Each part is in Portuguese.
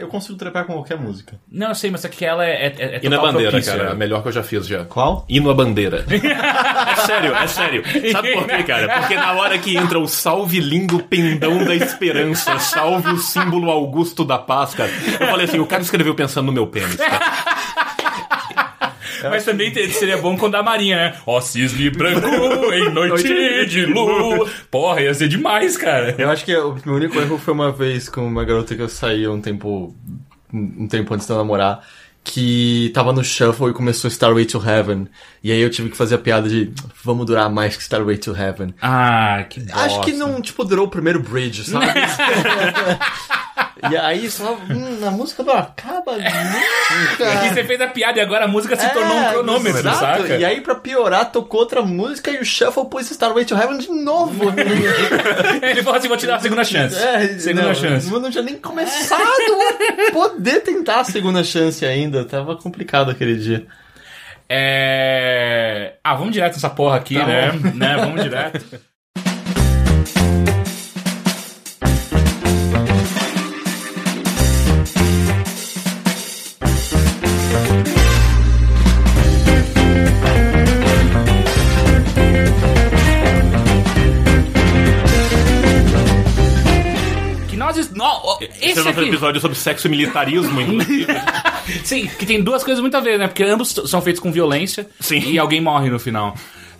Eu consigo trepar com qualquer música. Não, eu sei, mas aquela é, é, é E na total bandeira, propícia. cara, a melhor que eu já fiz já. Qual? Hino à bandeira. é sério, é sério. Sabe por quê, cara? Porque na hora que entra o salve lindo pendão da esperança, salve o símbolo Augusto da paz, cara. Eu falei assim, o cara escreveu pensando no meu pênis, cara. Mas também seria bom quando a Marinha, né? Ó, cisne branco em noite de lua. Porra, ia ser demais, cara. Eu acho que o meu único erro foi uma vez com uma garota que eu saí um tempo. um tempo antes de eu namorar. Que tava no shuffle e começou Starway to Heaven. E aí eu tive que fazer a piada de vamos durar mais que Starway to Heaven. Ah, que bosta. Acho que não, tipo, durou o primeiro bridge, sabe? e aí só, hum, a música não acaba E nunca. você fez a piada e agora a música se tornou um cronômetro, É, exato. saca? E aí, pra piorar, tocou outra música e o Shuffle pôs Starway to Heaven de novo. Ele falou assim, vou te dar uma segunda chance. É, segunda não, chance. Eu não tinha nem começado a poder tentar a segunda chance ainda. Tava complicado aquele dia. É... Ah, vamos direto nessa porra aqui, Tá né? né? Vamos direto. No... Esse Esse é o nosso aqui... episódio sobre sexo e militarismo, inclusive. Sim, que tem duas coisas muito a ver, né? Porque ambos são feitos com violência Sim. e alguém morre no final.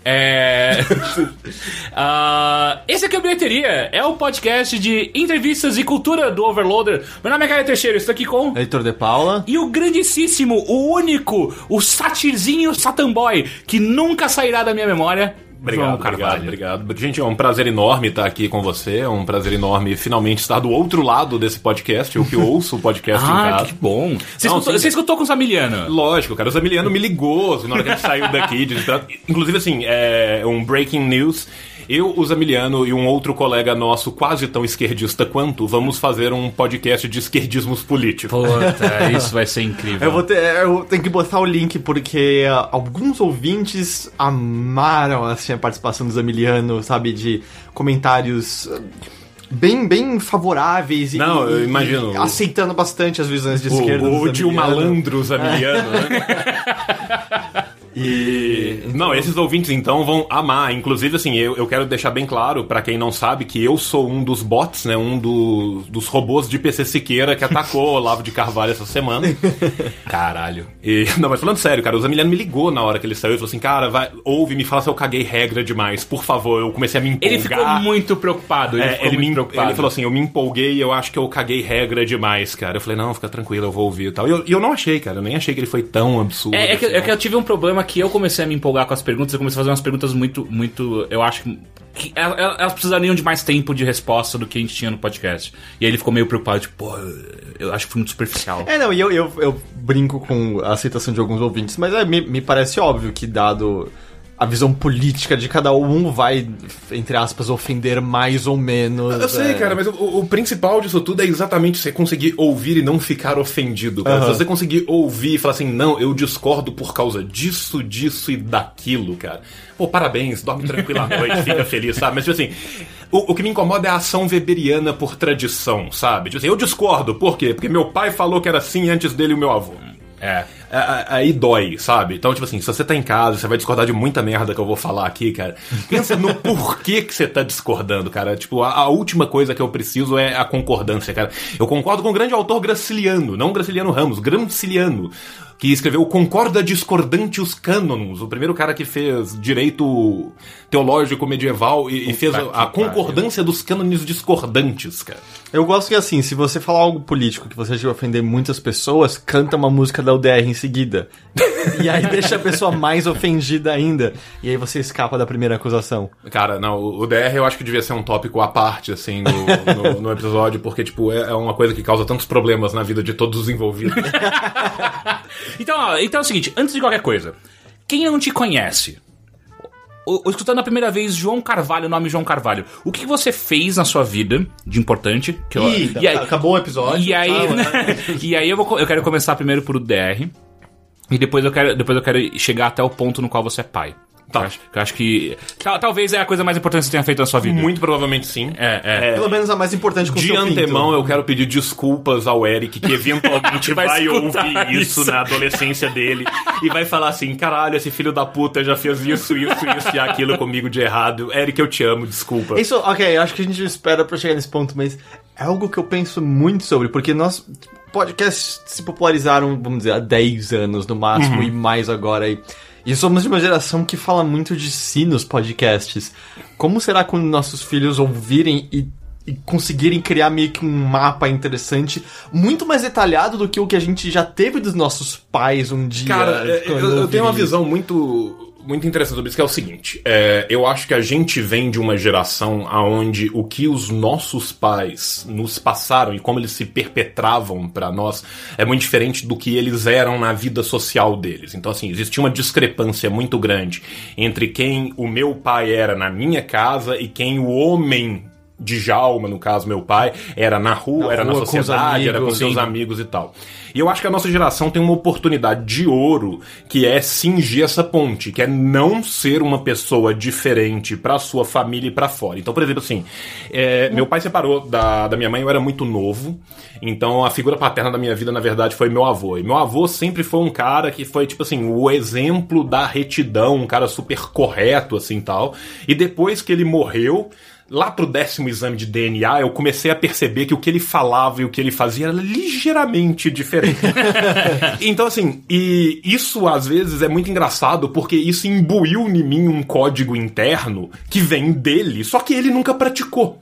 É. Ah, esse aqui é o Bilheteria, é o podcast de entrevistas e cultura do Overloader. Meu nome é Caio Teixeira, estou aqui com. Heitor de Paula. E o grandíssimo, o único, o satirzinho Satanboy, que nunca sairá da minha memória, Obrigado, João obrigado, Carvalho. obrigado. Gente, é um prazer enorme estar aqui com você. É um prazer enorme finalmente estar do outro lado desse podcast. Eu que ouço o podcast em Ah, casa. que bom. Você, Não, escutou, você escutou com o Samiliano? Lógico, cara. O Zamiliano me ligou na hora que a gente saiu daqui. de- Inclusive, assim, é um breaking news. Eu, o Zamiliano e um outro colega nosso, quase tão esquerdista quanto, vamos fazer um podcast de esquerdismos políticos. Puta, isso vai ser incrível. Eu vou ter, eu tenho que botar o link porque ah, alguns ouvintes amaram assim a participação do Zamiliano, sabe, de comentários ah, bem bem favoráveis e, Não, eu e- imagino. e aceitando bastante as visões de esquerda. O, o tio Zamiliano. malandro Zamiliano, né? E. Não, esses ouvintes então vão amar. Inclusive, assim, eu, eu quero deixar bem claro pra quem não sabe que eu sou um dos bots, né? Um do- dos robôs de PC Siqueira que atacou o Olavo de Carvalho essa semana. Caralho. E, não, mas falando sério, cara, o Zamiliano me ligou na hora que ele saiu e falou assim: Cara, vai, ouve, me fala se eu caguei regra demais, por favor. Eu comecei a me empolgar. Ele ficou muito preocupado. Ele É, ficou ele, muito me, preocupado. ele falou assim: eu me empolguei e eu acho que eu caguei regra demais, cara. Eu falei: não, fica tranquilo, eu vou ouvir e tal. E eu, eu não achei, cara, eu nem achei que ele foi tão absurdo. É, é que, assim, é que eu tive um problema que eu comecei a me empolgar com as perguntas, eu comecei a fazer umas perguntas muito, muito, eu acho que, el- el- elas precisariam de mais tempo de resposta do que a gente tinha no podcast. E aí ele ficou meio preocupado, tipo, pô, eu acho que foi muito superficial. É, não, e eu, eu, eu brinco com a aceitação de alguns ouvintes, mas é, me, me parece óbvio que, dado a visão política de cada um, vai, entre aspas, ofender mais ou menos. Eu sei, é. cara, mas o, o principal disso tudo é exatamente você conseguir ouvir e não ficar ofendido. Cara. Aham. Se você conseguir ouvir e falar assim, não, eu discordo por causa disso, disso e daquilo, cara. Pô, parabéns, dorme tranquilo à noite, fica feliz, sabe? Mas, tipo assim, o, o que me incomoda é a ação weberiana por tradição, sabe? Tipo assim, eu discordo, por quê? Porque meu pai falou que era assim antes dele e o meu avô. É. A- a- Aí dói, sabe? Então, tipo assim, se você tá em casa, você vai discordar de muita merda que eu vou falar aqui, cara. Pensa no porquê que você tá discordando, cara. Tipo, a, a última coisa que eu preciso é a concordância, cara. Eu concordo com o grande autor Graciliano, não Graciliano Ramos, Graciliano, que escreveu Concorda Discordante os Cânons, o primeiro cara que fez direito teológico medieval e, e fez a concordância dos cânones discordantes, cara. Eu gosto que, assim, se você falar algo político que você vai ofender muitas pessoas, canta uma música da UDR em seguida. e aí deixa a pessoa mais ofendida ainda. E aí você escapa da primeira acusação. Cara, não, o DR eu acho que devia ser um tópico à parte, assim, no, no- no episódio, porque, tipo, é, é uma coisa que causa tantos problemas na vida de todos os envolvidos. Então, ó, então é o seguinte, antes de qualquer coisa, quem não te conhece, o, escutando a primeira vez João Carvalho, o nome João Carvalho, o que você fez na sua vida de importante? Que eu- Ih, e aí, acabou o episódio. E aí, né? e aí eu, vou, eu quero começar primeiro por o DR. E depois eu quero, depois eu quero chegar até o ponto no qual você é pai. Tá. Eu acho, eu acho que. tal- talvez é a coisa mais importante que você tenha feito na sua vida. Muito provavelmente sim. É, é. Pelo menos a mais importante com o De seu antemão, pinto. eu quero pedir desculpas ao Eric, que eventualmente Vai vai, ouvir isso, isso. na adolescência dele e vai falar assim: caralho, esse filho da puta já fez isso, isso, isso e aquilo comigo de errado. Eric, eu te amo, desculpa. Isso, ok, acho que a gente espera pra chegar nesse ponto, mas é algo que eu penso muito sobre, porque nós podcasts se popularizaram, vamos dizer, há 10 anos no máximo e mais agora. E, e somos de uma geração que fala muito de si nos podcasts. Como será quando nossos filhos ouvirem e, e conseguirem criar meio que um mapa interessante, muito mais detalhado do que o que a gente já teve dos nossos pais um dia? Cara, eu, eu tenho uma visão muito muito interessante sobre isso, que é o seguinte. é, eu acho que a gente vem de uma geração onde o que os nossos pais nos passaram e como eles se perpetravam pra nós é muito diferente do que eles eram na vida social deles. Então, assim, existia uma discrepância muito grande entre quem o meu pai era na minha casa e quem o homem de Jalma, no caso meu pai, era na rua, Na era na rua, com os sociedade, era com amigos, seus sim. amigos e tal. E eu acho que a nossa geração tem uma oportunidade de ouro que é cingir essa ponte, que é não ser uma pessoa diferente pra sua família e pra fora. Então, por exemplo, assim, é, meu pai separou da, da minha mãe, eu era muito novo, então a figura paterna da minha vida, na verdade, foi meu avô. E meu avô sempre foi um cara que foi, tipo assim, o exemplo da retidão, um cara super correto, assim tal. E depois que ele morreu, Lá pro décimo exame de DNA, eu comecei a perceber que o que ele falava e o que ele fazia era ligeiramente diferente. então, assim, e isso às vezes é muito engraçado porque isso imbuiu em mim um código interno que vem dele, só que ele nunca praticou.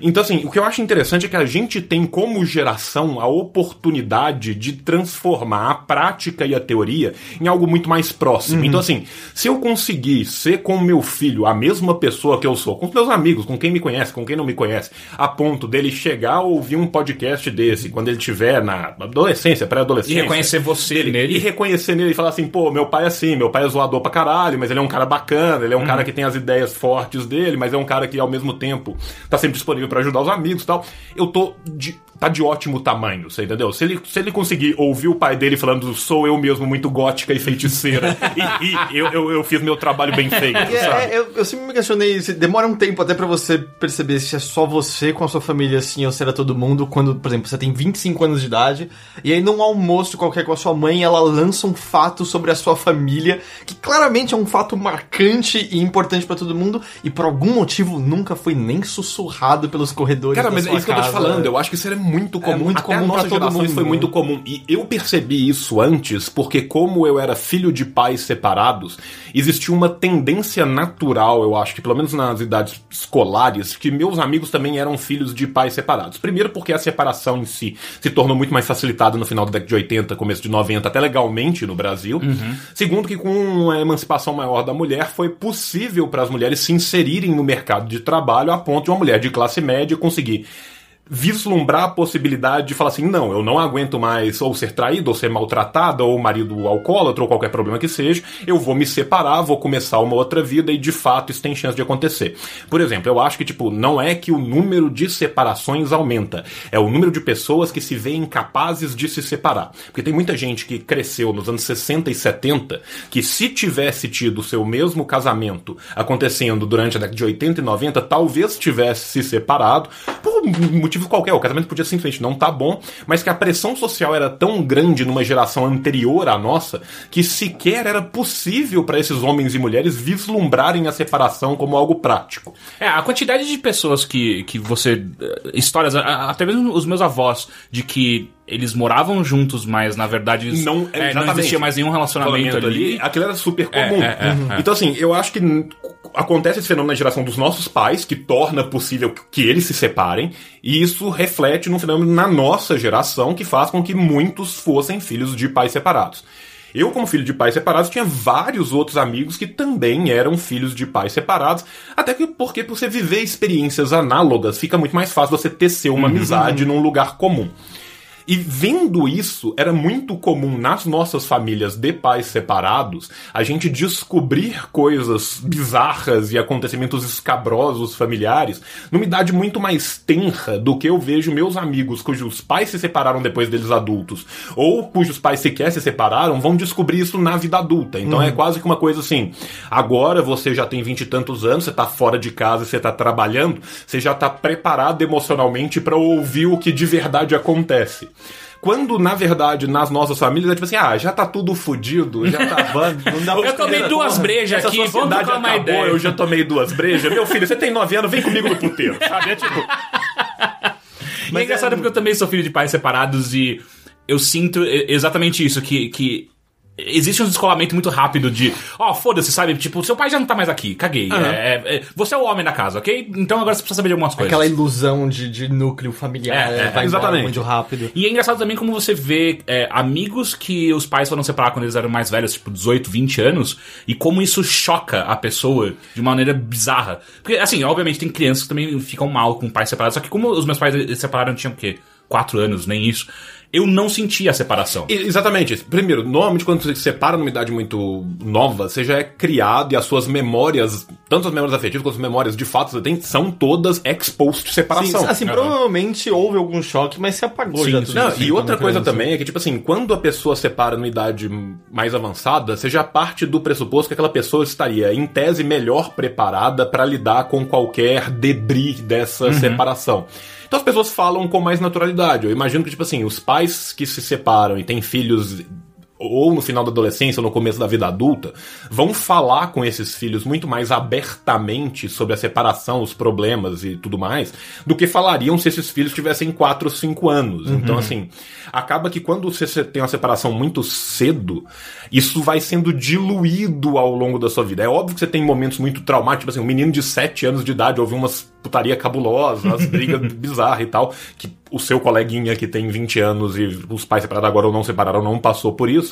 Então, assim, o que eu acho interessante é que a gente tem como geração a oportunidade de transformar a prática e a teoria em algo muito mais próximo. Então, assim, se eu conseguir ser com o meu filho a mesma pessoa que eu sou, com os meus amigos, com quem me conhece, com quem não me conhece, a ponto dele chegar a ouvir um podcast desse quando ele estiver na adolescência, E pré-adolescência. reconhecer você E nele. reconhecer nele e falar assim, pô, meu pai é assim, meu pai é zoador pra caralho, mas ele é um cara bacana, ele é um cara que tem as ideias fortes dele, mas é um cara que ao mesmo tempo tá sempre disponível pra ajudar os amigos e tal. Eu tô de, tá de ótimo tamanho, você entendeu? Se ele, se ele conseguir ouvir o pai dele falando, sou eu mesmo muito gótica e feiticeira, e, e eu, eu, eu fiz meu trabalho bem feito, É, sabe? é, eu, eu sempre me questionei, se demora um tempo até pra você perceber se é só você com a sua família assim ou se era todo mundo, quando, por exemplo, você tem 25 anos de idade, e aí num almoço qualquer com a sua mãe, ela lança um fato sobre a sua família, que claramente é um fato marcante e importante pra todo mundo, e por algum motivo nunca foi nem sussurrado pelos corredores Cara, mas é isso que eu tô te casa. falando. Eu acho que isso era muito comum. muito Até comum a nossa geração isso foi muito comum. E eu percebi isso antes, porque como eu era filho de pais separados, existia uma tendência natural, eu acho, que pelo menos nas idades escolares, que meus amigos também eram filhos de pais separados. Primeiro porque a separação em si se tornou muito mais facilitada no final da década de 80, começo de 90, até legalmente no Brasil. Segundo que com a emancipação maior da mulher, foi possível para as mulheres se inserirem no mercado de trabalho a ponto de uma mulher de classe média conseguir vislumbrar a possibilidade de falar assim, não, eu não aguento mais ou ser traído, ou ser maltratada, ou marido alcoólatra, ou qualquer problema que seja, eu vou me separar, vou começar uma outra vida e de fato isso tem chance de acontecer. Por exemplo, eu acho que, tipo, não é que o número de separações aumenta, é o número de pessoas que se veem incapazes de se separar. Porque tem muita gente que cresceu nos anos 60 e 70 que se tivesse tido seu mesmo casamento acontecendo durante a década de 80 e 90, talvez tivesse se separado por um motivo qualquer. O casamento podia simplesmente não tá bom, mas que a pressão social era tão grande numa geração anterior à nossa que sequer era possível para esses homens e mulheres vislumbrarem a separação como algo prático. É, a quantidade de pessoas que, que você. eh, Histórias, até mesmo os meus avós, de que eles moravam juntos, mas na verdade eles- Não- é, não existia mais nenhum relacionamento ali. aquilo era super comum. É, é, é, é. Então, assim, eu acho que acontece esse fenômeno na geração dos nossos pais, que torna possível que eles se separem, e isso reflete num fenômeno na nossa geração, que faz com que muitos fossem filhos de pais separados. Eu, como filho de pais separados, tinha vários outros amigos que também eram filhos de pais separados, até que porque por você viver experiências análogas, fica muito mais fácil você tecer uma amizade num lugar comum. E vendo isso, era muito comum nas nossas famílias de pais separados a gente descobrir coisas bizarras e acontecimentos escabrosos familiares numa idade muito mais tenra do que eu vejo meus amigos cujos pais se separaram depois deles adultos ou cujos pais sequer se separaram vão descobrir isso na vida adulta. Então é quase que uma coisa assim: agora você já tem vinte e tantos anos, você tá fora de casa, você tá trabalhando, você já tá preparado emocionalmente para ouvir o que de verdade acontece. Quando, na verdade, nas nossas famílias, é tipo assim, ah, já tá tudo fudido, já tá bando, não dá Eu tomei duas brejas aqui, vamos trocar uma acabou, ideia. Eu já tomei duas brejas. Meu filho, você tem nove anos, vem comigo no puteiro, sabe? É tipo... E é engraçado porque eu também sou filho de pais separados e eu sinto exatamente isso, que, que existe um descolamento muito rápido de, ó, foda-se, sabe? Tipo, seu pai já não tá mais aqui, caguei. É- é- você é o homem da casa, ok? Então agora você precisa saber de algumas coisas. Aquela ilusão de, de núcleo familiar É, é, vai embora exatamente. muito rápido. E é engraçado também como você vê é, amigos que os pais foram separar quando eles eram mais velhos, tipo 18, 20 anos, e como isso choca a pessoa de uma maneira bizarra. Porque, assim, obviamente tem crianças que também ficam mal com pais separados, só que como os meus pais se separaram, tinham o quê? 4 anos, nem isso. Eu não senti a separação. E- Exatamente. Primeiro, normalmente quando você se separa numa idade muito nova, você já é criado e as suas memórias, tanto as memórias afetivas quanto as memórias de fato que você tem, são todas ex post Sim, separação. assim, provavelmente houve algum choque, mas se apagou Sim, já sim. tudo Não, isso, e outra quando coisa também é que, tipo assim, quando a pessoa separa numa idade mais avançada, você já parte do pressuposto que aquela pessoa estaria, em tese, melhor preparada para lidar com qualquer debris dessa separação. Então as pessoas falam com mais naturalidade. Eu imagino que, tipo assim, os pais que se separam e têm filhos ou no final da adolescência ou no começo da vida adulta, vão falar com esses filhos muito mais abertamente sobre a separação, os problemas e tudo mais, do que falariam se esses filhos tivessem 4 ou 5 anos. Então, assim, acaba que quando você tem uma separação muito cedo, isso vai sendo diluído ao longo da sua vida. É óbvio que você tem momentos muito traumáticos, tipo assim, um menino de 7 anos de idade ouviu umas putaria cabulosa, umas brigas bizarras e tal, que o seu coleguinha que tem 20 anos e os pais separaram agora ou não separaram não passou por isso.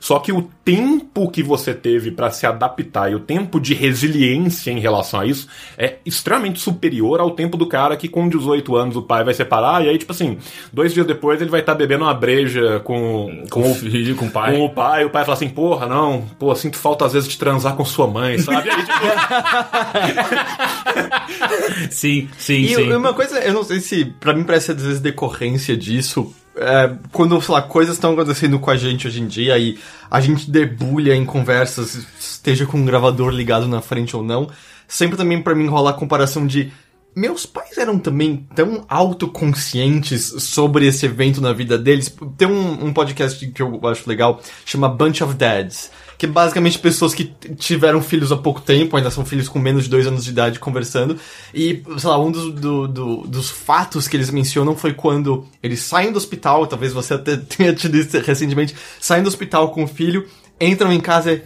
Só que o tempo que você teve pra se adaptar e o tempo de resiliência em relação a isso é extremamente superior ao tempo do cara que com 18 anos o pai vai separar e aí, tipo assim, dois dias depois ele vai estar bebendo uma breja com, Com o filho, com o pai. com o pai, o pai fala assim, porra, não, pô, sinto falta às vezes de transar com sua mãe, sabe? Aí, tipo, Sim, sim, E sim. uma coisa, eu não sei se, pra mim parece às vezes decorrência disso, é, quando, sei lá, coisas estão acontecendo com a gente hoje em dia e a gente debulha em conversas, esteja com um gravador ligado na frente ou não, sempre também pra mim rola a comparação de meus pais eram também tão autoconscientes sobre esse evento na vida deles. Tem um, um podcast que eu acho legal, chama Bunch of Dads, que é basicamente pessoas que tiveram filhos há pouco tempo, ainda são filhos com menos de dois anos de idade, conversando. E, sei lá, um dos, do- do- dos fatos que eles mencionam foi quando eles saem do hospital, talvez você até tenha tido isso recentemente, saem do hospital com o filho, entram em casa e.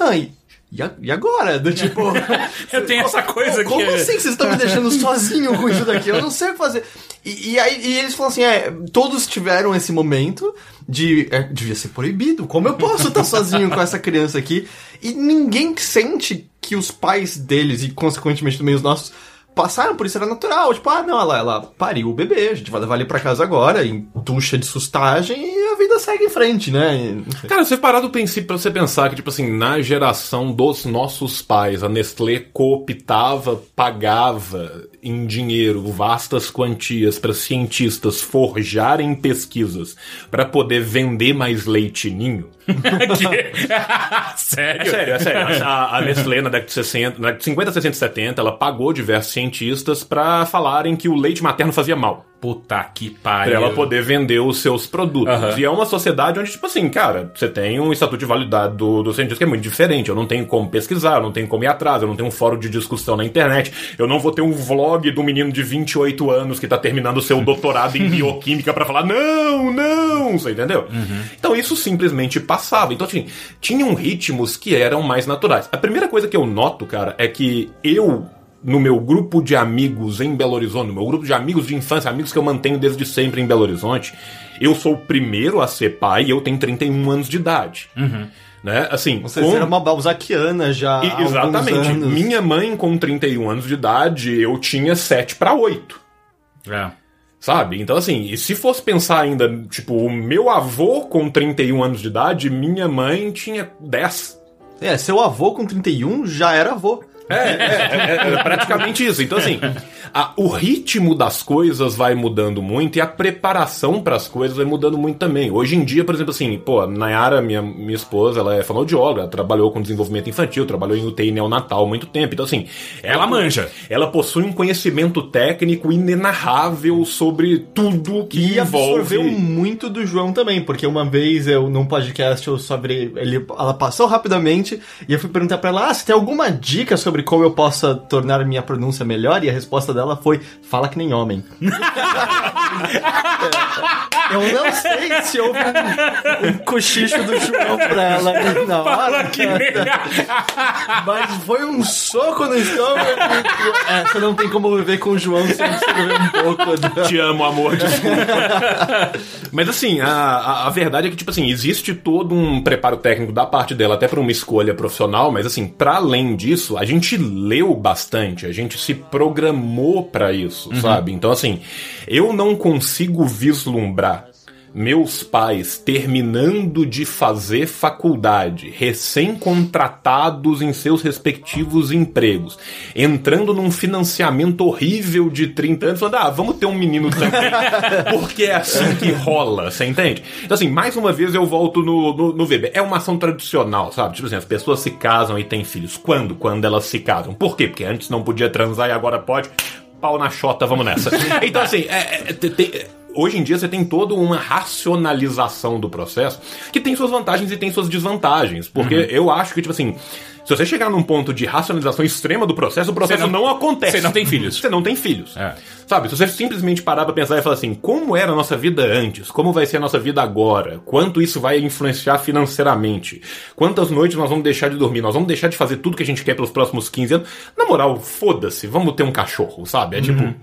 Ai, e, agora? Do tipo. Eu tenho essa coisa Como que é- assim vocês estão me deixando sozinho com isso daqui? Eu não sei o que fazer. E, e aí e eles falam assim: é, todos tiveram esse momento de. é, devia ser proibido. Como eu posso estar sozinho com essa criança aqui? E ninguém sente que os pais deles, e consequentemente também os nossos, passaram por isso, era natural. Tipo, ah, não, ela, ela pariu o bebê, a gente vai levar ele pra casa agora, em tucha de sustagem, e a vida segue em frente, né? E. Cara, você parar do princípio pra você pensar que, tipo assim, na geração dos nossos pais, a Nestlé cooptava, pagava em dinheiro vastas quantias para cientistas forjarem pesquisas para poder vender mais leite ninho. Que- É Sério? sério, é sério. A, a Nestlé, na década de 60, na década de 50, 60 e 70, ela pagou diversos cientistas para falarem que o leite materno fazia mal. Puta que Pra pariu. ela poder vender os seus produtos. Aham. E é uma sociedade onde, tipo assim, cara, você tem um estatuto de validade do, do cientista que é muito diferente. Eu não tenho como pesquisar, eu não tenho como ir atrás, eu não tenho um fórum de discussão na internet, eu não vou ter um vlog do menino de 28 anos que tá terminando o seu doutorado em bioquímica pra falar, não, não, você entendeu? Então isso simplesmente passava. Então, assim, tinham ritmos que eram mais naturais. A primeira coisa que eu noto, cara, é que eu no meu grupo de amigos em Belo Horizonte, no meu grupo de amigos de infância, amigos que eu mantenho desde sempre em Belo Horizonte, eu sou o primeiro a ser pai e eu tenho 31 anos de idade. Né? Assim, Você com- era uma balzaquiana já. E- exatamente. anos. Minha mãe, com 31 anos de idade, eu tinha 7 para 8. É. Sabe? Então, assim, e se fosse pensar ainda, tipo, o meu avô com 31 anos de idade, minha mãe tinha 10. É, seu avô com 31 já era avô. É, é, é, é praticamente isso. Então, assim, a- o ritmo das coisas vai mudando muito e a preparação para as coisas vai mudando muito também. Hoje em dia, por exemplo, assim, pô, Nayara, minha, minha esposa, ela é fonoaudióloga, trabalhou com desenvolvimento infantil, trabalhou em UTI neonatal há muito tempo. Então, assim, Ela manja. Ela possui um conhecimento técnico inenarrável sobre tudo que E envolve. absorveu muito do João também, porque uma vez eu, num podcast, eu sobre. Ele, ela passou rapidamente e eu fui perguntar pra ela: Ah, você tem alguma dica sobre como eu possa tornar minha pronúncia melhor? E a resposta dela foi: Fala que nem homem. eu não sei se houve um, um cochicho do João pra ela ali na hora. Mas foi um soco no estômago. É, você não tem como viver com o João sem absorver um pouco. Te amo, amor, desculpa. Mas assim, a, a, a verdade é que, tipo assim, existe todo um preparo técnico da parte dela, até pra uma escolha profissional, mas assim, para além disso, a gente leu bastante, a gente se programou pra isso, sabe? Então, assim, eu não consigo vislumbrar meus pais terminando de fazer faculdade, recém-contratados em seus respectivos empregos, entrando num financiamento horrível de 30 anos, falando, ah, vamos ter um menino também, porque é assim que rola, você entende? Então, assim, mais uma vez eu volto no, no, no Weber. É uma ação tradicional, sabe? Tipo assim, as pessoas se casam e têm filhos. Quando? Quando elas se casam. Por quê? Porque antes não podia transar e agora pode. Pau na chota, vamos nessa. Então, assim, é, é, te- hoje em dia você tem toda uma racionalização do processo que tem suas vantagens e tem suas desvantagens. Porque eu acho que, tipo assim, se você chegar num ponto de racionalização extrema do processo, o processo não, não- acontece. você não tem filhos. Você não tem filhos. É. Sabe, se você simplesmente parar pra pensar e falar assim, como era a nossa vida antes? Como vai ser a nossa vida agora? Quanto isso vai influenciar financeiramente? Quantas noites nós vamos deixar de dormir? Nós vamos deixar de fazer tudo que a gente quer pelos próximos 15 anos? Na moral, foda-se, vamos ter um cachorro, sabe? É tipo...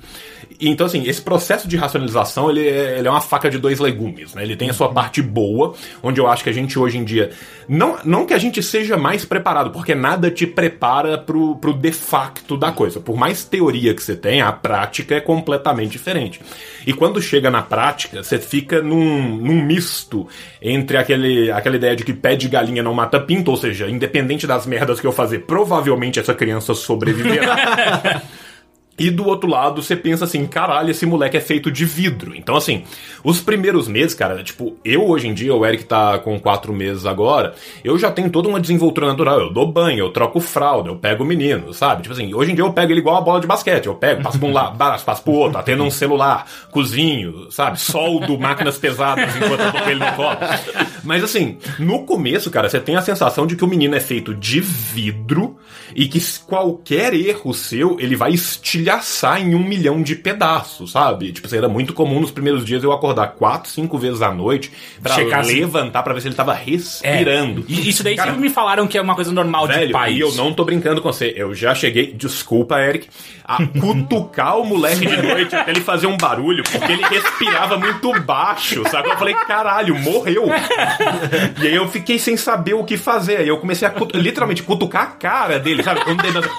Então, assim, esse processo de racionalização, ele é, ele é uma faca de dois legumes, né? Ele tem a sua parte boa, onde eu acho que a gente hoje em dia... Não, não que a gente seja mais preparado, porque nada te prepara pro, pro de facto da coisa. Por mais teoria que você tenha, a prática é completamente diferente. E quando chega na prática, você fica num, num misto entre aquele, aquela ideia de que pé de galinha não mata pinto, ou seja, independente das merdas que eu fazer, provavelmente essa criança sobreviverá. E do outro lado, você pensa assim, caralho, esse moleque é feito de vidro. Então, assim, os primeiros meses, cara, tipo, eu hoje em dia, o Eric tá com quatro meses agora, eu já tenho toda uma desenvoltura natural. Eu dou banho, eu troco fralda, eu pego o menino, sabe? Tipo assim, hoje em dia eu pego ele igual a bola de basquete. Eu pego, passo pra um lado, passo pro outro, atendo um celular, cozinho, sabe? Soldo máquinas pesadas enquanto eu tô com ele no colo. Mas assim, no começo, cara, você tem a sensação de que o menino é feito de vidro e que qualquer erro seu, ele vai estilhaçar em um milhão de pedaços, sabe? Tipo, assim, era muito comum nos primeiros dias eu acordar quatro, cinco vezes à noite pra Checar levantar pra ver se ele tava respirando. É. Isso daí Cara, sempre me falaram que é uma coisa normal de Velho, pais. e eu não tô brincando com você. Eu já cheguei, desculpa, Eric, a cutucar o moleque de noite até ele fazer um barulho, porque ele respirava muito baixo, sabe? Eu falei, caralho, morreu. E aí eu fiquei sem saber o que fazer. Aí eu comecei a cutu- literalmente cutucar a cara dele, sabe? O dedo assim.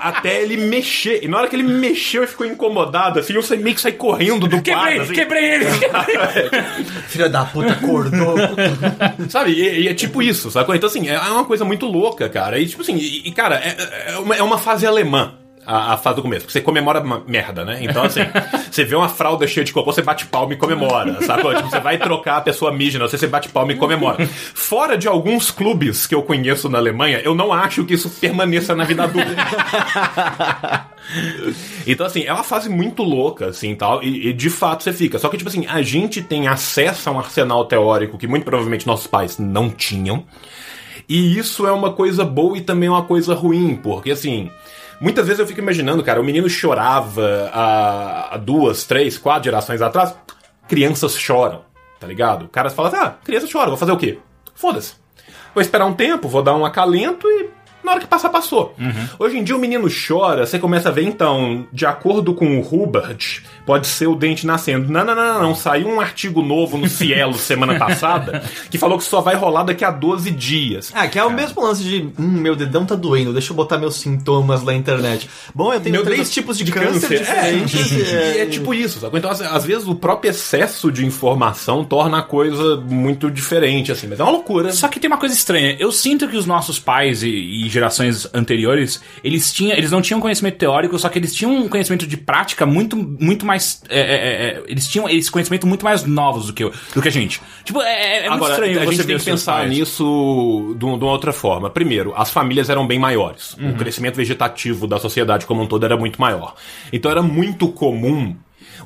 Até ele mexer. E na hora que ele mexeu e ficou incomodado, assim, eu saí, meio que saí correndo do Quebrei, quarto. Assim. quebrei ele. Filha da puta, acordou. Sabe? E, e é tipo isso, sacou? Então, assim, é uma coisa muito louca, cara. E, tipo assim, e, e, cara, é, é uma, é uma fase alemã. A, a fase do começo, porque você comemora merda, né? Então, assim, você vê uma fralda cheia de cocô, você bate palma e comemora, sacou? Tipo, você vai trocar a pessoa mija, você, você bate palma e comemora. Fora de alguns clubes que eu conheço na Alemanha, eu não acho que isso permaneça na vida adulta. Então, assim, é uma fase muito louca, assim, tal, e, e de fato você fica. Só que, tipo assim, a gente tem acesso a um arsenal teórico que muito provavelmente nossos pais não tinham. E isso é uma coisa boa e também uma coisa ruim, porque, assim, muitas vezes eu fico imaginando, cara, o menino chorava há, duas, três, quatro gerações atrás. Crianças choram, tá ligado? O cara fala, ah, criança chora, vou fazer o quê? Foda-se. Vou esperar um tempo, vou dar um acalento e na hora que passar, passou. Hoje em dia o menino chora, você começa a ver, então, de acordo com o Hubert, pode ser o dente nascendo. Não, não, não, não, não. Saiu um artigo novo no Cielo semana passada que falou que só vai rolar daqui a 12 dias. Ah, que é o mesmo lance de, hum, meu dedão tá doendo, deixa eu botar meus sintomas na internet. Bom, eu tenho Meu três tipos de, câncer, diferentes. É, é, e é tipo isso, sabe? Então, às, às vezes, o próprio excesso de informação torna a coisa muito diferente, assim. Mas é uma loucura. Só que tem uma coisa estranha. Eu sinto que os nossos pais e, e gerações anteriores, eles tinham, eles não tinham conhecimento teórico, só que eles tinham um conhecimento de prática muito, muito mais. é, é, é, eles tinham esse conhecimento muito mais novos do que, eu- do que a gente. Tipo, é, é muito Agora, estranho a gente tem que pensar pais. nisso de, um- de uma outra forma. Primeiro, as famílias eram bem maiores. O crescimento vegetativo da sociedade como um todo era muito maior. Então era muito comum.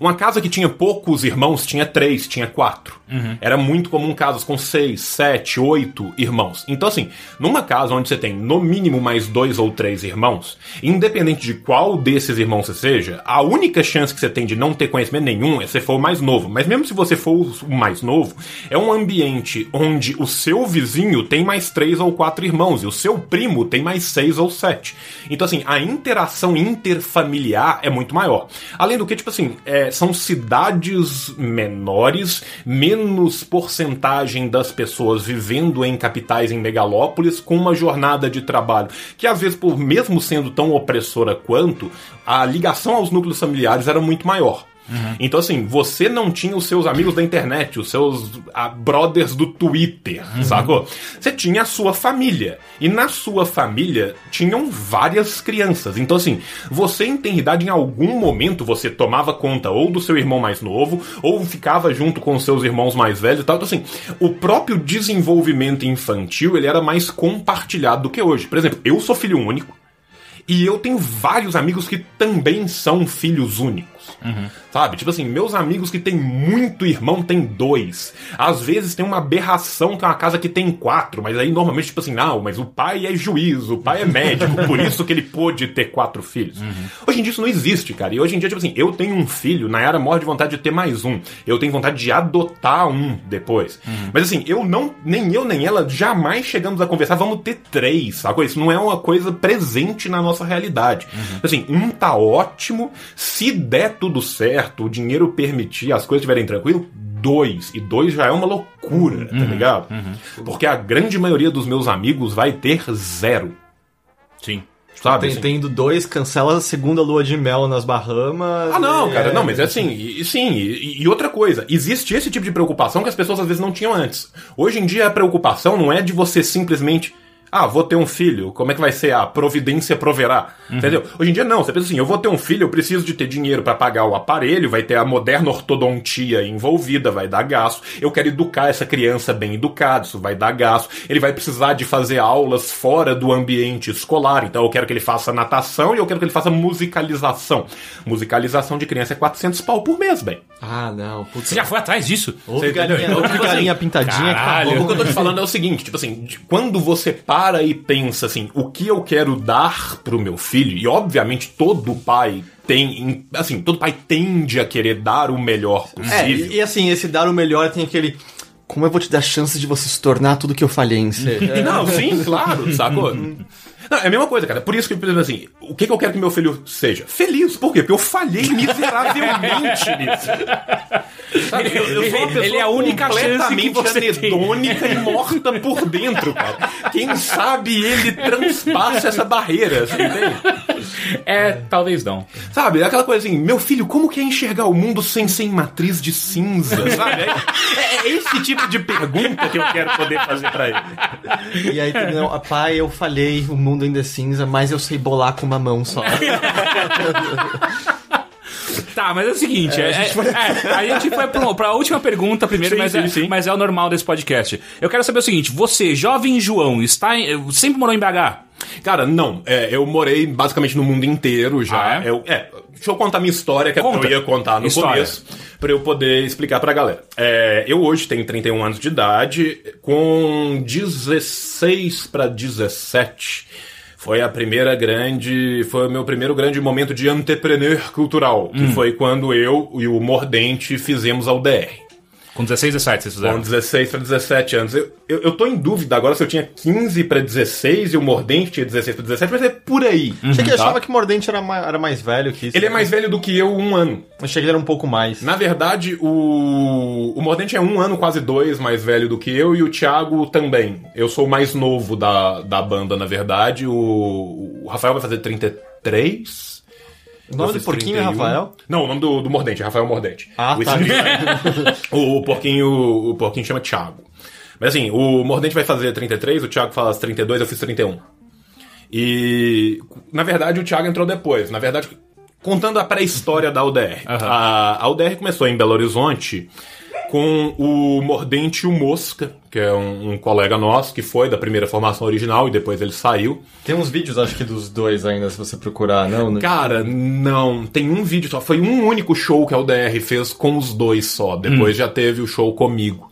Uma casa que tinha poucos irmãos tinha três, tinha quatro. Era muito comum casas com seis, sete, oito irmãos. Então, assim, numa casa onde você tem no mínimo mais dois ou três irmãos, independente de qual desses irmãos você seja, a única chance que você tem de não ter conhecimento nenhum é se você for o mais novo. Mas mesmo se você for o mais novo, é um ambiente onde o seu vizinho tem mais três ou quatro irmãos e o seu primo tem mais seis ou sete. Então, assim, a interação interfamiliar é muito maior. Além do que, tipo assim, é, são cidades menores, menos porcentagem das pessoas vivendo em capitais, em megalópolis, com uma jornada de trabalho que, às vezes, por mesmo sendo tão opressora quanto, a ligação aos núcleos familiares era muito maior. Então, assim, você não tinha os seus amigos da internet, os seus ah, brothers do Twitter, sacou? Você tinha a sua família. E na sua família tinham várias crianças. Então, assim, você em idade, em algum momento, você tomava conta ou do seu irmão mais novo, ou ficava junto com os seus irmãos mais velhos e tal. Então, assim, o próprio desenvolvimento infantil, ele era mais compartilhado do que hoje. Por exemplo, eu sou filho único. E eu tenho vários amigos que também são filhos únicos. Sabe? Tipo assim, meus amigos que têm muito irmão têm dois. Às vezes tem uma aberração que é uma casa que tem quatro, mas aí normalmente, tipo assim, não, mas o pai é juiz, o pai é médico, por isso que ele pôde ter quatro filhos. Hoje em dia isso não existe, cara. E hoje em dia, tipo assim, eu tenho um filho, Nayara morre de vontade de ter mais um. Eu tenho vontade de adotar um depois. Mas assim, eu não, nem eu nem ela jamais chegamos a conversar, vamos ter três, sacou? Isso não é uma coisa presente na nossa realidade. Assim, um tá ótimo, se der tudo certo, o dinheiro permitir, as coisas estiverem tranquilo, dois. E dois já é uma loucura, tá ligado? Porque a grande maioria dos meus amigos vai ter zero. Sim. Sabe? Tem- assim? Tendo dois, cancela a segunda lua de mel nas Bahamas. Ah, não, cara, é- não, mas é assim, e, e sim, e, e outra coisa, existe esse tipo de preocupação que as pessoas às vezes não tinham antes. Hoje em dia a preocupação não é de você simplesmente. Ah, vou ter um filho, como é que vai ser? A providência proverá. Entendeu? Hoje em dia não, você pensa assim, eu vou ter um filho, eu preciso de ter dinheiro pra pagar o aparelho, vai ter a moderna ortodontia envolvida, vai dar gasto. Eu quero educar essa criança bem educada, isso vai dar gasto. Ele vai precisar de fazer aulas fora do ambiente escolar, então eu quero que ele faça natação e eu quero que ele faça musicalização. Musicalização de criança é 400 pau por mês, bem. Ah, não. Putz. Você já foi atrás disso? Ouve galinha, ouve galinha pintadinha caralho. que tá O que eu tô te falando é o seguinte, tipo assim, quando você para e pensa assim, o que eu quero dar pro meu filho, e obviamente todo pai tem, assim, todo pai tende a querer dar o melhor É, possível. e, e assim, esse dar o melhor tem aquele. Como eu vou te dar chance de você se tornar tudo que eu falhei em ser? É. Não, sim, claro, sacou? Não, é a mesma coisa, cara. Por isso que, por exemplo, assim, o que, que eu quero que meu filho seja? Feliz. Por quê? Porque eu falhei miseravelmente nisso. Sabe? Eu, eu sou uma Ele- pessoa ele é a única chance que completamente anedônica e morta por dentro, cara. Quem sabe ele transpassa essa barreira, você entende? É, talvez não. Sabe? É Aquela coisa assim, meu filho, como que é enxergar o mundo sem ser em matriz de cinza, sabe? É, é esse tipo de pergunta que eu quero poder fazer pra ele. E aí, não, pai, eu falhei, o mundo ainda é cinza, mas eu sei bolar com uma mão só. Tá, mas é o seguinte, é, é- é, a gente foi pra, pra última pergunta primeiro, Sim, mas, sim, é, sim. mas é o normal desse podcast. Eu quero saber o seguinte, você, jovem João, está em- sempre morou em BH? Cara, não. É, eu morei basicamente no mundo inteiro já. Ah, é? Eu, é, deixa eu contar minha história, que é Conta. eu ia contar no História. começo, pra eu poder explicar pra galera. É, eu hoje tenho 31 anos de idade, com 16 pra 17. Foi a primeira grande. Foi o meu primeiro grande momento de entrepreneur cultural, que Hum. foi quando eu e o Mordente fizemos a UDR. Com 16, 17 vocês Com fizeram. 16 para 17 anos. Eu, eu, eu tô em dúvida agora se eu tinha 15 para 16 e o Mordente tinha 16 para 17, mas é por aí. Achei que tá? achava que o Mordente era mais, era mais velho que isso. Ele é mais velho do que eu um ano. Achei que ele era um pouco mais. Na verdade, o, o Mordente é um ano, quase dois, mais velho do que eu, e o Thiago também. Eu sou o mais novo da, da banda, na verdade. O, o Rafael vai fazer 33. O nome do porquinho é 31. Rafael? Não, o nome do, do Mordente, é Rafael Mordente. Ah, o tá. o, o porquinho, o porquinho chama Thiago. Mas assim, o Mordente vai fazer 33, o Thiago faz 32, eu fiz 31. E na verdade o Thiago entrou depois. Na verdade, contando a pré-história da UDR. A, a UDR começou em Belo Horizonte com o Mordente e o Mosca, que é um, um colega nosso que foi da primeira formação original e depois ele saiu. Tem uns vídeos, acho que dos dois ainda, se você procurar, não? né? Cara, não, tem um vídeo só. Foi um único show que a UDR fez com os dois só. Depois já teve o show comigo.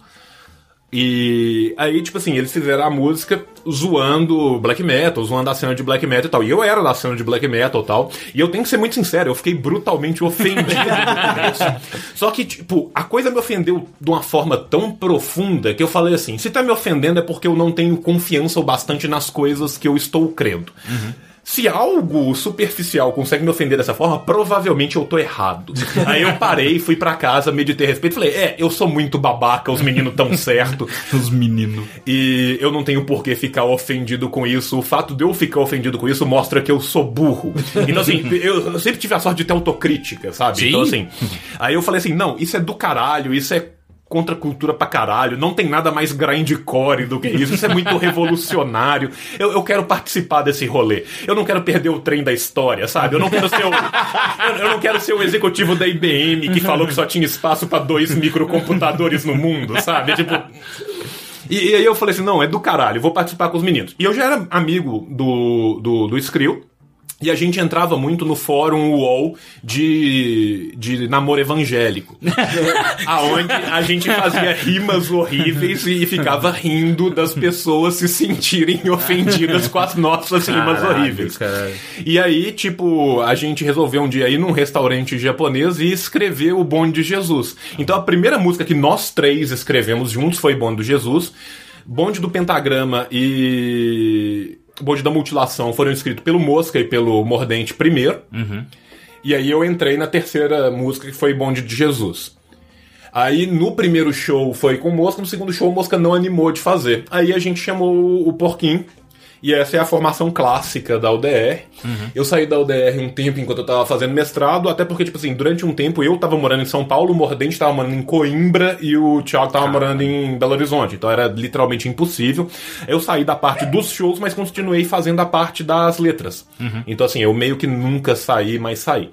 E aí, tipo assim, eles fizeram a música zoando black metal, zoando a cena de black metal e tal. E eu era da cena de black metal e tal. E eu tenho que ser muito sincero, eu fiquei brutalmente ofendido. Só que, tipo, a coisa me ofendeu de uma forma tão profunda que eu falei assim: se tá me ofendendo é porque eu não tenho confiança o bastante nas coisas que eu estou crendo. Se algo superficial consegue me ofender dessa forma, provavelmente eu tô errado. Aí eu parei, fui pra casa, meditei a respeito e falei: É, eu sou muito babaca, os meninos tão certo. Os meninos. E eu não tenho por que ficar ofendido com isso. O fato de eu ficar ofendido com isso mostra que eu sou burro. Então, assim, eu, eu sempre tive a sorte de ter autocrítica, sabe? Sim. Então, assim. Aí eu falei assim: não, isso é do caralho, isso é contra a cultura pra caralho, não tem nada mais grindcore do que isso, isso é muito revolucionário. Eu, eu quero participar desse rolê. Eu não quero perder o trem da história, sabe? Eu não quero ser o, eu, eu não quero ser o executivo da IBM que falou que só tinha espaço pra dois microcomputadores no mundo, sabe? Tipo, e, e aí eu falei assim, não, é do caralho, vou participar com os meninos. E eu já era amigo do, do, do Skrill, e a gente entrava muito no fórum UOL de, de namoro evangélico. aonde a gente fazia rimas horríveis e ficava rindo das pessoas se sentirem ofendidas com as nossas rimas Caralho, horríveis. caralho. E aí, tipo, a gente resolveu um dia ir num restaurante japonês e escrever o Bonde de Jesus. Então a primeira música que nós três escrevemos juntos foi Bonde do Jesus. Bonde do Pentagrama e Bonde da Mutilação foram escritos pelo Mosca e pelo Mordente primeiro. E aí eu entrei na terceira música que foi Bonde de Jesus. Aí no primeiro show foi com o Mosca, no segundo show o Mosca não animou de fazer. Aí a gente chamou o Porquinho. E essa é a formação clássica da UDR. Eu saí da UDR um tempo enquanto eu tava fazendo mestrado, até porque, tipo assim, durante um tempo eu tava morando em São Paulo, o Mordente tava morando em Coimbra e o Thiago tava morando em Belo Horizonte. Então era literalmente impossível. Eu saí da parte dos shows, mas continuei fazendo a parte das letras. Então, assim, eu meio que nunca saí, mas saí.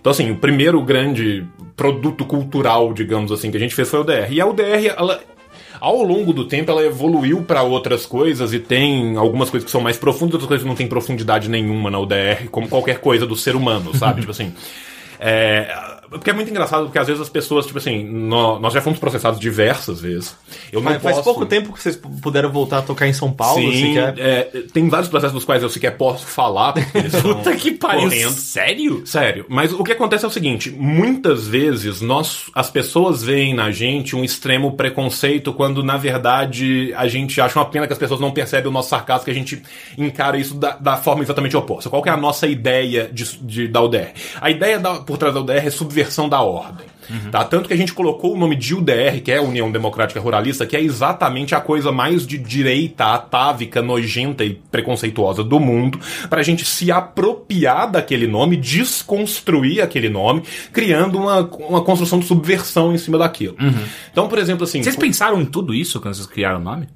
Então, assim, o primeiro grande produto cultural, digamos assim, que a gente fez foi a UDR. E a UDR, ela, ao longo do tempo, ela evoluiu para outras coisas e tem algumas coisas que são mais profundas, outras coisas que não tem profundidade nenhuma na UDR, como qualquer coisa do ser humano, sabe? tipo assim. É, porque é muito engraçado, porque às vezes as pessoas, tipo assim, nó- nós já fomos processados diversas vezes. Eu não Faz, faz posso... pouco tempo que vocês puderam voltar a tocar em São Paulo, Sim, sequer. é, tem vários processos dos quais eu sequer posso falar. Puta que pariu. correndo. Sério? Sério, mas o que acontece é o seguinte: muitas vezes nós, as pessoas veem na gente um extremo preconceito quando na verdade a gente acha uma pena que as pessoas não percebem o nosso sarcasmo, que a gente encara isso da, da forma exatamente oposta. Qual que é a nossa ideia de, de- da UDR? A ideia da- por trás da UDR é subversão da ordem. Tá? Tanto que a gente colocou o nome de UDR, que é a União Democrática Ruralista, que é exatamente a coisa mais de direita, atávica, nojenta e preconceituosa do mundo, pra gente se apropriar daquele nome, desconstruir aquele nome, criando uma, uma construção de subversão em cima daquilo. Então, por exemplo, assim. Vocês pensaram em tudo isso quando vocês criaram o nome?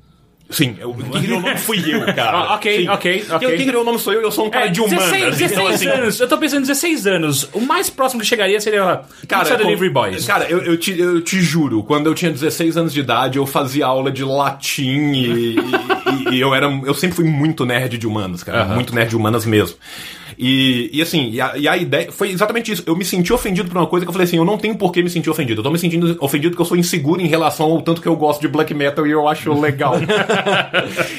Sim, eu, quem criou o nome fui eu, cara. Ah, ok, Sim. ok, ok. Quem, quem criou o nome sou eu, eu sou um cara de humanas. 16, 16 então, assim, anos. Eu tô pensando em 16 anos. O mais próximo que chegaria seria Cara, Pizza Delivery Boys. Cara, eu, eu, te, eu te juro, quando eu tinha 16 anos de idade, eu fazia aula de latim e, e- e eu era. Eu sempre fui muito nerd de humanas, cara. Aham. Muito nerd de humanas mesmo. E, e assim, e a, e a ideia. Foi exatamente isso. Eu me senti ofendido por uma coisa que eu falei assim: eu não tenho por que me sentir ofendido. Eu tô me sentindo ofendido porque eu sou inseguro em relação ao tanto que eu gosto de black metal e eu acho legal.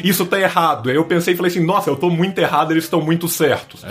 isso tá errado. Aí eu pensei e falei assim: nossa, eu tô muito errado, eles estão muito certos.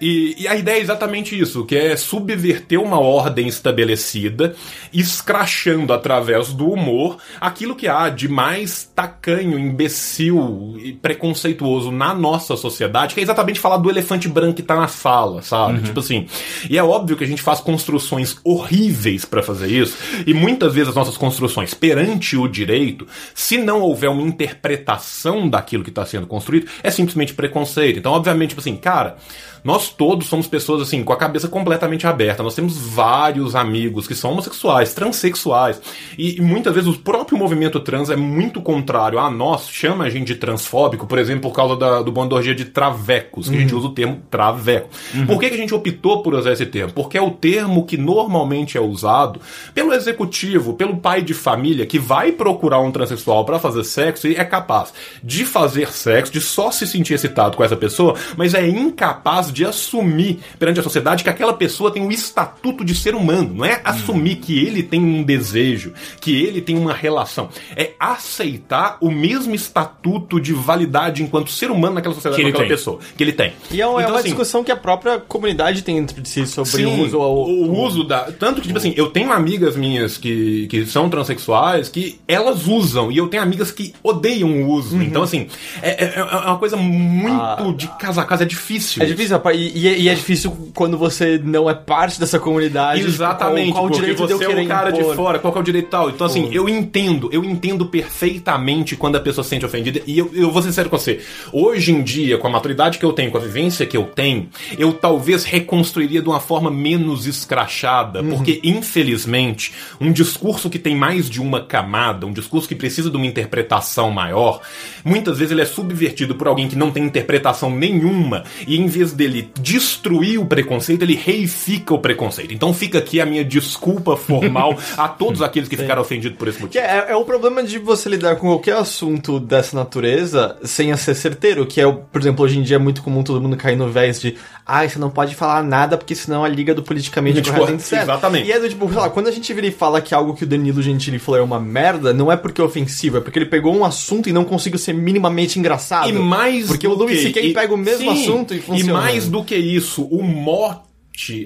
E, e, a ideia é exatamente isso, que é subverter uma ordem estabelecida, escrachando através do humor aquilo que há de mais tacanho, imbecil e preconceituoso na nossa sociedade, que é exatamente falar do elefante branco que tá na sala, sabe? Uhum. Tipo assim. E é óbvio que a gente faz construções horríveis para fazer isso, e muitas vezes as nossas construções perante o direito, se não houver uma interpretação daquilo que está sendo construído, é simplesmente preconceito. Então, obviamente, tipo assim, cara. Nós todos somos pessoas assim, com a cabeça completamente aberta. Nós temos vários amigos que são homossexuais, transexuais. E, e muitas vezes o próprio movimento trans é muito contrário a nós, chama a gente de transfóbico, por exemplo, por causa da, do bondorgia de travecos, que uhum. a gente uhum. usa o termo traveco. Uhum. Por que, que a gente optou por usar esse termo? Porque é o termo que normalmente é usado pelo executivo, pelo pai de família que vai procurar um transexual para fazer sexo e é capaz de fazer sexo, de só se sentir excitado com essa pessoa, mas é incapaz de assumir perante a sociedade que aquela pessoa tem o estatuto de ser humano. Não é assumir que ele tem um desejo, que ele tem uma relação. É aceitar o mesmo estatuto de validade enquanto ser humano naquela sociedade, que naquela tem. pessoa. Que ele tem. E é, uma, é então, é uma assim, discussão que a própria comunidade tem entre si sobre sim, o uso. O, o uso da. Tanto que, tipo assim, eu tenho amigas minhas que, que são transexuais que elas usam, e eu tenho amigas que odeiam o uso. Uhum. Então, assim, é, é, é uma coisa muito ah, de casa a casa, é difícil. É difícil, e, e, é difícil quando você não é parte dessa comunidade. Tipo, Exatamente, qual, qual porque direito você é o cara impor? de fora, qual é o direito tal. Então, assim, eu entendo, eu entendo perfeitamente quando a pessoa se sente ofendida. E eu, eu vou ser sincero com você. Hoje em dia, com a maturidade que eu tenho, com a vivência que eu tenho, eu talvez reconstruiria de uma forma menos escrachada. Uhum. Porque, infelizmente, um discurso que tem mais de uma camada, um discurso que precisa de uma interpretação maior, muitas vezes ele é subvertido por alguém que não tem interpretação nenhuma. E em vez dele ele destruir o preconceito, ele reifica o preconceito. Então fica aqui a minha desculpa formal a todos aqueles que ficaram ofendidos por esse motivo. É, é, o problema de você lidar com qualquer assunto dessa natureza sem ser certeiro, que é, por exemplo, hoje em dia é muito comum todo mundo cair no vés de ah, você não pode falar nada porque senão a liga do politicamente tipo, correto Exatamente. E é do tipo, sei lá, quando a gente vira e fala que algo que o Danilo Gentili falou é uma merda, não é porque é ofensivo, é porque ele pegou um assunto e não conseguiu ser minimamente engraçado. E mais Porque o Louis C.K. pega o mesmo sim, assunto e funciona. E mais do que isso, o mote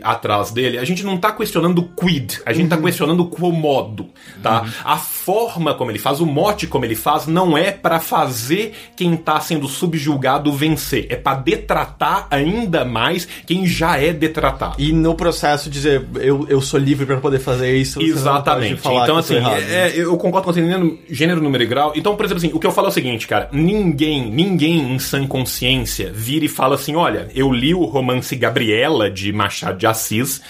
atrás dele, a gente não tá questionando o quid, a gente tá uhum. tá questionando o quo modo, tá? Uhum. A forma como ele faz, o mote como ele faz, não é para fazer quem tá sendo subjulgado vencer, é para detratar ainda mais quem já é detratado. E no processo dizer, eu, eu sou livre para poder fazer isso. Exatamente. então, assim, errado, é, né? eu concordo com você, gênero, número e grau. Então, por exemplo, assim, o que eu falo é o seguinte, cara, ninguém, ninguém em sã consciência vira e fala assim, olha, eu li o romance Gabriela de Machado Machado de Assis.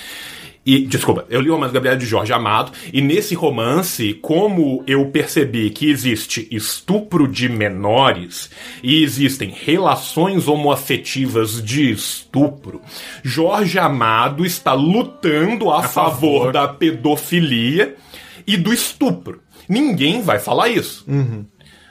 E, desculpa, eu li o romance Gabriel de Jorge Amado, e nesse romance, como eu percebi que existe estupro de menores e existem relações homoafetivas de estupro, Jorge Amado está lutando a, a favor, favor da pedofilia e do estupro. Ninguém vai falar isso. Uhum.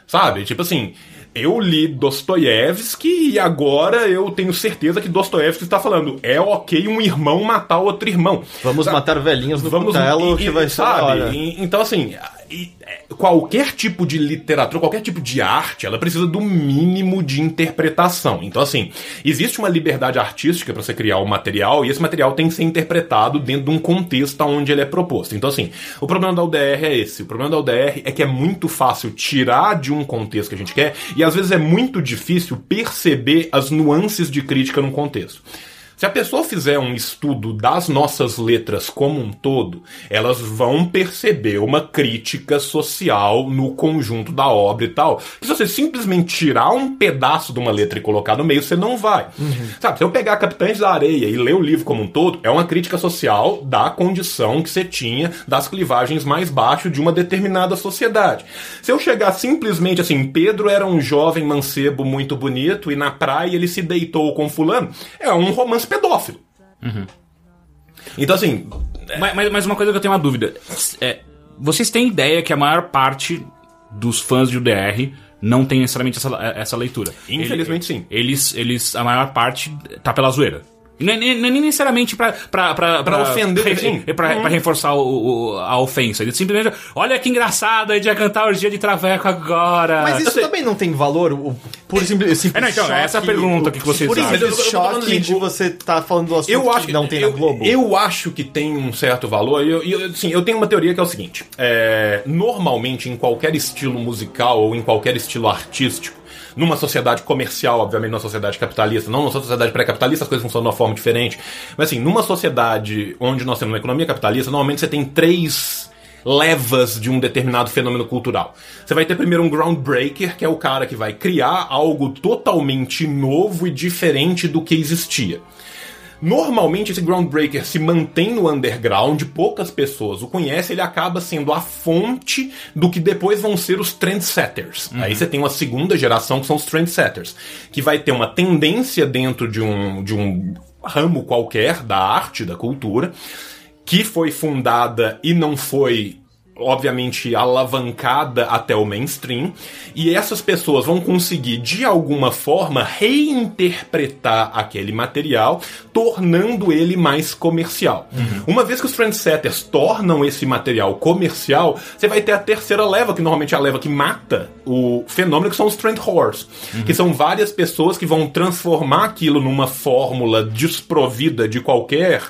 Sabe? Tipo assim, eu li Dostoiévski e agora eu tenho certeza que Dostoiévski está falando é ok um irmão matar outro irmão. Vamos matar velhinhos no Vamos, cutelo e, que vai sabe? ser Então assim, é, qualquer tipo de literatura, qualquer tipo de arte, ela precisa do mínimo de interpretação. Então, assim, existe uma liberdade artística para você criar o um material e esse material tem que ser interpretado dentro de um contexto onde ele é proposto. Então, assim, o problema da UDR é esse. O problema da UDR é que é muito fácil tirar de um contexto que a gente quer e às vezes é muito difícil perceber as nuances de crítica num contexto. Se a pessoa fizer um estudo das nossas letras como um todo, elas vão perceber uma crítica social no conjunto da obra e tal. se você simplesmente tirar um pedaço de uma letra e colocar no meio, você não vai. Uhum. Sabe, se eu pegar Capitães da Areia e ler o livro como um todo, é uma crítica social da condição que você tinha das clivagens mais baixas de uma determinada sociedade. Se eu chegar simplesmente assim, Pedro era um jovem mancebo muito bonito e na praia ele se deitou com fulano, é um romance pedófilo. Uhum. Então, assim. É... Mas, mas, uma coisa que eu tenho uma dúvida. É, vocês têm ideia que a maior parte dos fãs de UDR não tem necessariamente essa, essa leitura? Infelizmente, Ele, sim. Eles, eles, a maior parte tá pela zoeira. Não é, nem- não é nem necessariamente pra, pra, pra, Pra ofender, re- sim. pra, pra reforçar o- o- a ofensa. Ele simplesmente, olha que engraçado, a gente vai cantar Orgia de Traveco agora. Mas isso também não tem valor, o por simples, simples É, não, então, essa é a pergunta que vocês Por tô falando choque assim, de o- você tá falando do assunto Eu acho que não tem eu, na Globo. Eu acho que tem um certo valor. E eu, eu, assim, eu tenho uma teoria que é o seguinte: é, normalmente, em qualquer estilo musical ou em qualquer estilo artístico, numa sociedade comercial, obviamente, numa sociedade capitalista, não numa sociedade pré-capitalista, as coisas funcionam de uma forma diferente. Mas assim, numa sociedade onde nós temos uma economia capitalista, normalmente você tem três levas de um determinado fenômeno cultural. Você vai ter primeiro um groundbreaker, que é o cara que vai criar algo totalmente novo e diferente do que existia. Normalmente esse groundbreaker se mantém no underground, poucas pessoas o conhecem, ele acaba sendo a fonte do que depois vão ser os trendsetters. Aí você tem uma segunda geração que são os trendsetters, que vai ter uma tendência dentro de um, de um ramo qualquer da arte, da cultura, que foi fundada e não foi obviamente alavancada até o mainstream, e essas pessoas vão conseguir de alguma forma reinterpretar aquele material, tornando ele mais comercial. Uma vez que os trendsetters tornam esse material comercial, você vai ter a terceira leva, que normalmente é a leva que mata o fenômeno, que são os trend whores, que são várias pessoas que vão transformar aquilo numa fórmula desprovida de qualquer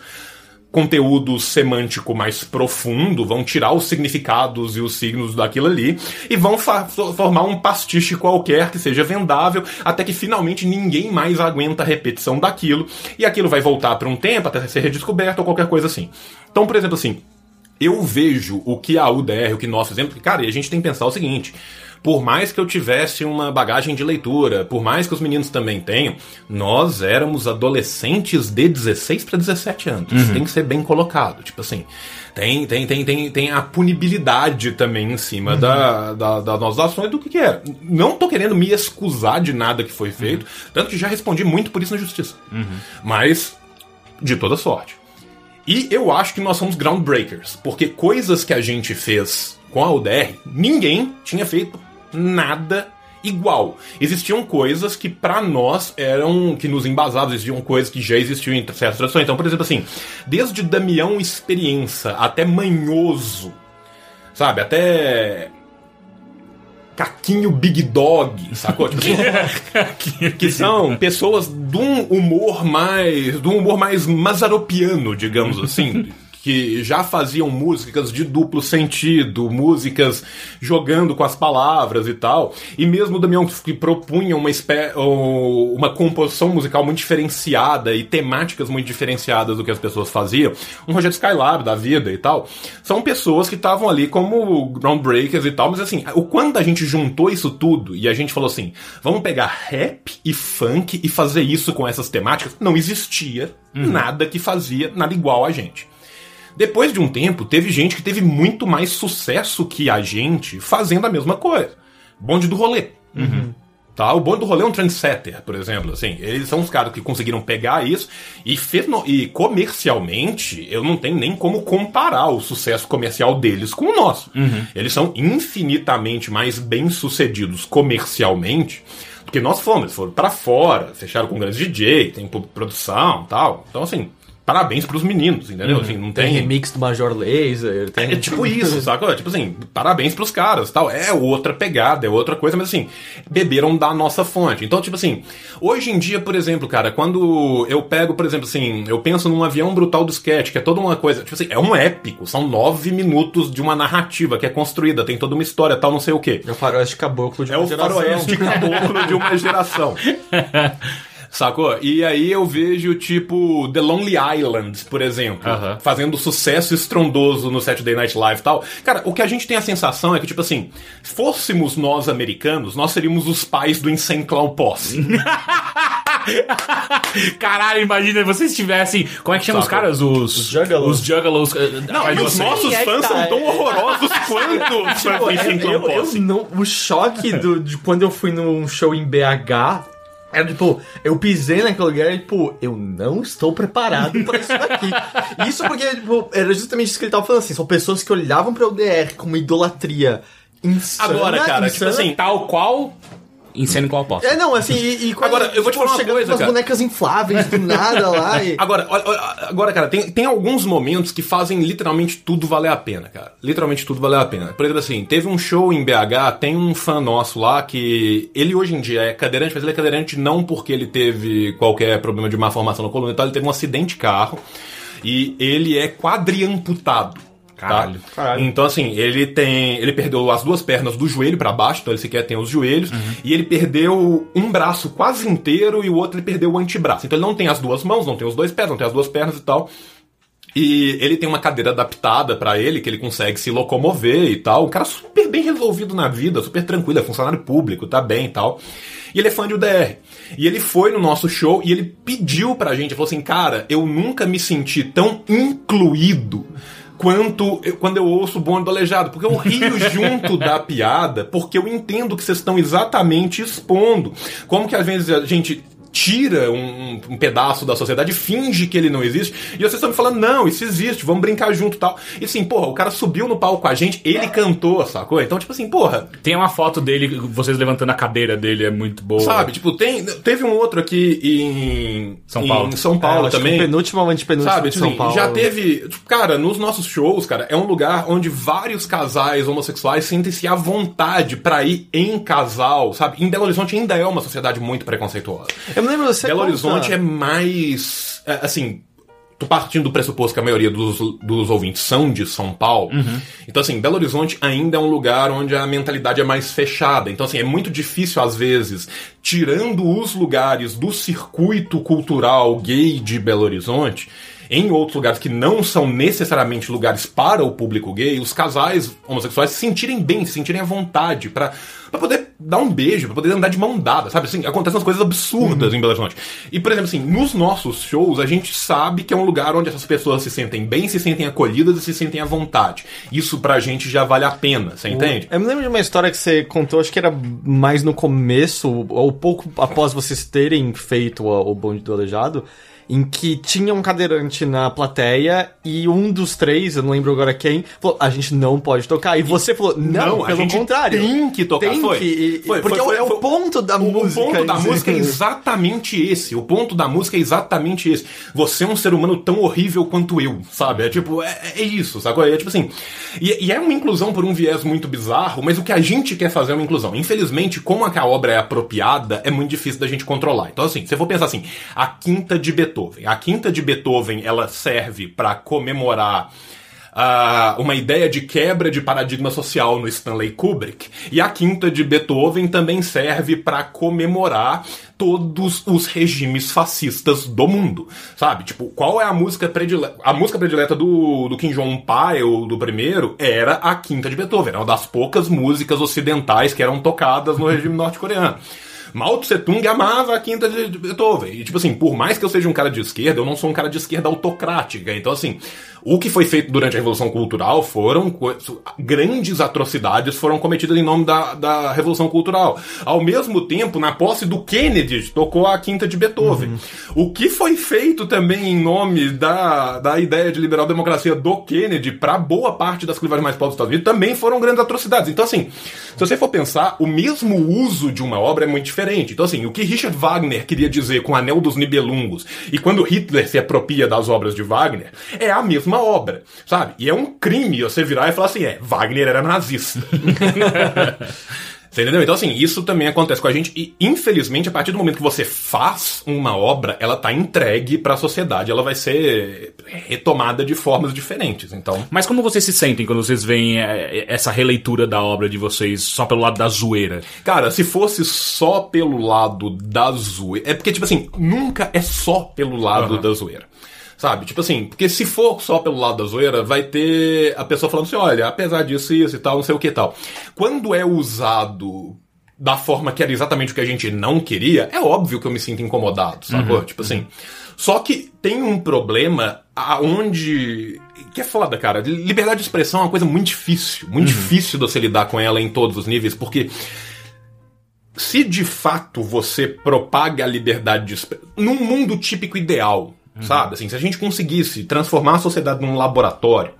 conteúdo semântico mais profundo, vão tirar os significados e os signos daquilo ali e vão formar um pastiche qualquer que seja vendável, até que finalmente ninguém mais aguenta a repetição daquilo e aquilo vai voltar para um tempo até ser redescoberto ou qualquer coisa assim. Então, por exemplo, assim, eu vejo o que a UDR, o que nós fizemos, cara, e a gente tem que pensar o seguinte. Por mais que eu tivesse uma bagagem de leitura, por mais que os meninos também tenham, nós éramos adolescentes de 16 para 17 anos. Isso tem que ser bem colocado. Tipo assim, tem, tem, tem, tem, tem a punibilidade também em cima da, da, das nossas ações do que, que é. Não tô querendo me excusar de nada que foi feito, tanto que já respondi muito por isso na justiça. Mas, de toda sorte. E eu acho que nós somos groundbreakers, porque coisas que a gente fez com a UDR, ninguém tinha feito nada igual. Existiam coisas que pra nós eram que nos embasavam, existiam coisas que já existiam em certas tradições. Então, por exemplo, assim, desde Damião Experiência até Manhoso, sabe, até Caquinho Big Dog, sacou? Tipo assim, que são pessoas de um humor mais, de um humor mais mazaropiano, digamos assim, que já faziam músicas de duplo sentido, músicas jogando com as palavras e tal, e mesmo o Damião que propunha uma uma composição musical muito diferenciada e temáticas muito diferenciadas do que as pessoas faziam, um Rogério Skylab da vida e tal, são pessoas que estavam ali como groundbreakers e tal, mas assim, o quando a gente juntou isso tudo e a gente falou assim, vamos pegar rap e funk e fazer isso com essas temáticas, não existia nada que fazia nada igual a gente. Depois de um tempo, teve gente que teve muito mais sucesso que a gente fazendo a mesma coisa. Bonde do rolê. Tá? O bonde do rolê é um trendsetter, por exemplo. Assim, eles são os caras que conseguiram pegar isso e, feno- e comercialmente, eu não tenho nem como comparar o sucesso comercial deles com o nosso. Eles são infinitamente mais bem-sucedidos comercialmente do que nós fomos. Eles foram pra fora, fecharam com grandes DJ, tem pro- produção tal. Então, assim, parabéns pros meninos, entendeu? Assim, não Tem remix do Major Laser, tem... é tipo isso, saca? Tipo assim, parabéns pros caras, tal. É outra pegada, é outra coisa, mas assim, beberam da nossa fonte. Então, tipo assim, hoje em dia, por exemplo, cara, quando eu pego, por exemplo, assim, eu penso num avião brutal do sketch, que é toda uma coisa, tipo assim, é um épico, são nove minutos de uma narrativa que é construída, tem toda uma história, tal, não sei o quê. É o faroeste caboclo de É uma o geração. faroeste caboclo de uma geração. Sacou? E aí eu vejo, tipo, The Lonely Island, por exemplo, Aham. fazendo sucesso estrondoso no Saturday Night Live e tal. Cara, o que a gente tem a sensação é que, tipo assim, fôssemos nós americanos, nós seríamos os pais do Insane Clown Posse. Caralho, imagina vocês tivessem. Como é que chamam os Sacou? caras? Os. Os Juggalos. Os Juggalos. eh, Não, atrás e de os nossos Sim, é fãs tá, são tão é. horrorosos quanto os fãs do Clown eu, eu Posse. não, o choque do, de quando eu fui num show em BH era tipo, eu pisei naquele lugar e tipo, eu não estou preparado pra isso daqui. isso porque tipo, era justamente isso que ele tava falando assim, são pessoas que olhavam pra UDR com uma idolatria insana. Agora, cara, tipo insana, assim, Tal qual em cena igual posso. É, não, assim, e, e quando Agora, eu vou te tipo, falar uma chegando coisa, umas cara. bonecas infláveis do nada lá e... Agora, agora, cara, tem, tem alguns momentos que fazem literalmente tudo valer a pena, cara. Literalmente tudo valer a pena. Por exemplo, assim, teve um show em BH, tem um fã nosso lá que. Ele hoje em dia é cadeirante, mas ele é cadeirante não porque ele teve qualquer problema de má formação na coluna e tal, ele teve um acidente de carro e ele é quadriamputado. Tá? Caralho. Caralho. Então, assim, ele tem. Ele perdeu as duas pernas do joelho pra baixo, então ele sequer tem os joelhos. E ele perdeu um braço quase inteiro e o outro ele perdeu o antebraço. Então ele não tem as duas mãos, não tem os dois pés, não tem as duas pernas e tal. E ele tem uma cadeira adaptada pra ele, que ele consegue se locomover e tal. Um cara super bem resolvido na vida, super tranquilo, é funcionário público, tá bem e tal. E ele é fã de UDR. E ele foi no nosso show e ele pediu pra gente, ele falou assim, cara, eu nunca me senti tão incluído quanto eu- quando eu ouço o bonde do aleijado, porque eu rio junto da piada, porque eu entendo que vocês estão exatamente expondo. Como que às vezes a gente tira um, um pedaço da sociedade, finge que ele não existe, e vocês estão me falando, não, isso existe, vamos brincar junto e tal. E assim, porra, o cara subiu no palco com a gente, ele cantou, sacou? Então, tipo assim, porra, Tem uma foto dele, vocês levantando a cadeira dele, é muito boa. sabe? Tipo, tem, teve um outro aqui em São Paulo. em São É, Paulo que também. penúltimo ou antepenúltimo Sabe, de São assim, Paulo. já teve. tipo, Cara, nos nossos shows, cara, é um lugar onde vários casais homossexuais sentem-se à vontade pra ir em casal, sabe? Em Belo Horizonte ainda é uma sociedade muito preconceituosa. Eu lembro, você Belo conta- Horizonte é mais. é, assim. Tô partindo do pressuposto que a maioria dos, dos ouvintes são de São Paulo. Então, assim, Belo Horizonte ainda é um lugar onde a mentalidade é mais fechada. Então, assim, é muito difícil, às vezes, tirando os lugares do circuito cultural gay de Belo Horizonte, em outros lugares que não são necessariamente lugares para o público gay, os casais homossexuais se sentirem bem, se sentirem à vontade pra poder dar um beijo, pra poder andar de mão dada, sabe? Assim, acontecem umas coisas absurdas em Belo Horizonte. E, por exemplo, assim, nos nossos shows, a gente sabe que é um lugar onde essas pessoas se sentem bem, se sentem acolhidas e se sentem à vontade. Isso pra gente já vale a pena, você entende? Eu me lembro de uma história que você contou, acho que era mais no começo, ou pouco após vocês terem feito o, o bonde do aleijado, em que tinha um cadeirante na plateia e um dos três, eu não lembro agora quem, falou, a gente não pode tocar. E você falou, não, a pelo gente contrário. tem que tocar. Tem foi. que, e- Foi, porque foi, é o foi- ponto da o, música. O ponto da isso. música é exatamente esse. O ponto da música é exatamente esse. Você é um ser humano tão horrível quanto eu, sabe? É tipo, é, é isso, sacou? É tipo assim. E, e é uma inclusão por um viés muito bizarro, mas o que a gente quer fazer é uma inclusão. Infelizmente, como é que a obra é apropriada, é muito difícil da gente controlar. Então, assim, se eu for pensar assim, a quinta de Beethoven. A quinta de Beethoven, ela serve pra comemorar ah, uma ideia de quebra de paradigma social no Stanley Kubrick. E a quinta de Beethoven também serve para comemorar todos os regimes fascistas do mundo, sabe? Tipo, qual é a música predileta? A música predileta do, do Kim Jong-un ou do primeiro era a quinta de Beethoven, era uma das poucas músicas ocidentais que eram tocadas no regime norte-coreano. Mao Tse Tung amava a quinta de Beethoven. E, tipo assim, por mais que eu seja um cara de esquerda, eu não sou um cara de esquerda autocrática. Então, assim, o que foi feito durante a Revolução Cultural foram grandes atrocidades foram cometidas em nome da, da Revolução Cultural. Ao mesmo tempo, na posse do Kennedy, tocou a quinta de Beethoven. O que foi feito também em nome da, da ideia de liberal democracia do Kennedy para boa parte das clivagens mais pobres dos Estados Unidos também foram grandes atrocidades. Então, assim, se você for pensar, o mesmo uso de uma obra é muito diferente. Então, assim, o que Richard Wagner queria dizer com Anel dos Nibelungos e quando Hitler se apropria das obras de Wagner é a mesma obra, sabe? E é um crime você virar e falar assim, é, Wagner era nazista. Você entendeu? Então, assim, isso também acontece com a gente. E, infelizmente, a partir do momento que você faz uma obra, ela tá entregue pra sociedade. Ela vai ser retomada de formas diferentes. Então. Mas como vocês se sentem quando vocês veem é, essa releitura da obra de vocês só pelo lado da zoeira? Cara, se fosse só pelo lado da zoeira. É porque, tipo assim, nunca é só pelo lado Aham. da zoeira. Sabe? Tipo assim, porque se for só pelo lado da zoeira, vai ter a pessoa falando assim: olha, apesar disso, isso e tal, não sei o que e tal. Quando é usado da forma que era exatamente o que a gente não queria, é óbvio que eu me sinto incomodado, sacou? tipo assim. Só que tem um problema aonde. Que é foda, cara. Liberdade de expressão é uma coisa muito difícil. Muito difícil de você lidar com ela em todos os níveis, porque se de fato você propaga a liberdade de expressão. Num mundo típico ideal, sabe? Assim, se a gente conseguisse transformar a sociedade num laboratório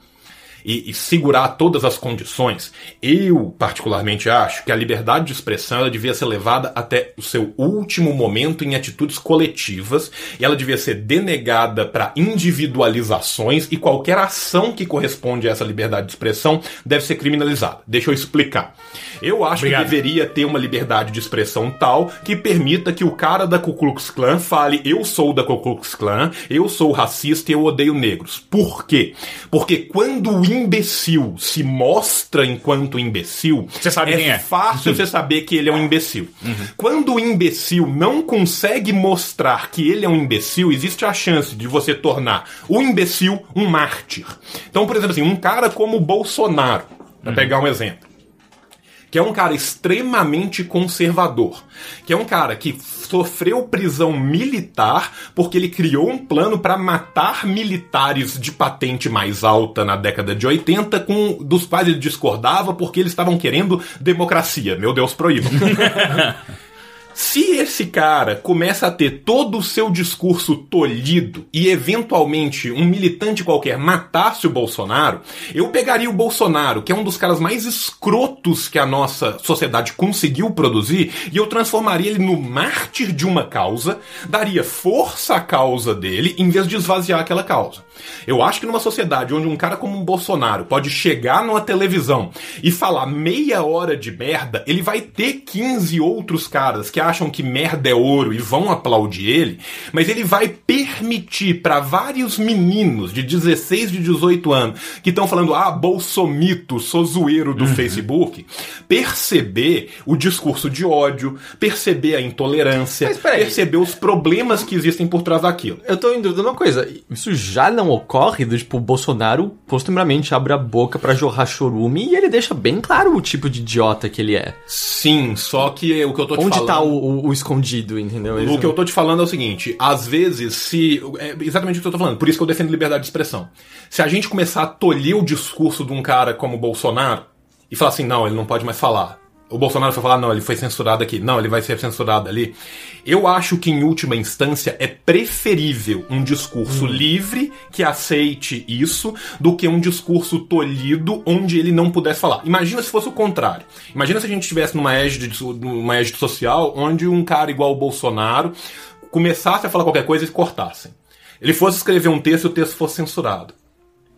e, e, segurar todas as condições, eu particularmente acho que a liberdade de expressão ela devia ser levada até o seu último momento em atitudes coletivas e ela devia ser denegada para individualizações e qualquer ação que corresponde a essa liberdade de expressão deve ser criminalizada. Deixa eu explicar. Eu acho Obrigado. que deveria ter uma liberdade de expressão tal que permita que o cara da Ku Klux Klan fale eu sou da Ku Klux Klan, eu sou racista e eu odeio negros. Por quê? Porque quando o imbecil se mostra enquanto imbecil, você sabe é, quem é fácil você saber que ele é um imbecil. Uhum. Quando o imbecil não consegue mostrar que ele é um imbecil, existe a chance de você tornar o imbecil um mártir. Então, por exemplo, assim, um cara como o Bolsonaro, para uhum. pegar um exemplo que é um cara extremamente conservador, que é um cara que sofreu prisão militar porque ele criou um plano para matar militares de patente mais alta na década de 80, com dos quais ele discordava porque eles estavam querendo democracia. Meu Deus, proíba. Se esse cara começa a ter todo o seu discurso tolhido e eventualmente um militante qualquer matasse o Bolsonaro, eu pegaria o Bolsonaro, que é um dos caras mais escrotos que a nossa sociedade conseguiu produzir, e eu transformaria ele no mártir de uma causa, daria força à causa dele em vez de esvaziar aquela causa. Eu acho que numa sociedade onde um cara como um Bolsonaro pode chegar numa televisão e falar meia hora de merda, ele vai ter 15 outros caras que acham que merda é ouro e vão aplaudir ele, mas ele vai permitir para vários meninos de 16, de 18 anos que estão falando, ah, bolsomito, sou zoeiro do uhum. Facebook, perceber o discurso de ódio, perceber a intolerância, perceber os problemas que existem por trás daquilo. Eu tô em dúvida uma coisa, isso já não ocorre do tipo, o Bolsonaro costumeiramente abre a boca para jorrar chorume e ele deixa bem claro o tipo de idiota que ele é. Sim, só que o que eu tô te Onde falando... tá o, o, o escondido, entendeu? O que eu tô te falando é o seguinte, às vezes, se... É exatamente o que eu tô falando, por isso que eu defendo liberdade de expressão. Se a gente começar a tolher o discurso de um cara como o Bolsonaro e falar assim, não, ele não pode mais falar o Bolsonaro foi falar, não, ele foi censurado aqui, não, ele vai ser censurado ali. Eu acho que, em última instância, é preferível um discurso hum. livre que aceite isso do que um discurso tolhido onde ele não pudesse falar. Imagina se fosse o contrário. Imagina se a gente estivesse numa égide, numa égide social onde um cara igual o Bolsonaro começasse a falar qualquer coisa e cortassem. Ele fosse escrever um texto e o texto fosse censurado.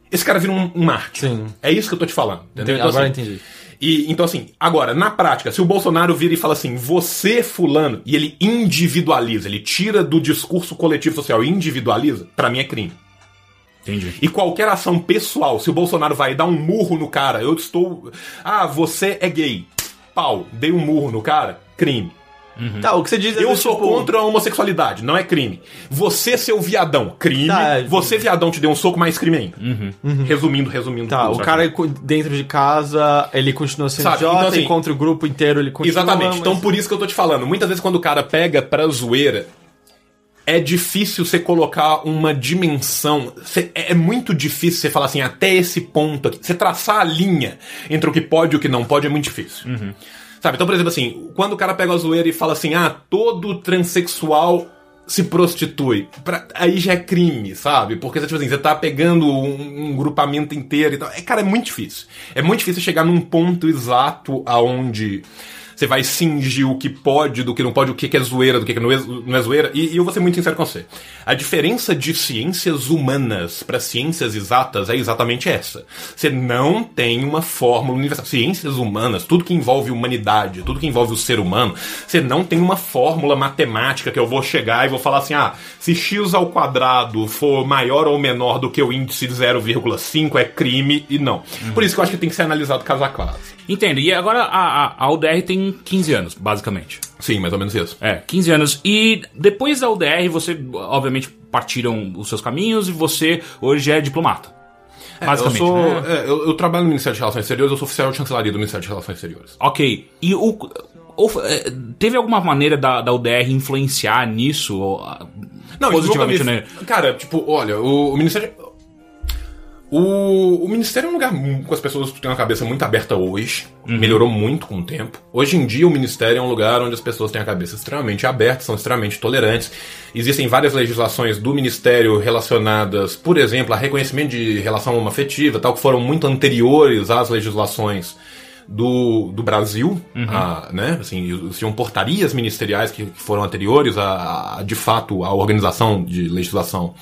Esse cara vira um, um mártir. Sim. É isso que eu tô te falando. Entendeu? Então, Agora assim, entendi. E então assim, agora, na prática, se o Bolsonaro vira e fala assim, você fulano, e ele individualiza, ele tira do discurso coletivo social e individualiza, para mim é crime. Entendi. E qualquer ação pessoal, se o Bolsonaro vai dar um murro no cara, eu estou. Ah, você é gay. Pau, dei um murro no cara, crime. Uhum. Tá, o que você diz é Eu sou tipo... contra a homossexualidade, não é crime. Você, seu viadão, crime. Tá, você, viadão, te deu um soco, mais crime ainda. Uhum. Uhum. Resumindo, resumindo. Tá, tudo, o cara dentro de casa, ele continua sendo sabe? idiota, então, assim, encontra o grupo inteiro, ele continua... Exatamente, mas... então por isso que eu tô te falando. Muitas vezes quando o cara pega pra zoeira, é difícil você colocar uma dimensão. é muito difícil você falar assim, até esse ponto aqui. Você traçar a linha entre o que pode e o que não pode é muito difícil. Uhum. Sabe? Então, por exemplo, assim, quando o cara pega a zoeira e fala assim, ah, todo transexual se prostitui. Pra, aí já é crime, sabe? Porque tipo assim, você tá pegando um, um, grupamento inteiro e tal. É, cara, é muito difícil. É muito difícil chegar num ponto exato aonde você vai cingir o que pode do que não pode, o que é zoeira do que não é, não é zoeira. E, e eu vou ser muito sincero com você. A diferença de ciências humanas para ciências exatas é exatamente essa. Você não tem uma fórmula universal. Ciências humanas, tudo que envolve humanidade, tudo que envolve o ser humano, você não tem uma fórmula matemática que eu vou chegar e vou falar assim: ah, se x ao quadrado for maior ou menor do que o índice de 0,5 é crime e não. Uhum. Por isso que eu acho que tem que ser analisado caso a caso. Entendo. E agora a, a, a UDR tem 15 anos, basicamente. Sim, mais ou menos isso. É, 15 anos. E depois da UDR, você, obviamente, partiram os seus caminhos e você hoje é diplomata. É, basicamente. Eu, sou, né? é, eu, eu, trabalho no Ministério de Relações Exteriores, eu sou oficial de chancelaria do Ministério de Relações Exteriores. Ok. E o. É, teve alguma maneira da, da UDR influenciar nisso? Não, positivamente, me... né? Cara, tipo, olha, o, o Ministério. O, o Ministério é um lugar com as pessoas que têm uma cabeça muito aberta hoje. Melhorou muito com o tempo. Hoje em dia, o Ministério é um lugar onde as pessoas têm a cabeça extremamente aberta, são extremamente tolerantes. Existem várias legislações do Ministério relacionadas, por exemplo, a reconhecimento de relação homoafetiva, tal, que foram muito anteriores às legislações do, do Brasil, a, né? Assim, existiam portarias ministeriais que, que foram anteriores a, a, de fato, a organização de legislação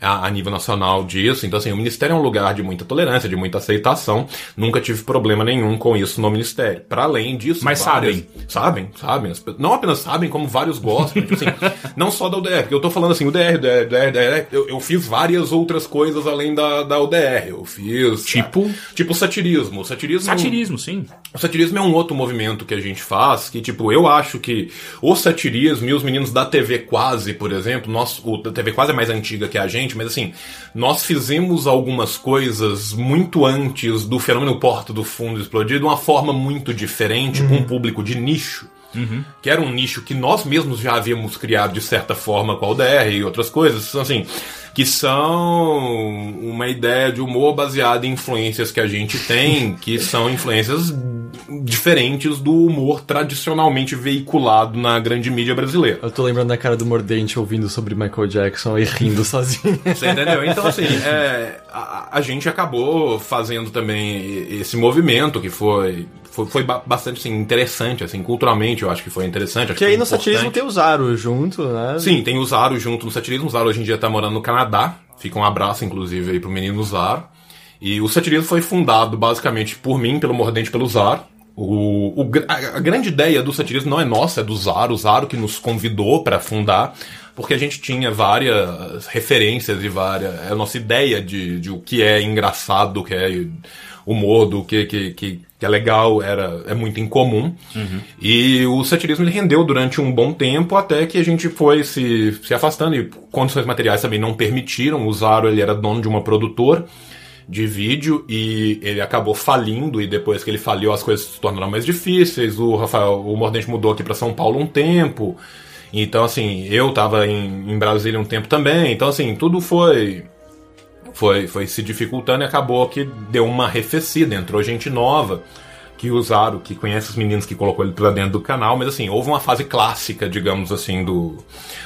a, a nível nacional disso. Então, assim, o Ministério é um lugar de muita tolerância, de muita aceitação. Nunca tive problema nenhum com isso no Ministério. Para além disso, Mas várias- sabem. Sabem, sabem. Não apenas sabem, como vários gostam. tipo assim, não só da UDR, porque eu tô falando assim, UDR, UDR, UDR, UDR. Eu, eu fiz várias outras coisas além da, da UDR. Eu fiz. Tipo? Tipo satirismo. O satirismo. Satirismo, sim. O satirismo é um outro movimento que a gente faz, que, tipo, eu acho que o satirismo e os meninos da TV Quase, por exemplo, nós, o da TV Quase é mais antiga que a gente, mas assim, nós fizemos algumas coisas muito antes do fenômeno Porta do Fundo explodir de uma forma muito diferente, com um público de nicho. Que era um nicho que nós mesmos já havíamos criado de certa forma com a UDR e outras coisas, então, assim, que são uma ideia de humor baseada em influências que a gente tem, que são influências diferentes do humor tradicionalmente veiculado na grande mídia brasileira. Eu tô lembrando da cara do Mordente ouvindo sobre Michael Jackson e rindo sozinho. Você entendeu? Então, assim, é, a, a gente acabou fazendo também esse movimento que foi, foi, foi ba- bastante assim, interessante, assim, culturalmente eu acho que foi interessante. Que aí no satirismo importante. tem o Zaro junto, né? Sim, tem o Zaro junto no satirismo. O Zaro hoje em dia tá morando no Canadá. Fica um abraço, inclusive, aí pro menino Zaro. E o satirismo foi fundado basicamente por mim, pelo Mordente, pelo Zaro. O, o a, grande ideia do satirismo não é nossa, é do Zaro. O Zaro que nos convidou para fundar, porque a gente tinha várias referências e várias. A nossa ideia de, de o que é engraçado, do que é humor, do que, que, que, é legal, era, é muito incomum. E o satirismo ele rendeu durante um bom tempo, até que a gente foi se, se afastando, e condições materiais também não permitiram. O Zaro ele era dono de uma produtora de vídeo e ele acabou falindo e depois que ele faliu as coisas se tornaram mais difíceis. O Rafael, o Mordente mudou aqui para São Paulo um tempo. Então assim, eu tava em, em Brasília um tempo também. Então assim, tudo foi foi, foi se dificultando e acabou que deu uma arrefecida, entrou gente nova que usaram, que conhece os meninos que colocou ele pra dentro do canal, mas assim, houve uma fase clássica, digamos assim, do,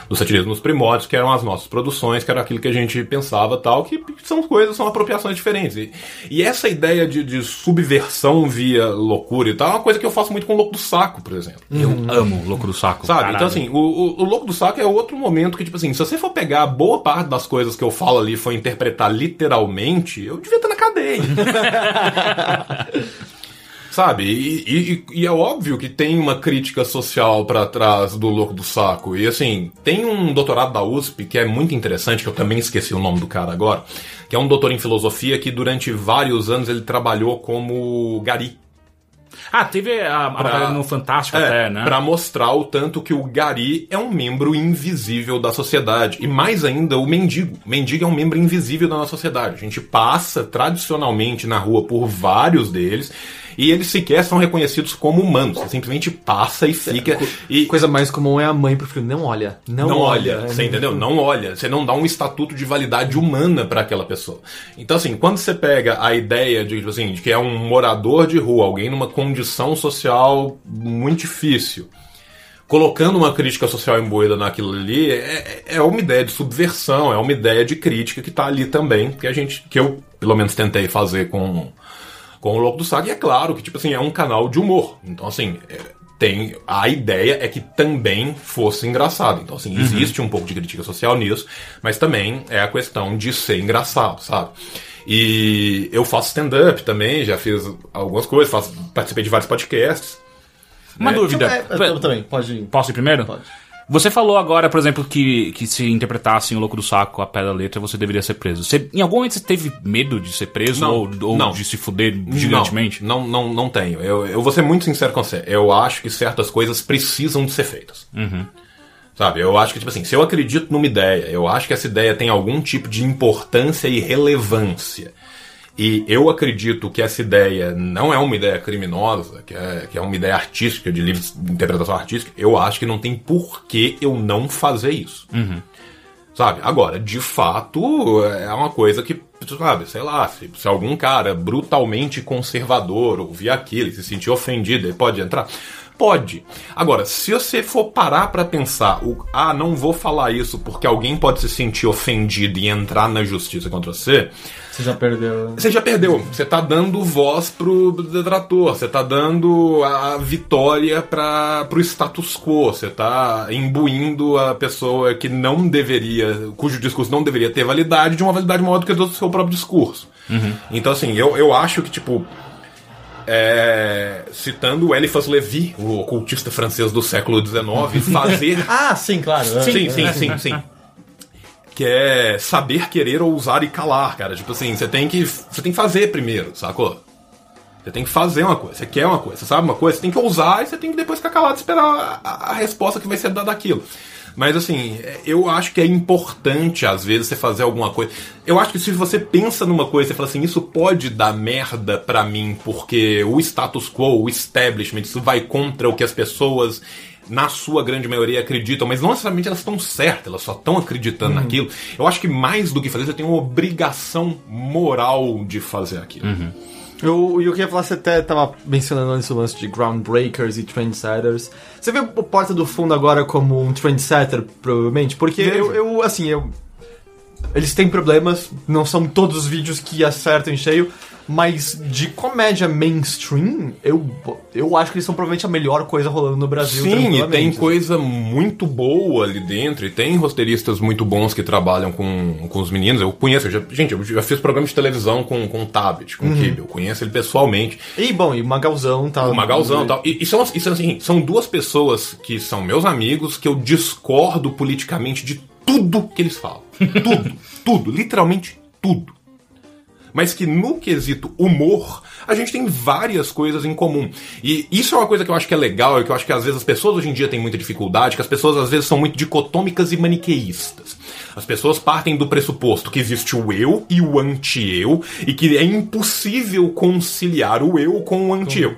do satirismo nos primórdios, que eram as nossas produções, que era aquilo que a gente pensava tal, que são coisas, são apropriações diferentes. E, e essa ideia de, de subversão via loucura e tal, é uma coisa que eu faço muito com o Louco do Saco, por exemplo. Eu amo o Louco do Saco. Sabe? caralho. Então, assim, o, o, o Louco do Saco é outro momento que, tipo assim, se você for pegar boa parte das coisas que eu falo ali e for interpretar literalmente, eu devia estar na cadeia. Sabe? E, e- e é óbvio que tem uma crítica social pra trás do Louco do Saco. E assim, tem um doutorado da USP que é muito interessante, que eu também esqueci o nome do cara agora, que é um doutor em filosofia que durante vários anos ele trabalhou como gari. Ah, teve a, a matéria no Fantástico É, até, né? Pra mostrar o tanto que o gari é um membro invisível da sociedade. E mais ainda, o mendigo. O mendigo é um membro invisível da nossa sociedade. A gente passa tradicionalmente na rua por vários deles. E eles sequer são reconhecidos como humanos. Você simplesmente passa e fica. E, Coisa mais comum é a mãe pro filho, não olha, não, não olha, olha. você entendeu? Não olha. Você não dá um estatuto de validade humana para aquela pessoa. Então, assim, quando você pega a ideia de, tipo assim, de que é um morador de rua, alguém numa condição social muito difícil, colocando uma crítica social imbuída naquilo ali, é, é uma ideia de subversão, é uma ideia de crítica que tá ali também, que a gente, que eu, pelo menos, tentei fazer com, com o Louco do Saga, e é claro que, tipo assim, é um canal de humor. Então, assim, é, tem a ideia é que também fosse engraçado. Então, assim, existe um pouco de crítica social nisso, mas também é a questão de ser engraçado, sabe? E eu faço stand-up também, já fiz algumas coisas, faço, participei de vários podcasts. Uma É, dúvida. É, eu também, pode ir. Posso ir primeiro? Pode. Você falou agora, por exemplo, que, que se interpretassem o Louco do Saco a pé da letra, você deveria ser preso. Você, em algum momento você teve medo de ser preso Não, ou, ou não. de se fuder gigantemente? Não, não, não, não tenho. Eu, eu vou ser muito sincero com você. Eu acho que certas coisas precisam de ser feitas. Sabe? Eu acho que, tipo assim, se eu acredito numa ideia, eu acho que essa ideia tem algum tipo de importância e relevância. E eu acredito que essa ideia não é uma ideia criminosa, que é, que é uma ideia artística, de livre interpretação artística. Eu acho que não tem por que eu não fazer isso. Sabe? Agora, de fato, é uma coisa que sabe, sei lá, se, se algum cara brutalmente conservador ouvir aquilo e se sentir ofendido, ele pode entrar. Pode. Agora, se você for parar pra pensar, o, ah, não vou falar isso porque alguém pode se sentir ofendido e entrar na justiça contra você, Você já perdeu. você já perdeu. Você tá dando voz pro detrator, você tá dando a vitória para pro status quo, você tá imbuindo a pessoa que não deveria, cujo discurso não deveria ter validade, de uma validade maior do que do seu próprio discurso. Então, assim, eu, eu acho que, tipo, é, citando Eliphas Levi, o ocultista francês do século XIX, fazer Ah, sim, claro. Sim, sim, sim, sim. Que é saber querer ousar e calar, cara. Tipo assim, você tem que. Você tem que fazer primeiro, sacou? Você tem que fazer uma coisa, você quer uma coisa, você sabe uma coisa, você tem que ousar e você tem que depois ficar calado e esperar a, resposta que vai ser dada daquilo. Mas assim, eu acho que é importante, às vezes, você fazer alguma coisa. Eu acho que se você pensa numa coisa, você fala assim, isso pode dar merda pra mim, porque o status quo, o establishment, isso vai contra o que as pessoas na sua grande maioria acreditam, mas não necessariamente elas estão certas, elas só estão acreditando naquilo. Eu acho que mais do que fazer, você tem uma obrigação moral de fazer aquilo. Eu, e eu queria falar, você até tava mencionando antes o lance de groundbreakers e trendsetters. Você vê o Porta do Fundo agora como um trendsetter, provavelmente? Porque eu, eu, assim, eu... Eles têm problemas, não são todos os vídeos que acertam em cheio, mas de comédia mainstream, eu, eu acho que eles são provavelmente a melhor coisa rolando no Brasil. Sim, e tem coisa muito boa ali dentro, e tem roteiristas muito bons que trabalham com, com os meninos. Eu conheço, eu já, gente, eu já fiz programa de televisão com, com o Tabit, com o Kibe, eu conheço ele pessoalmente. E, bom, e o Magalzão tá... O Magalzão e tal. E, e são, e são, assim, são duas pessoas que são meus amigos, que eu discordo politicamente de tudo que eles falam. Tudo, tudo, literalmente tudo. Mas que no quesito humor, a gente tem várias coisas em comum. E isso é uma coisa que eu acho que é legal e que eu acho que às vezes as pessoas hoje em dia têm muita dificuldade, que as pessoas às vezes são muito dicotômicas e maniqueístas. As pessoas partem do pressuposto que existe o eu e o anti-eu e que é impossível conciliar o eu com o anti-eu.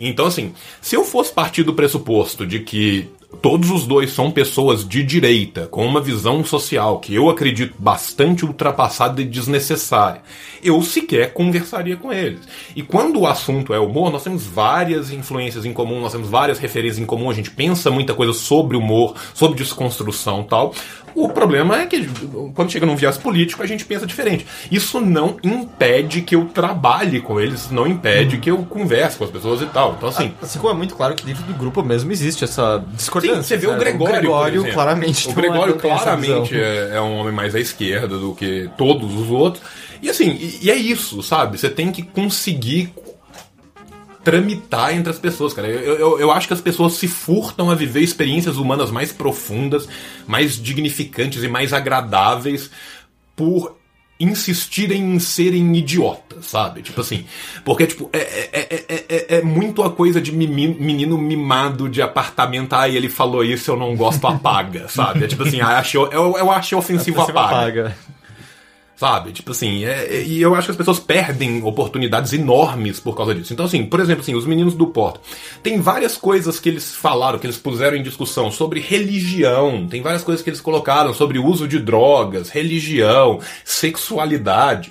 Então, assim, se eu fosse partir do pressuposto de que todos os dois são pessoas de direita, com uma visão social que eu acredito bastante ultrapassada e desnecessária, eu sequer conversaria com eles. E quando o assunto é humor, nós temos várias influências em comum, nós temos várias referências em comum, a gente pensa muita coisa sobre humor, sobre desconstrução tal. O problema é que quando chega num viés político a gente pensa diferente. Isso não impede que eu trabalhe com eles, não impede que eu converse com as pessoas e tal. Então, assim, Assim como é muito claro que dentro do grupo mesmo existe essa discordância. Você vê o? Gregório. O Gregório claramente. O é- Gregório claramente é, é um homem mais à esquerda do que todos os outros. E assim, e, e é isso, sabe? Você tem que conseguir tramitar entre as pessoas, cara. Eu, eu, eu acho que as pessoas se furtam a viver experiências humanas mais profundas, mais dignificantes e mais agradáveis por insistirem em serem idiotas, sabe? Tipo assim, porque tipo, é, é, é, é- é, é muito a coisa de menino mimado de apartamento, ai, ele falou isso, eu não gosto, apaga, sabe? É tipo assim, ah, achei, eu, eu achei ofensivo, apaga. apaga. Sabe? Tipo assim, é- é- e eu acho que as pessoas perdem oportunidades enormes por causa disso. Então, assim, por exemplo, assim, os meninos do Porto. Tem várias coisas que eles falaram, que eles puseram em discussão sobre religião. Tem várias coisas que eles colocaram sobre uso de drogas, religião, sexualidade.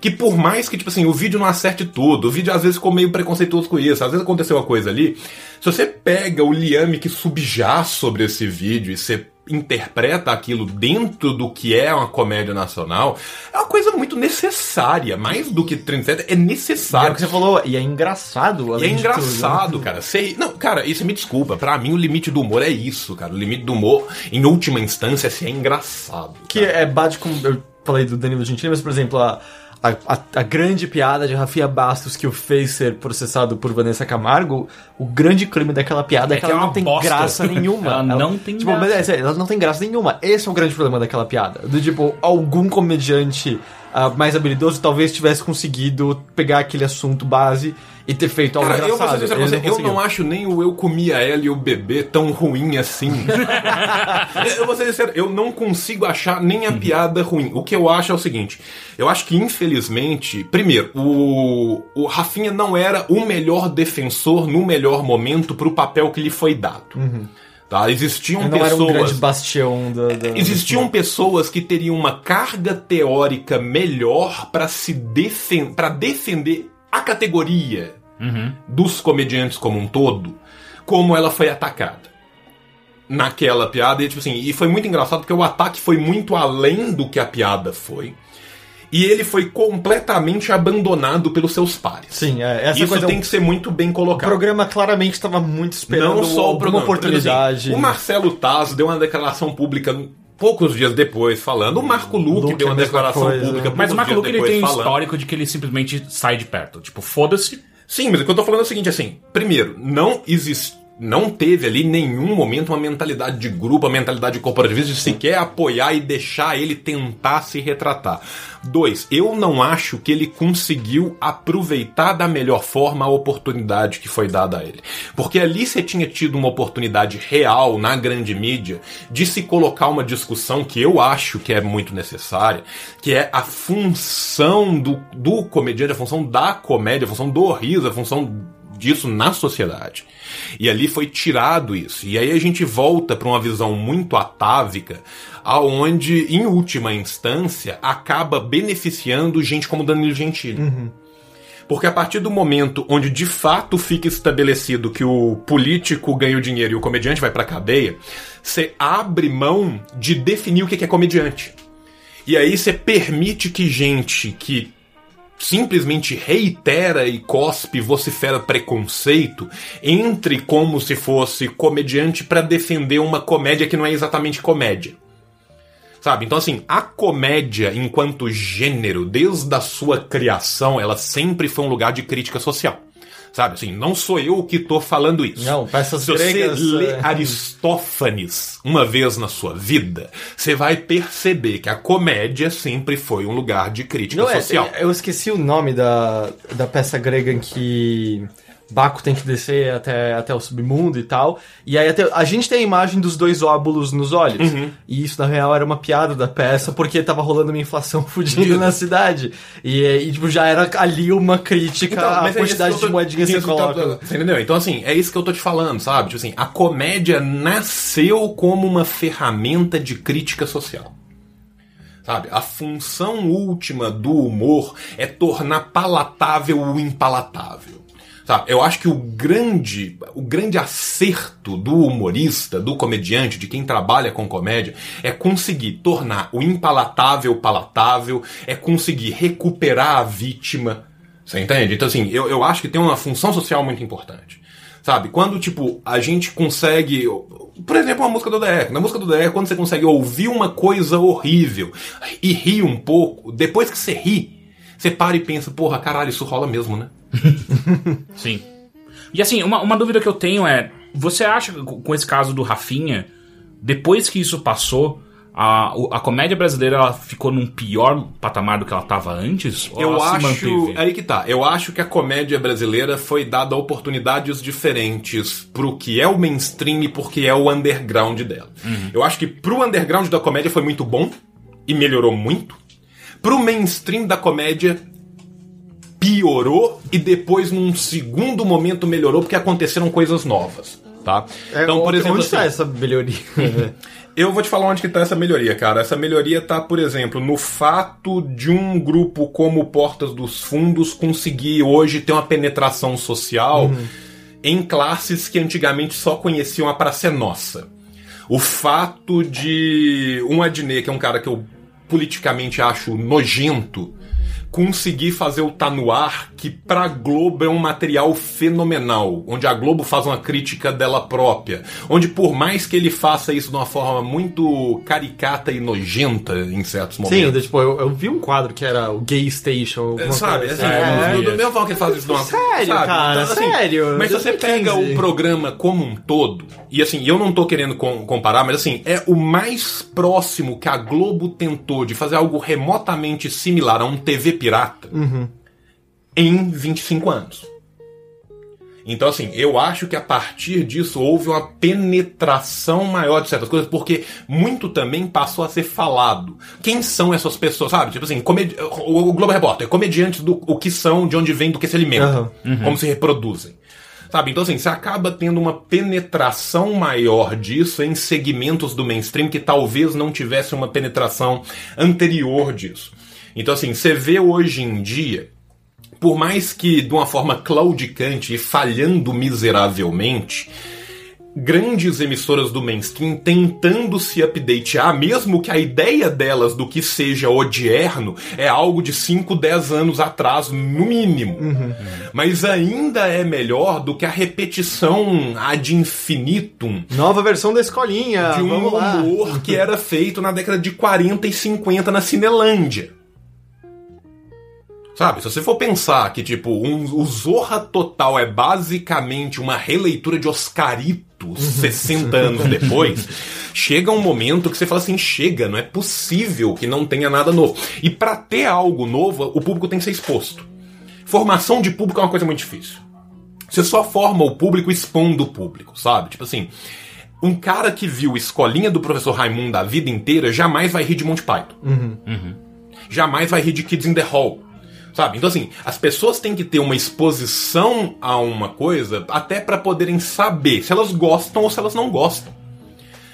Que por mais que, tipo assim, o vídeo não acerte tudo, o vídeo às vezes ficou meio preconceituoso com isso, às vezes aconteceu uma coisa ali. Se você pega o liame que subjaz sobre esse vídeo e você interpreta aquilo dentro do que é uma comédia nacional, é uma coisa muito necessária. Mais do que trendsetter, é E é o necessário. que você falou, e é engraçado. E é tudo, né? engraçado, cara. Sei, não, cara, isso me desculpa. Pra mim, o limite do humor é isso, cara. O limite do humor, em última instância, é ser engraçado. Que é bate com. Eu falei do Danilo Gentili, mas, por exemplo, a, a, a- a grande piada de Rafinha Bastos que o fez ser processado por Vanessa Camargo, o grande crime daquela piada é, É que que ela é uma não tem bosta. graça nenhuma. Ela não tem tipo, graça. mas é ela não tem graça nenhuma. Esse é o grande problema daquela piada. Do tipo, algum comediante ah, mais habilidoso talvez tivesse conseguido pegar aquele assunto base e ter feito algo Cara, eu engraçado. Ele você, eu não acho nem o Eu Comia Ela e o Bebê tão ruim assim. eu vou ser sincero, eu não consigo achar nem a piada ruim. O que eu acho é o seguinte, eu acho que infelizmente, primeiro, o, o Rafinha não era o melhor defensor no melhor momento pro papel que lhe foi dado. Tá? Existiam Não pessoas. era um grande bastião da. da- Existiam pessoas que teriam uma carga teórica melhor para se defen para defender a categoria dos comediantes como um todo, como ela foi atacada. Naquela piada, e tipo assim, e foi muito engraçado porque o ataque foi muito além do que a piada foi. E ele foi completamente abandonado pelos seus pares. Sim, é, essa Isso coisa. tem que ser muito bem O colocado. programa claramente estava muito esperando Não só o programa. oportunidade. Por exemplo, o Marcelo Taz deu uma declaração pública poucos dias depois falando. O Marco Luque, Luque deu é uma declaração coisa. pública Mas poucos o Marco Luke ele tem um falando. histórico de que ele simplesmente sai de perto. Tipo, foda-se. Sim, mas o que eu tô falando é o seguinte, assim, primeiro, não existe. Não teve ali nenhum momento uma mentalidade de grupo, uma mentalidade corporativista de sequer apoiar e deixar ele tentar se retratar. Dois, eu não acho que ele conseguiu aproveitar da melhor forma a oportunidade que foi dada a ele. Porque ali você tinha tido uma oportunidade real na grande mídia de se colocar uma discussão que eu acho que é muito necessária, que é a função do, do comediante, a função da comédia, a função do riso, a função disso na sociedade. E ali foi tirado isso. E aí a gente volta para uma visão muito atávica, aonde em última instância acaba beneficiando gente como Danilo Gentili. Porque a partir do momento onde de fato fica estabelecido que o político ganha o dinheiro e o comediante vai pra cadeia, você abre mão de definir o que é comediante. E aí você permite que gente que simplesmente reitera e cospe, vocifera preconceito, entre como se fosse comediante pra defender uma comédia que não é exatamente comédia. Sabe? Então, assim, a comédia, enquanto gênero, desde a sua criação, ela sempre foi um lugar de crítica social. Sabe? Assim, não sou eu que tô falando isso. Não, peças Se você gregas, lê é. Aristófanes uma vez na sua vida, você vai perceber que a comédia sempre foi um lugar de crítica Não, é, social. eu esqueci o nome da, da peça grega em que Baco tem que descer até, até o submundo e tal. E aí até, a gente tem a imagem dos dois óbulos nos olhos. Uhum. E isso, na real, era uma piada da peça, porque tava rolando uma inflação fudida na cidade. E, e, tipo, já era ali uma crítica à mas é quantidade eu tô- de moedinhas que você coloca. Você entendeu? Então, assim, é isso que eu tô te falando, sabe? Tipo assim, a comédia nasceu como uma ferramenta de crítica social. Sabe? A função última do humor é tornar palatável o impalatável. Sabe? Eu acho que o grande, o grande acerto do humorista, do comediante, de quem trabalha com comédia, é conseguir tornar o impalatável palatável, é conseguir recuperar a vítima. Você entende? Então, assim, eu, eu acho que tem uma função social muito importante. Sabe? Quando, tipo, a gente consegue. Por exemplo, uma música do DR. Na música do DR, quando você consegue ouvir uma coisa horrível e rir um pouco, depois que você ri, você para e pensa, porra, caralho, isso rola mesmo, né? Sim. E assim, uma, uma dúvida que eu tenho é: você acha que com esse caso do Rafinha, depois que isso passou, a, a comédia brasileira ela ficou num pior patamar do que ela estava antes? Ou Eu acho. Aí que tá. Eu acho que a comédia brasileira foi dada oportunidades diferentes pro que é o mainstream e porque é o underground dela. Eu acho que pro underground da comédia foi muito bom e melhorou muito. Pro mainstream da comédia piorou e depois num segundo momento melhorou porque aconteceram coisas novas, tá? É, então, por onde- exemplo, onde tá assim, essa melhoria? eu vou te falar onde que tá essa melhoria, cara. Essa melhoria tá, por exemplo, no fato de um grupo como Portas dos Fundos conseguir hoje ter uma penetração social em classes que antigamente só conheciam a Praça Nossa. O fato de um Adnet, que é um cara que eu politicamente acho nojento, conseguir fazer o Tá No Ar, que pra Globo é um material fenomenal, onde a Globo faz uma crítica dela própria, onde por mais que ele faça isso de uma forma muito caricata e nojenta em certos Sim, momentos. tipo, eu, eu vi um quadro que era o Gay Station. Sabe, assim, assim. é, é, do, do é. mesmo forma que ele faz isso de uma Sério, sabe? cara, assim, sério, Mas se você 2015. pega o programa como um todo, e assim, eu não tô querendo com- comparar, mas assim, é o mais próximo que a Globo tentou de fazer algo remotamente similar a um TV pirata em 25 anos. Então, assim, eu acho que a partir disso houve uma penetração maior de certas coisas, porque muito também passou a ser falado. Quem são essas pessoas, sabe? Tipo assim, comedi- o o Globo Repórter, comediantes do o que são, de onde vêm, do que se alimentam, como se reproduzem. Sabe? Então, assim, você acaba tendo uma penetração maior disso em segmentos do mainstream que talvez não tivesse uma penetração anterior disso. Então, assim, você vê hoje em dia, por mais que de uma forma claudicante e falhando miseravelmente, grandes emissoras do mainstream tentando se updatear, mesmo que a ideia delas do que seja odierno é algo de 5, 10 anos atrás, no mínimo. Mas ainda é melhor do que a repetição ad infinitum Nova versão da escolinha, de um humor que era feito na década de 40 e 50 na Cinelândia. Sabe, se você for pensar que, tipo, um, o Zorra Total é basicamente uma releitura de Oscaritos 60 anos depois, chega um momento que você fala assim, chega, não é possível que não tenha nada novo. E pra ter algo novo, o público tem que ser exposto. Formação de público é uma coisa muito difícil. Você só forma o público expondo o público, sabe? Tipo assim, um cara que viu Escolinha do Professor Raimundo a vida inteira jamais vai rir de Monty Python. Jamais vai rir de Kids in the Hall. Sabe? Então, assim, as pessoas têm que ter uma exposição a uma coisa até pra poderem saber se elas gostam ou se elas não gostam.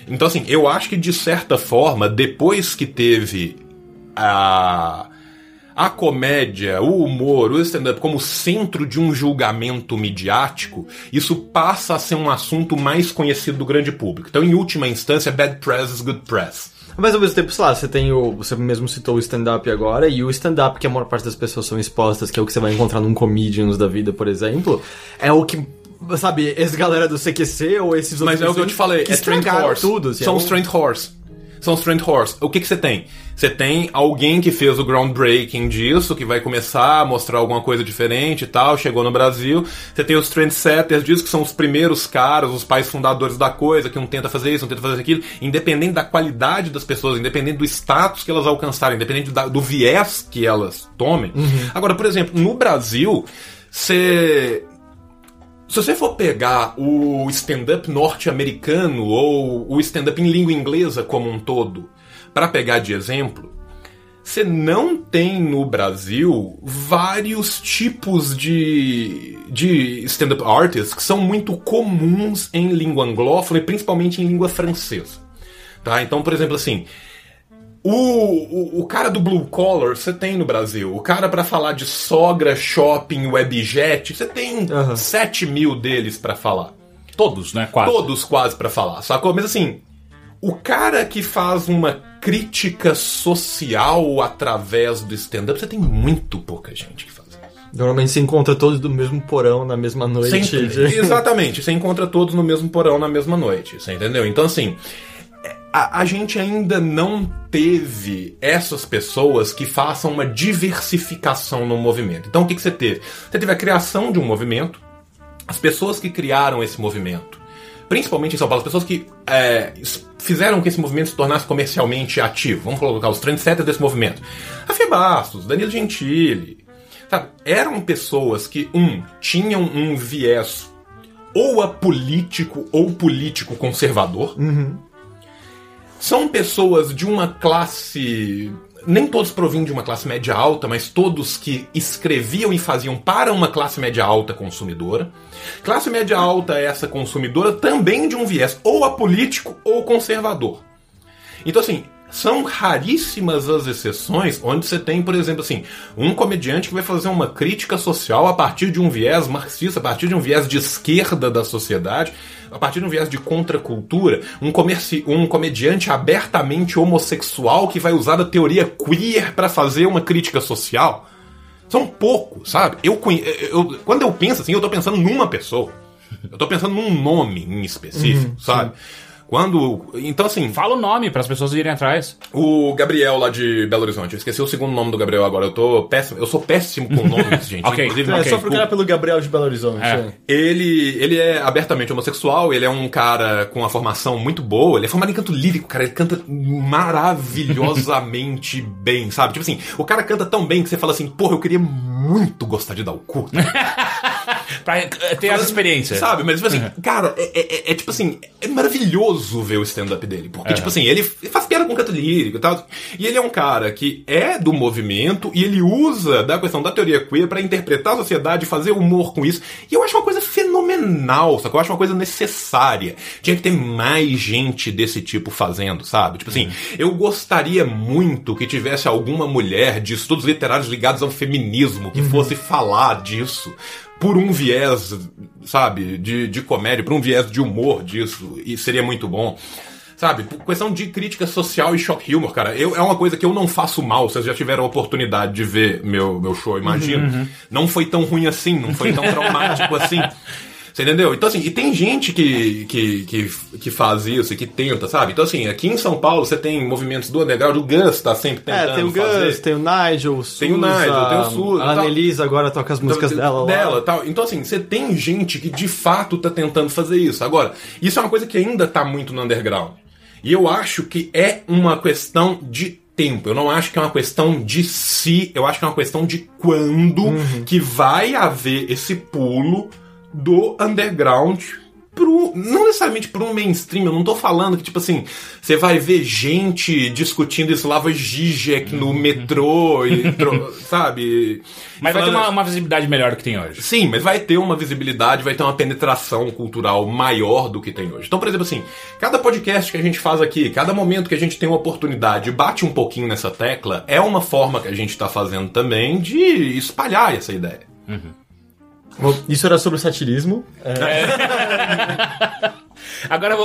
Então, assim, eu acho que de certa forma, depois que teve a, a comédia, o humor, o stand-up como centro de um julgamento midiático, isso passa a ser um assunto mais conhecido do grande público. Então, em última instância, bad press is good press. Mas ao mesmo tempo, sei lá, você tem o. Você mesmo citou o stand-up agora, e o stand-up que a maior parte das pessoas são expostas, que é o que você vai encontrar num comedians da vida, por exemplo, é o que. Sabe, esse galera do CQC ou esses outros. Mas é o que eu te falei, que é Strength estragaram Horse. tudo. assim, São é os um- Strength Horse. São os Strength Horse. O que que você tem? Você tem alguém que fez o groundbreaking disso, que vai começar a mostrar alguma coisa diferente e tal, chegou no Brasil. Você tem os trendsetters disso, que são os primeiros caras, os pais fundadores da coisa, que um tenta fazer isso, um tenta fazer aquilo, independente da qualidade das pessoas, independente do status que elas alcançarem, independente da- do viés que elas tomem. Agora, por exemplo, no Brasil, você se você for pegar o stand-up norte-americano ou o stand-up em língua inglesa como um todo, para pegar de exemplo, você não tem no Brasil vários tipos de, de stand-up artists que são muito comuns em língua anglófona e principalmente em língua francesa. Tá? Então, por exemplo, assim, o, o, o cara do Blue Collar você tem no Brasil. O cara pra falar de sogra, shopping, webjet, você tem Aham. 7 mil deles pra falar. Todos, né? Quase. Todos quase pra falar, sacou? Mas assim, o cara que faz uma crítica social através do stand-up, você tem muito pouca gente que faz isso. Normalmente se encontra todos do mesmo porão na mesma noite. Sempre. Exatamente, você encontra todos no mesmo porão na mesma noite, você entendeu? Então, assim, a, a gente ainda não teve essas pessoas que façam uma diversificação no movimento. Então, o que, que você teve? Você teve a criação de um movimento, as pessoas que criaram esse movimento, principalmente em São Paulo, as pessoas que é, fizeram que esse movimento se tornasse comercialmente ativo. Vamos colocar os trendsetters desse movimento. Rafa Bastos, Danilo Gentili. Sabe? Eram pessoas que, um, tinham um viés ou apolítico ou político conservador. São pessoas de uma classe. Nem todos provinham de uma classe média alta, mas todos que escreviam e faziam para uma classe média alta consumidora. Classe média alta é essa consumidora também de um viés ou apolítico ou conservador. Então, assim, são raríssimas as exceções onde você tem, por exemplo, assim, um comediante que vai fazer uma crítica social a partir de um viés marxista, a partir de um viés de esquerda da sociedade, a partir de um viés de contracultura, um, comerci um comediante abertamente homossexual que vai usar a teoria queer para fazer uma crítica social. São poucos, sabe? Eu, eu- quando eu penso assim, eu tô pensando numa pessoa. Eu tô pensando num nome em específico, sabe? Quando. Então, assim, Fala o nome para as pessoas irem atrás. o Gabriel lá de Belo Horizonte. Eu esqueci o segundo nome do Gabriel agora. Eu tô péssimo. Eu sou péssimo com nomes, gente. Ok. Inclusive, É, só procurar pelo Gabriel de Belo Horizonte. É. é. ele, ele é abertamente homossexual, ele é um cara com uma formação muito boa, ele é formado em canto lírico, cara, ele canta maravilhosamente bem, sabe? Tipo assim, o cara canta tão bem que você fala assim, porra, eu queria muito gostar de dar o cu. pra ter as experiências. Sabe? Mas, tipo assim, cara, é, é- é- é tipo assim, é maravilhoso ver o stand-up dele. Porque, tipo assim, ele faz piada com canto lírico e tal. E ele é um cara que é do movimento e ele usa da questão da teoria queer pra interpretar a sociedade, fazer humor com isso. E eu acho uma coisa fenomenal, sacou? Eu acho uma coisa necessária. Tinha que ter mais gente desse tipo fazendo, sabe? Tipo assim, eu gostaria muito que tivesse alguma mulher de estudos literários ligados ao feminismo que fosse falar disso por um viés, sabe, de, de comédia, por um viés de humor disso, e seria muito bom. Sabe, por questão de crítica social e shock humor, cara, eu, é uma coisa que eu não faço mal. Vocês já tiveram a oportunidade de ver meu, meu show, imagino. Não foi tão ruim assim, não foi tão traumático assim. Você entendeu? Então, assim, e tem gente que, que, que, que faz isso e que tenta, sabe? Então, assim, aqui em São Paulo você tem movimentos do underground, o Gus tá sempre tentando É, tem o fazer. Gus, tem o Nigel, o Tem o Nigel, tem o Suza, A. Annelise agora toca as músicas Então, dela lá. dela tal. Então, assim, você tem gente que de fato tá tentando fazer isso. Agora, isso é uma coisa que ainda tá muito no underground. E eu acho que é uma questão de tempo. Eu não acho que é uma questão de se, eu acho que é uma questão de quando que vai haver esse pulo do underground pro, não necessariamente pro um mainstream, eu não tô falando que, tipo assim, você vai ver gente discutindo Slava Zizek no metrô, e, sabe? Mas vai ter Falando- uma, uma visibilidade melhor do que tem hoje. Sim, mas vai ter uma visibilidade, vai ter uma penetração cultural maior do que tem hoje. Então, por exemplo, assim, cada podcast que a gente faz aqui, cada momento que a gente tem uma oportunidade bate um pouquinho nessa tecla, é uma forma que a gente tá fazendo também de espalhar essa ideia. Bom, Isso era sobre o satirismo. É, Agora,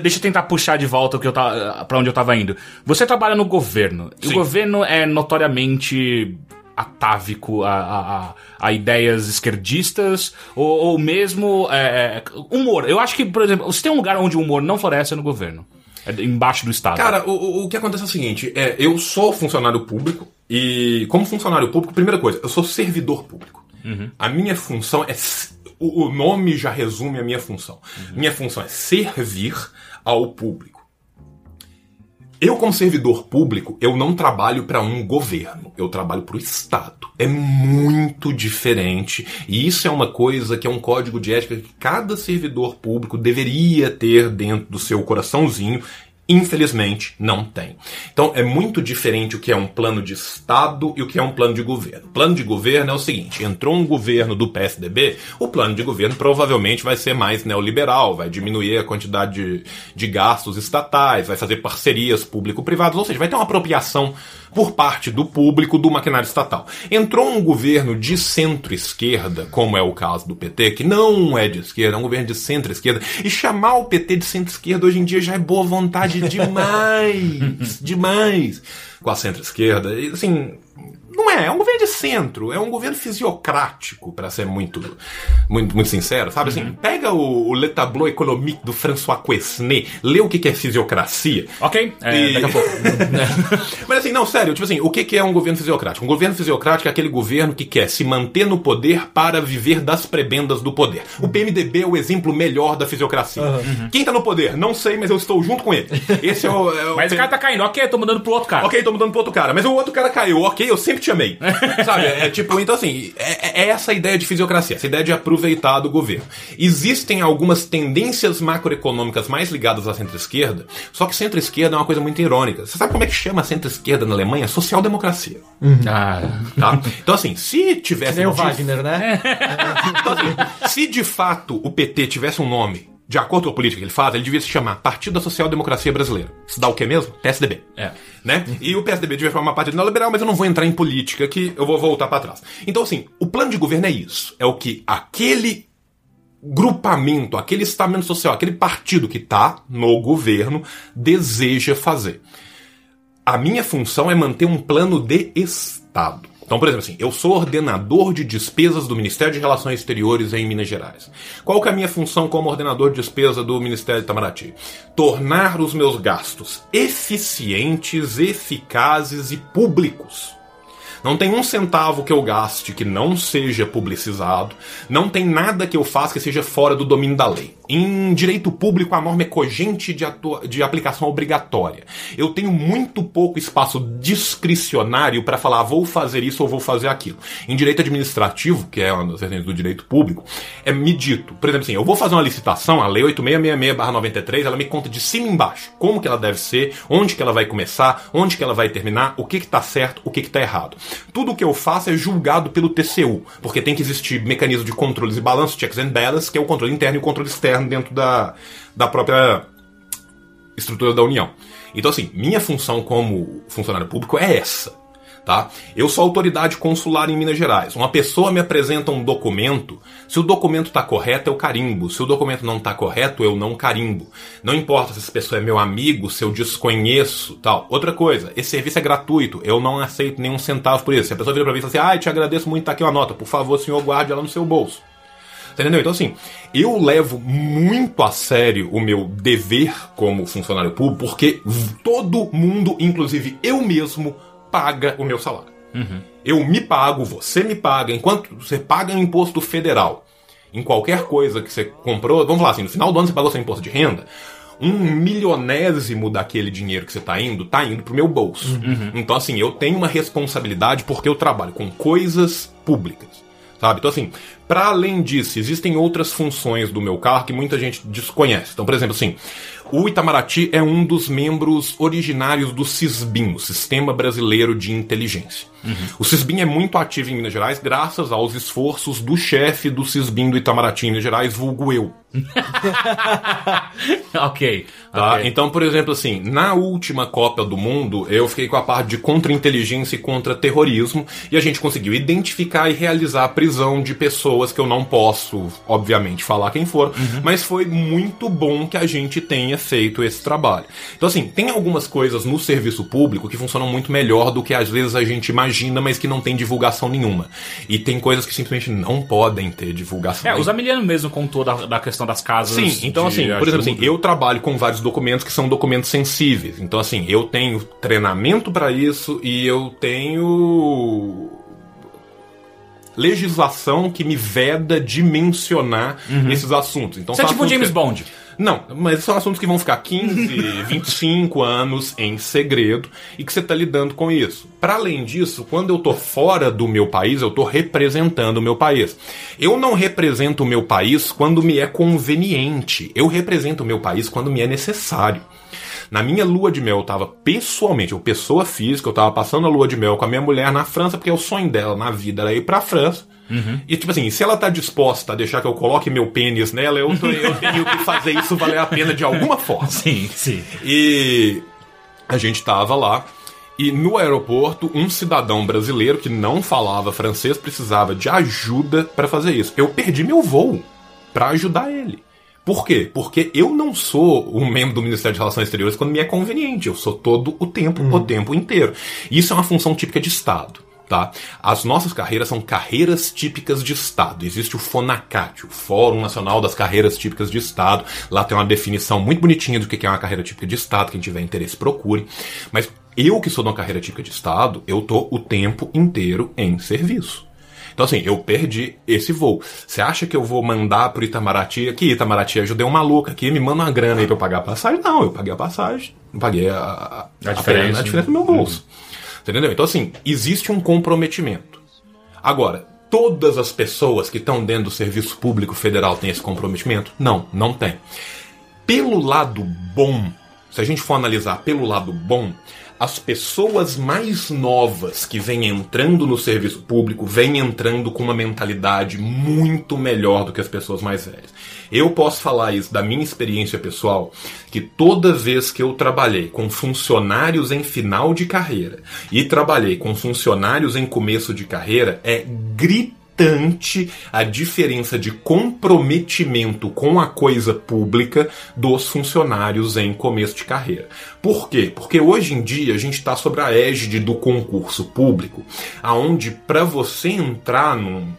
deixa eu tentar puxar de volta o que eu tava, pra onde eu tava indo. Você trabalha no governo. E o Sim. governo é notoriamente atávico a, a, a- ideias esquerdistas ou, ou mesmo é, é, humor. Eu acho que, por exemplo, se tem um lugar onde o humor não floresce é no governo. É embaixo do Estado. Cara, o- o, o que acontece é o seguinte: é, eu sou funcionário público e, como funcionário público, primeira coisa, eu sou servidor público. A minha função é. O, o nome já resume a minha função. Minha função é servir ao público. Eu, como servidor público, eu não trabalho para um governo, eu trabalho para o Estado. É muito diferente. E isso é uma coisa que é um código de ética que cada servidor público deveria ter dentro do seu coraçãozinho. Infelizmente, não tem. Então, é muito diferente o que é um plano de Estado e o que é um plano de governo. O plano de governo é o seguinte: entrou um governo do PSDB, o plano de governo provavelmente vai ser mais neoliberal, vai diminuir a quantidade de, de gastos estatais, vai fazer parcerias público-privadas, ou seja, vai ter uma apropriação por parte do público do maquinário estatal. Entrou um governo de centro-esquerda, como é o caso do PT, que não é de esquerda, é um governo de centro-esquerda, e chamar o PT de centro-esquerda hoje em dia já é boa vontade demais, demais com a centro-esquerda. E, assim, não é, é um governo de centro, é um governo fisiocrático, para ser muito, muito, muito sincero, sabe? Assim, pega o, o Le Tableau Économique do François Quesnay, lê o que que é fisiocracia. Ok? É, E- daqui a pouco. Mas assim, não, sério, tipo assim, o que que é um governo fisiocrático? Um governo fisiocrático é aquele governo que quer se manter no poder para viver das prebendas do poder. O PMDB é o exemplo melhor da fisiocracia. Quem tá no poder? Não sei, mas eu estou junto com ele. Esse é o. é o Mas o cara tá caindo. Ok, eu tô mudando pro outro cara. Ok, tô mudando pro outro cara, mas o outro cara caiu, ok, eu sempre te amei. Sabe? É tipo, então assim, é, é essa a ideia de fisiocracia, essa ideia de aproveitar do governo. Existem algumas tendências macroeconômicas mais ligadas à centro-esquerda, só que centro-esquerda é uma coisa muito irônica. Você sabe como é que chama a centro-esquerda na Alemanha? Social-democracia. Ah, Tá? Então assim, se tivesse. Nem o Wagner, né? então, assim, se de fato o PT tivesse um nome, de acordo com a política que ele faz, ele devia se chamar Partido da Social Democracia Brasileira. Isso dá o que mesmo? PSDB. É. Né? E o PSDB devia formar partido neoliberal, mas eu não vou entrar em política, que eu vou voltar pra trás. Então, assim, o plano de governo é isso. É o que aquele grupamento, aquele estamento social, aquele partido que tá no governo deseja fazer. A minha função é manter um plano de Estado. Então, por exemplo, assim, eu sou ordenador de despesas do Ministério de Relações Exteriores em Minas Gerais. Qual que é a minha função como ordenador de despesa do Ministério de Itamaraty? Tornar os meus gastos eficientes, eficazes e públicos. Não tem um centavo que eu gaste que não seja publicizado. Não tem nada que eu faça que seja fora do domínio da lei. Em direito público, a norma é cogente de, de aplicação obrigatória. Eu tenho muito pouco espaço discricionário para falar vou fazer isso ou vou fazer aquilo. Em direito administrativo, que é uma das vertentes do direito público, é me dito. Por exemplo, assim, eu vou fazer uma licitação, a lei 8666-93, ela me conta de cima embaixo como que ela deve ser, onde que ela vai começar, onde que ela vai terminar, o que que tá certo, o que que tá errado. Tudo o que eu faço é julgado pelo TCU, porque tem que existir mecanismo de controles e balanços, checks and balances, que é o controle interno e o controle externo dentro da, da própria estrutura da União. Então, assim, minha função como funcionário público é essa. Tá? Eu sou autoridade consular em Minas Gerais. Uma pessoa me apresenta um documento. Se o documento está correto, eu carimbo. Se o documento não está correto, eu não carimbo. Não importa se essa pessoa é meu amigo, se eu desconheço, tal. Outra coisa, esse serviço é gratuito. Eu não aceito nenhum centavo por isso. Se a pessoa vira para mim e fala assim, ah, te agradeço muito, tá aqui uma nota. Por favor, senhor, guarde ela no seu bolso. Tá Entendeu? Então, assim, eu levo muito a sério o meu dever como funcionário público, porque todo mundo, inclusive eu mesmo, paga o meu salário. Eu me pago, você me paga, enquanto você paga um imposto federal em qualquer coisa que você comprou, vamos falar assim, no final do ano você pagou seu imposto de renda, um milionésimo daquele dinheiro que você tá indo, tá indo pro meu bolso. Então, assim, eu tenho uma responsabilidade porque eu trabalho com coisas públicas. Sabe? Então, assim, para além disso, existem outras funções do meu carro que muita gente desconhece. Então, por exemplo, assim, o Itamaraty é um dos membros originários do CISBIN, o Sistema Brasileiro de Inteligência. O CISBIN é muito ativo em Minas Gerais graças aos esforços do chefe do CISBIN do Itamaraty em Minas Gerais, vulgo eu. ok. Tá? ok. Então, por exemplo, assim, na última Copa do Mundo, eu fiquei com a parte de contra-inteligência e contra-terrorismo, e a gente conseguiu identificar e realizar a prisão de pessoas que eu não posso, obviamente, falar quem foram, mas foi muito bom que a gente tenha feito esse trabalho. Então, assim, tem algumas coisas no serviço público que funcionam muito melhor do que às vezes a gente imagina, mas que não tem divulgação nenhuma. E tem coisas que simplesmente não podem ter divulgação. É, o. Zamiliano mesmo contou da, da questão das casas. Sim, então assim, por exemplo, assim, eu trabalho com vários documentos que são documentos sensíveis. Então assim, eu tenho treinamento para isso e eu tenho legislação que me veda de mencionar esses assuntos. Então Você é são tipo James Bond. Não, mas são assuntos que vão ficar 15, 25 anos em segredo e que você está lidando com isso. Para além disso, quando eu tô fora do meu país, eu tô representando o meu país. Eu não represento o meu país quando me é conveniente. Eu represento o meu país quando me é necessário. Na minha lua de mel, eu tava pessoalmente, eu pessoa física, eu tava passando a lua de mel com a minha mulher na França, porque o sonho dela na vida era ir pra França. E tipo assim, se ela tá disposta a deixar que eu coloque meu pênis nela, eu, tô- eu tenho que fazer isso valer a pena de alguma forma. Sim, sim. E a gente tava lá. E no aeroporto, um cidadão brasileiro que não falava francês precisava de ajuda para fazer isso. Eu perdi meu voo para ajudar ele. Por quê? Porque eu não sou um membro do Ministério de Relações Exteriores quando me é conveniente. Eu sou todo o tempo, o tempo inteiro. Isso é uma função típica de Estado. Tá? As nossas carreiras são carreiras típicas de Estado. Existe o FONACAT, o Fórum Nacional das Carreiras Típicas de Estado. Lá tem uma definição muito bonitinha do que é uma carreira típica de Estado. Quem tiver interesse, procure. Mas eu que sou de uma carreira típica de Estado, eu tô o tempo inteiro em serviço. Então, assim, eu perdi esse voo. Você acha que eu vou mandar pro Itamaraty aqui? Itamaraty, ajudei um maluco aqui, me manda uma grana aí pra eu pagar a passagem? Não, eu paguei a passagem, não paguei a, a, A diferença. a diferença no meu bolso. Entendeu? Então, assim, existe um comprometimento. Agora, todas as pessoas que estão dentro do serviço público federal têm esse comprometimento? Não, não tem. Pelo lado bom, se a gente for analisar pelo lado bom, as pessoas mais novas que vêm entrando no serviço público vêm entrando com uma mentalidade muito melhor do que as pessoas mais velhas. Eu posso falar isso da minha experiência pessoal, que toda vez que eu trabalhei com funcionários em final de carreira e trabalhei com funcionários em começo de carreira, é gritante a diferença de comprometimento com a coisa pública dos funcionários em começo de carreira. Por quê? Porque hoje em dia a gente está sobre a égide do concurso público, aonde para você entrar num,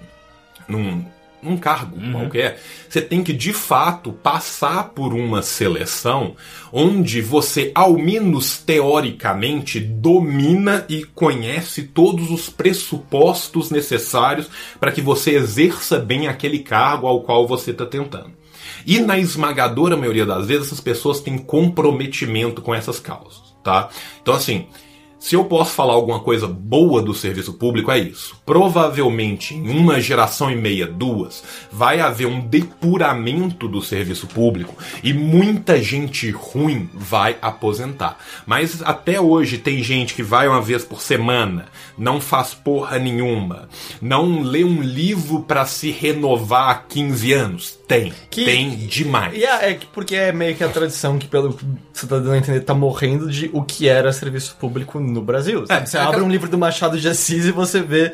num um cargo qualquer, você tem que de fato passar por uma seleção onde você, ao menos teoricamente, domina e conhece todos os pressupostos necessários para que você exerça bem aquele cargo ao qual você está tentando. E na esmagadora maioria das vezes, essas pessoas têm comprometimento com essas causas, tá? Então, assim, se eu posso falar alguma coisa boa do serviço público, é isso. Provavelmente, em uma geração e meia, duas, vai haver um depuramento do serviço público e muita gente ruim vai aposentar. Mas até hoje tem gente que vai uma vez por semana, não faz porra nenhuma, não lê um livro para se renovar há 15 anos. Tem. Que- tem demais. E é, é que- porque é meio que a tradição que, pelo que você tá dando a entender, tá morrendo de o que era serviço público no Brasil. É, você é abre aquela- um livro do Machado de Assis e você vê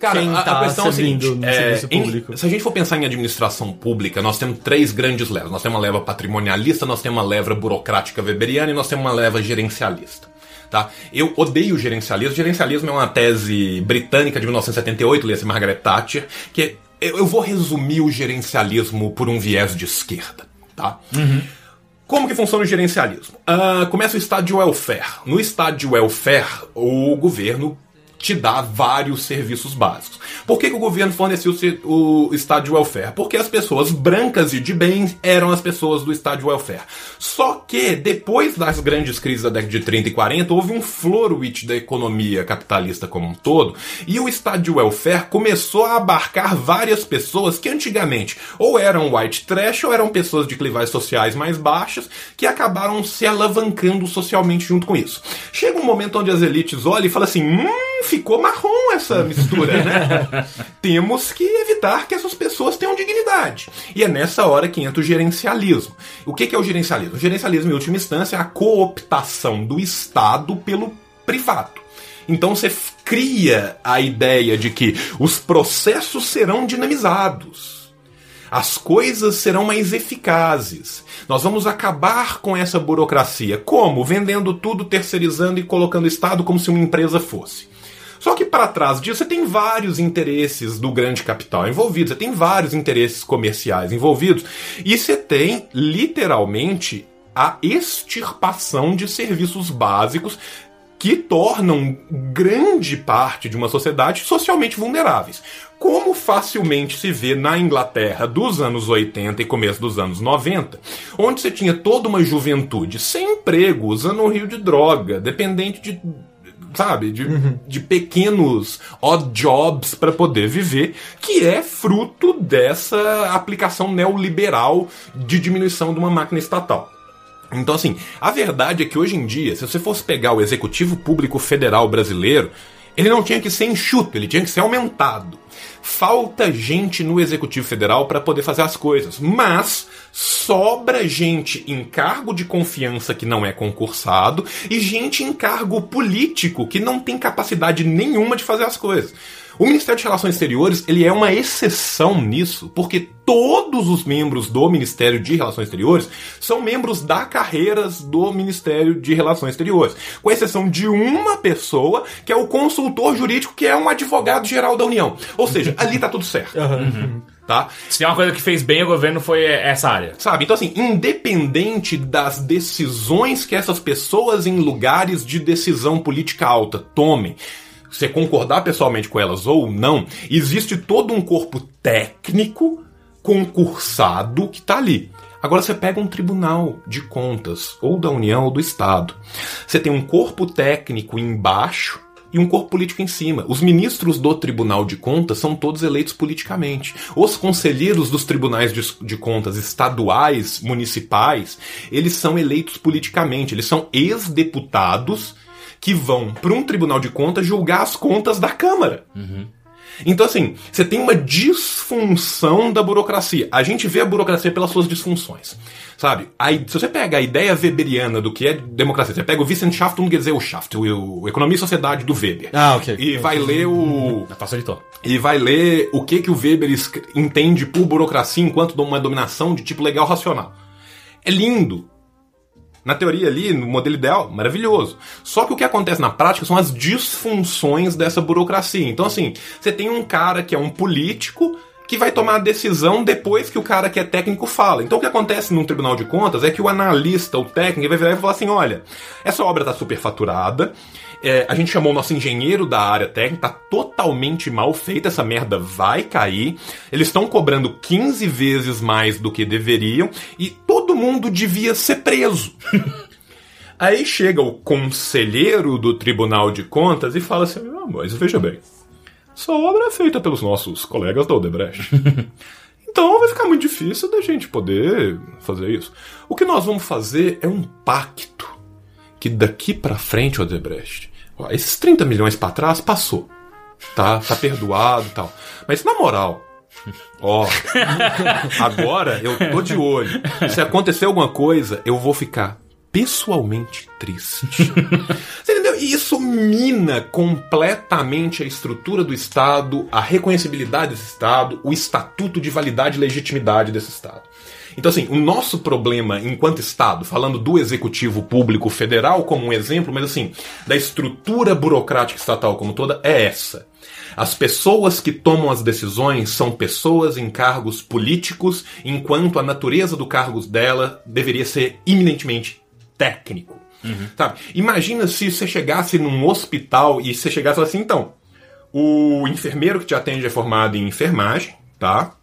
Cara, quem a, tá a questão é servindo é, serviço em- público. se a gente for pensar em administração pública, nós temos três grandes levas. Nós temos uma leva patrimonialista, nós temos uma leva burocrática weberiana e nós temos uma leva gerencialista. Tá? Eu odeio gerencialismo. Gerencialismo é uma tese britânica de 1978, lê-se Margaret Thatcher, que é- eu, vou resumir o gerencialismo por um viés de esquerda. Tá? Como que funciona o gerencialismo? Ah, começa o estado de welfare. No estado de welfare, o governo te dá vários serviços básicos. Por que, que o governo fornecia o, estado de welfare? Porque as pessoas brancas e de bem eram as pessoas do estado de welfare. Só que, depois das grandes crises da década de 30 e 40, houve um floruit da economia capitalista como um todo, e o estado de welfare começou a abarcar várias pessoas que antigamente ou eram white trash ou eram pessoas de clivais sociais mais baixas que acabaram se alavancando socialmente junto com isso. Chega um momento onde as elites olham e falam assim: hum, ficou marrom essa mistura, né? Temos que evitar que essas pessoas tenham dignidade. E é nessa hora que entra o gerencialismo. O que é o gerencialismo? O gerencialismo, em última instância, é a cooptação do Estado pelo privado. Então você cria a ideia de que os processos serão dinamizados. As coisas serão mais eficazes. Nós vamos acabar com essa burocracia. Como? Vendendo tudo, terceirizando e colocando o Estado como se uma empresa fosse. Só que para trás disso você tem vários interesses do grande capital envolvidos, você tem vários interesses comerciais envolvidos, e você tem literalmente a extirpação de serviços básicos que tornam grande parte de uma sociedade socialmente vulneráveis. Como facilmente se vê na Inglaterra dos anos 80 e começo dos anos 90, onde você tinha toda uma juventude sem emprego, usando um rio de droga, dependente de sabe, de, de pequenos odd jobs para poder viver, que é fruto dessa aplicação neoliberal de diminuição de uma máquina estatal. Então, assim, a verdade é que hoje em dia, se você fosse pegar o Executivo Público Federal brasileiro, ele não tinha que ser enxuto, ele tinha que ser aumentado. Falta gente no Executivo Federal para poder fazer as coisas, mas sobra gente em cargo de confiança que não é concursado e gente em cargo político que não tem capacidade nenhuma de fazer as coisas. O Ministério de Relações Exteriores ele é uma exceção nisso, porque todos os membros do Ministério de Relações Exteriores são membros da carreiras do Ministério de Relações Exteriores, com exceção de uma pessoa que é o consultor jurídico, que é um advogado geral da União. Ou seja, ali tá tudo certo. Tá? Se tem uma coisa que fez bem o governo foi essa área. Sabe? Então, assim, independente das decisões que essas pessoas em lugares de decisão política alta tomem, você concordar pessoalmente com elas ou não, existe todo um corpo técnico concursado que tá ali. Agora você pega um tribunal de contas, ou da União ou do Estado. Você tem um corpo técnico embaixo e um corpo político em cima. Os ministros do Tribunal de Contas são todos eleitos politicamente. Os conselheiros dos tribunais de, de contas estaduais, municipais, eles são eleitos politicamente. Eles são ex-deputados que vão para um tribunal de contas julgar as contas da Câmara. Então, assim, você tem uma disfunção da burocracia. A gente vê a burocracia pelas suas disfunções. Sabe? Aí, se você pega a ideia weberiana do que é democracia, você pega o Wissenschaft und Gesellschaft, o, o Economia e Sociedade do Weber. Ah, ok. E vai ler o. Facilitou. E vai ler o que, que o Weber entende por burocracia enquanto uma dominação de tipo legal racional. É lindo. Na teoria ali, no modelo ideal, maravilhoso. Só que o que acontece na prática são as disfunções dessa burocracia. Então, assim, você tem um cara que é um político que vai tomar a decisão depois que o cara que é técnico fala. Então o que acontece num tribunal de contas é que o analista, o técnico, vai virar e falar assim: olha, essa obra está superfaturada. É, a gente chamou o nosso engenheiro da área técnica, tá totalmente mal feita, essa merda vai cair. Eles estão cobrando 15 vezes mais do que deveriam e mundo devia ser preso. Aí chega o conselheiro do Tribunal de Contas e fala assim: ah, mas veja bem, essa obra é feita pelos nossos colegas da Odebrecht. Então vai ficar muito difícil da gente poder fazer isso. O que nós vamos fazer é um pacto que daqui para frente, Odebrecht, ó, esses 30 milhões para trás passou. Tá, tá perdoado e tal. Mas na moral, ó, agora eu tô de olho. Se acontecer alguma coisa, eu vou ficar pessoalmente triste. Você entendeu? E isso mina completamente a estrutura do Estado, a reconhecibilidade desse Estado, o estatuto de validade e legitimidade desse Estado. Então, assim, o nosso problema enquanto Estado, falando do executivo público federal como um exemplo, mas assim, da estrutura burocrática estatal como toda, é essa. As pessoas que tomam as decisões são pessoas em cargos políticos, enquanto a natureza do cargo dela deveria ser eminentemente técnico. Uhum. Sabe? Imagina se você chegasse num hospital e você chegasse assim, então, o enfermeiro que te atende é formado em enfermagem, tá?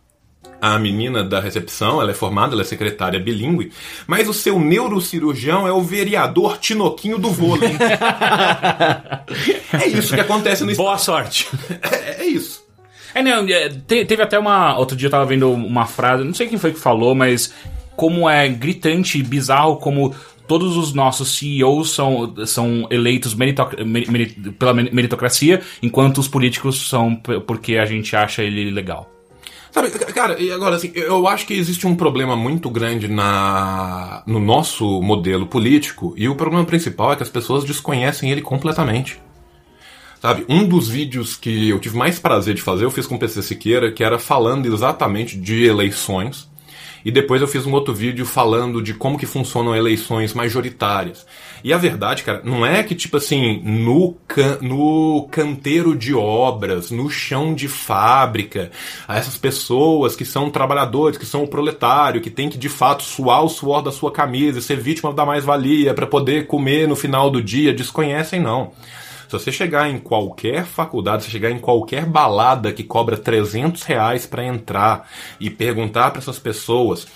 A menina da recepção, ela é formada, ela é secretária bilíngue, mas o seu neurocirurgião é o vereador Tinoquinho do vôlei. é isso que acontece no Boa sorte. É, é isso. É, não, é, te- teve até uma. Outro dia eu tava vendo uma frase, não sei quem foi que falou, mas como é gritante e bizarro como todos os nossos CEOs são, são eleitos meritoc- meri- meri- pela meri- meritocracia, enquanto os políticos são porque a gente acha ele legal. Sabe, cara, e agora assim, eu acho que existe um problema muito grande na no nosso modelo político, e o problema principal é que as pessoas desconhecem ele completamente. Sabe, um dos vídeos que eu tive mais prazer de fazer, eu fiz com o PC Siqueira, que era falando exatamente de eleições. E depois eu fiz um outro vídeo falando de como que funcionam eleições majoritárias. E a verdade, cara, não é que, tipo assim, no, can no canteiro de obras, no chão de fábrica, essas pessoas que são trabalhadores, que são o proletário, que tem que de fato suar o suor da sua camisa e ser vítima da mais-valia para poder comer no final do dia, desconhecem, não. Se você chegar em qualquer faculdade, se chegar em qualquer balada que cobra 300 reais para entrar e perguntar para essas pessoas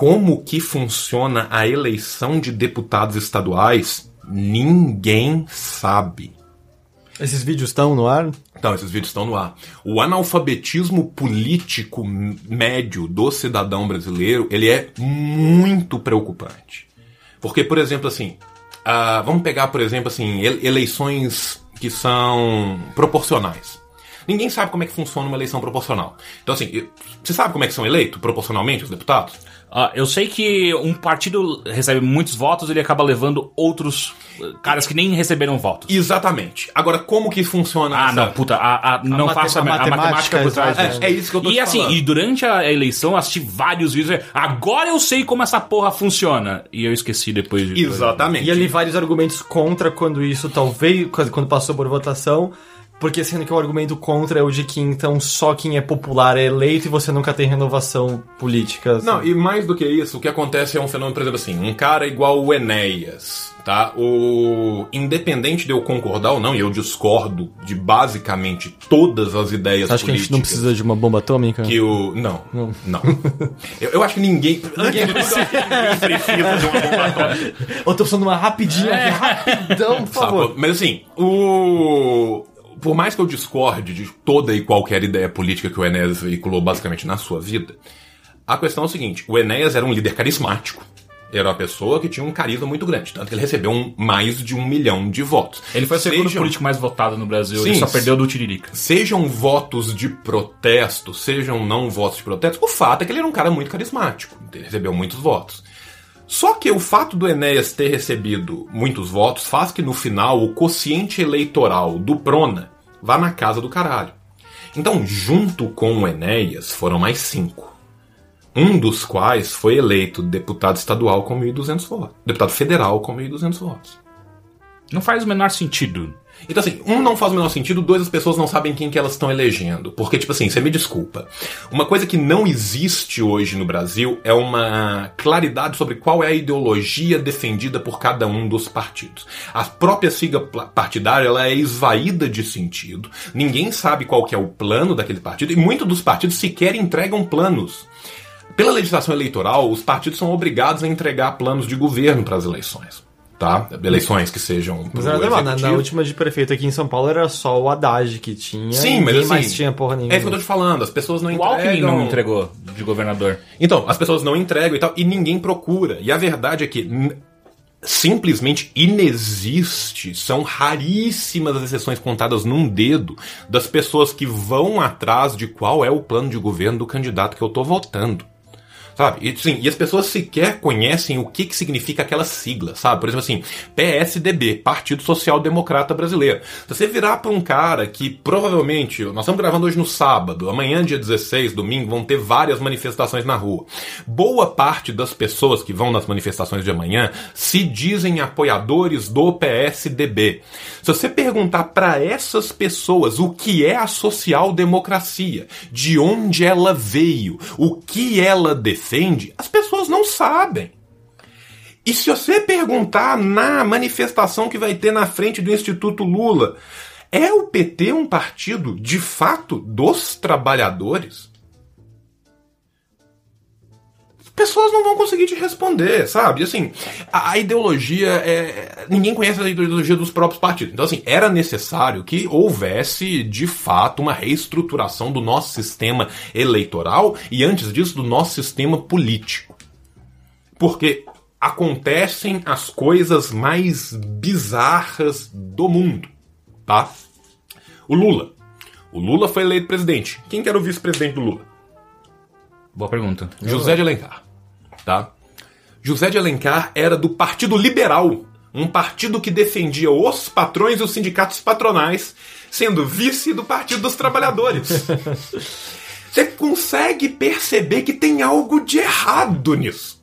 como que funciona a eleição de deputados estaduais, ninguém sabe. Esses vídeos estão no ar? Então, esses vídeos estão no ar. O analfabetismo político médio do cidadão brasileiro, ele é muito preocupante. Porque, por exemplo, assim, ah, vamos pegar, por exemplo, assim, ele- eleições que são proporcionais. Ninguém sabe como é que funciona uma eleição proporcional. Então, assim, você sabe como é que são eleitos proporcionalmente os deputados? Ah, eu sei que um partido recebe muitos votos, ele acaba levando outros eh, caras que nem receberam votos. Exatamente. Agora, como que funciona Ah, essa- não, puta, a, a- não faço a, matemática, matemática por trás exata, disso. é- é isso que eu tô E te assim, falando. e durante a eleição eu assisti vários vídeos. é, Agora eu sei como essa porra funciona. E eu esqueci depois de. Exatamente. E ali vários argumentos contra quando isso talvez, quando passou por votação, porque sendo que o argumento contra é o de que então só quem é popular é eleito e você nunca tem renovação política. assim. Não, e mais do que isso, o que acontece é um fenômeno, por exemplo, assim, um cara igual o Enéas, tá? O independente de eu concordar ou não, e eu discordo de basicamente todas as ideias Você acha que a políticas. gente não precisa de uma bomba atômica? que o não, não. eu, eu acho que ninguém, acho ninguém precisa de uma bomba atômica. Eu tô precisando de uma rapidinha aqui, rapidão, por favor. Sacou? Mas assim, o. Por mais que eu discorde de toda e qualquer ideia política que o Enéas veiculou basicamente na sua vida, a questão é o seguinte: o Enéas era um líder carismático. Era uma pessoa que tinha um carisma muito grande, tanto que ele recebeu um- mais de um milhão de votos. Ele foi o segundo Sejam- político mais votado no Brasil. Sim, ele só perdeu do Tiririca. Sejam votos de protesto, sejam não votos de protesto, o fato é que ele era um cara muito carismático. Ele recebeu muitos votos. Só que o fato do Enéas ter recebido muitos votos faz que no final o quociente eleitoral do Prona vá na casa do caralho. Então, junto com o Enéas, foram mais cinco. Um dos quais foi eleito deputado estadual com 1.200 votos. Deputado federal com 1.200 votos. Não faz o menor sentido. Então, assim, um não faz o menor sentido, dois, as pessoas não sabem quem que elas estão elegendo. Porque, tipo assim, você me desculpa. Uma coisa que não existe hoje no Brasil é uma claridade sobre qual é a ideologia defendida por cada um dos partidos. A própria sigla partidária, ela é esvaída de sentido. Ninguém sabe qual que é o plano daquele partido e muitos dos partidos sequer entregam planos. Pela legislação eleitoral, os partidos são obrigados a entregar planos de governo para as eleições tá? Eleições que sejam. Mas era demais, na, na, última de prefeito aqui em São Paulo era só o Haddad que tinha. Sim, mas assim, mais tinha porra nenhuma. É isso que eu tô te falando, as pessoas não o entregam. O Alckmin não entregou de governador. Então, as pessoas não entregam e tal, e ninguém procura. E a verdade é que simplesmente inexiste, são raríssimas as exceções contadas num dedo das pessoas que vão atrás de qual é o plano de governo do candidato que eu tô votando. Sabe? E, sim, e as pessoas sequer conhecem o que, que significa aquela sigla, sabe? Por exemplo, assim, PSDB, Partido Social Democrata Brasileiro. Se você virar para um cara que provavelmente, nós estamos gravando hoje no sábado, amanhã, dia 16, domingo, vão ter várias manifestações na rua. Boa parte das pessoas que vão nas manifestações de amanhã se dizem apoiadores do PSDB. Se você perguntar para essas pessoas o que é a social-democracia, de onde ela veio, o que ela defende, as pessoas não sabem. E se você perguntar na manifestação que vai ter na frente do Instituto Lula, é o PT um partido de fato dos trabalhadores? Pessoas não vão conseguir te responder, sabe? Assim, a, a ideologia é. Ninguém conhece a ideologia dos próprios partidos. Então, assim, era necessário que houvesse, de fato, uma reestruturação do nosso sistema eleitoral e, antes disso, do nosso sistema político. Porque acontecem as coisas mais bizarras do mundo, tá? O Lula. O Lula foi eleito presidente. Quem que era o vice-presidente do Lula? Boa pergunta. José de Alencar tá? José de Alencar era do Partido Liberal, um partido que defendia os patrões e os sindicatos patronais, sendo vice do Partido dos Trabalhadores. Você consegue perceber que tem algo de errado nisso.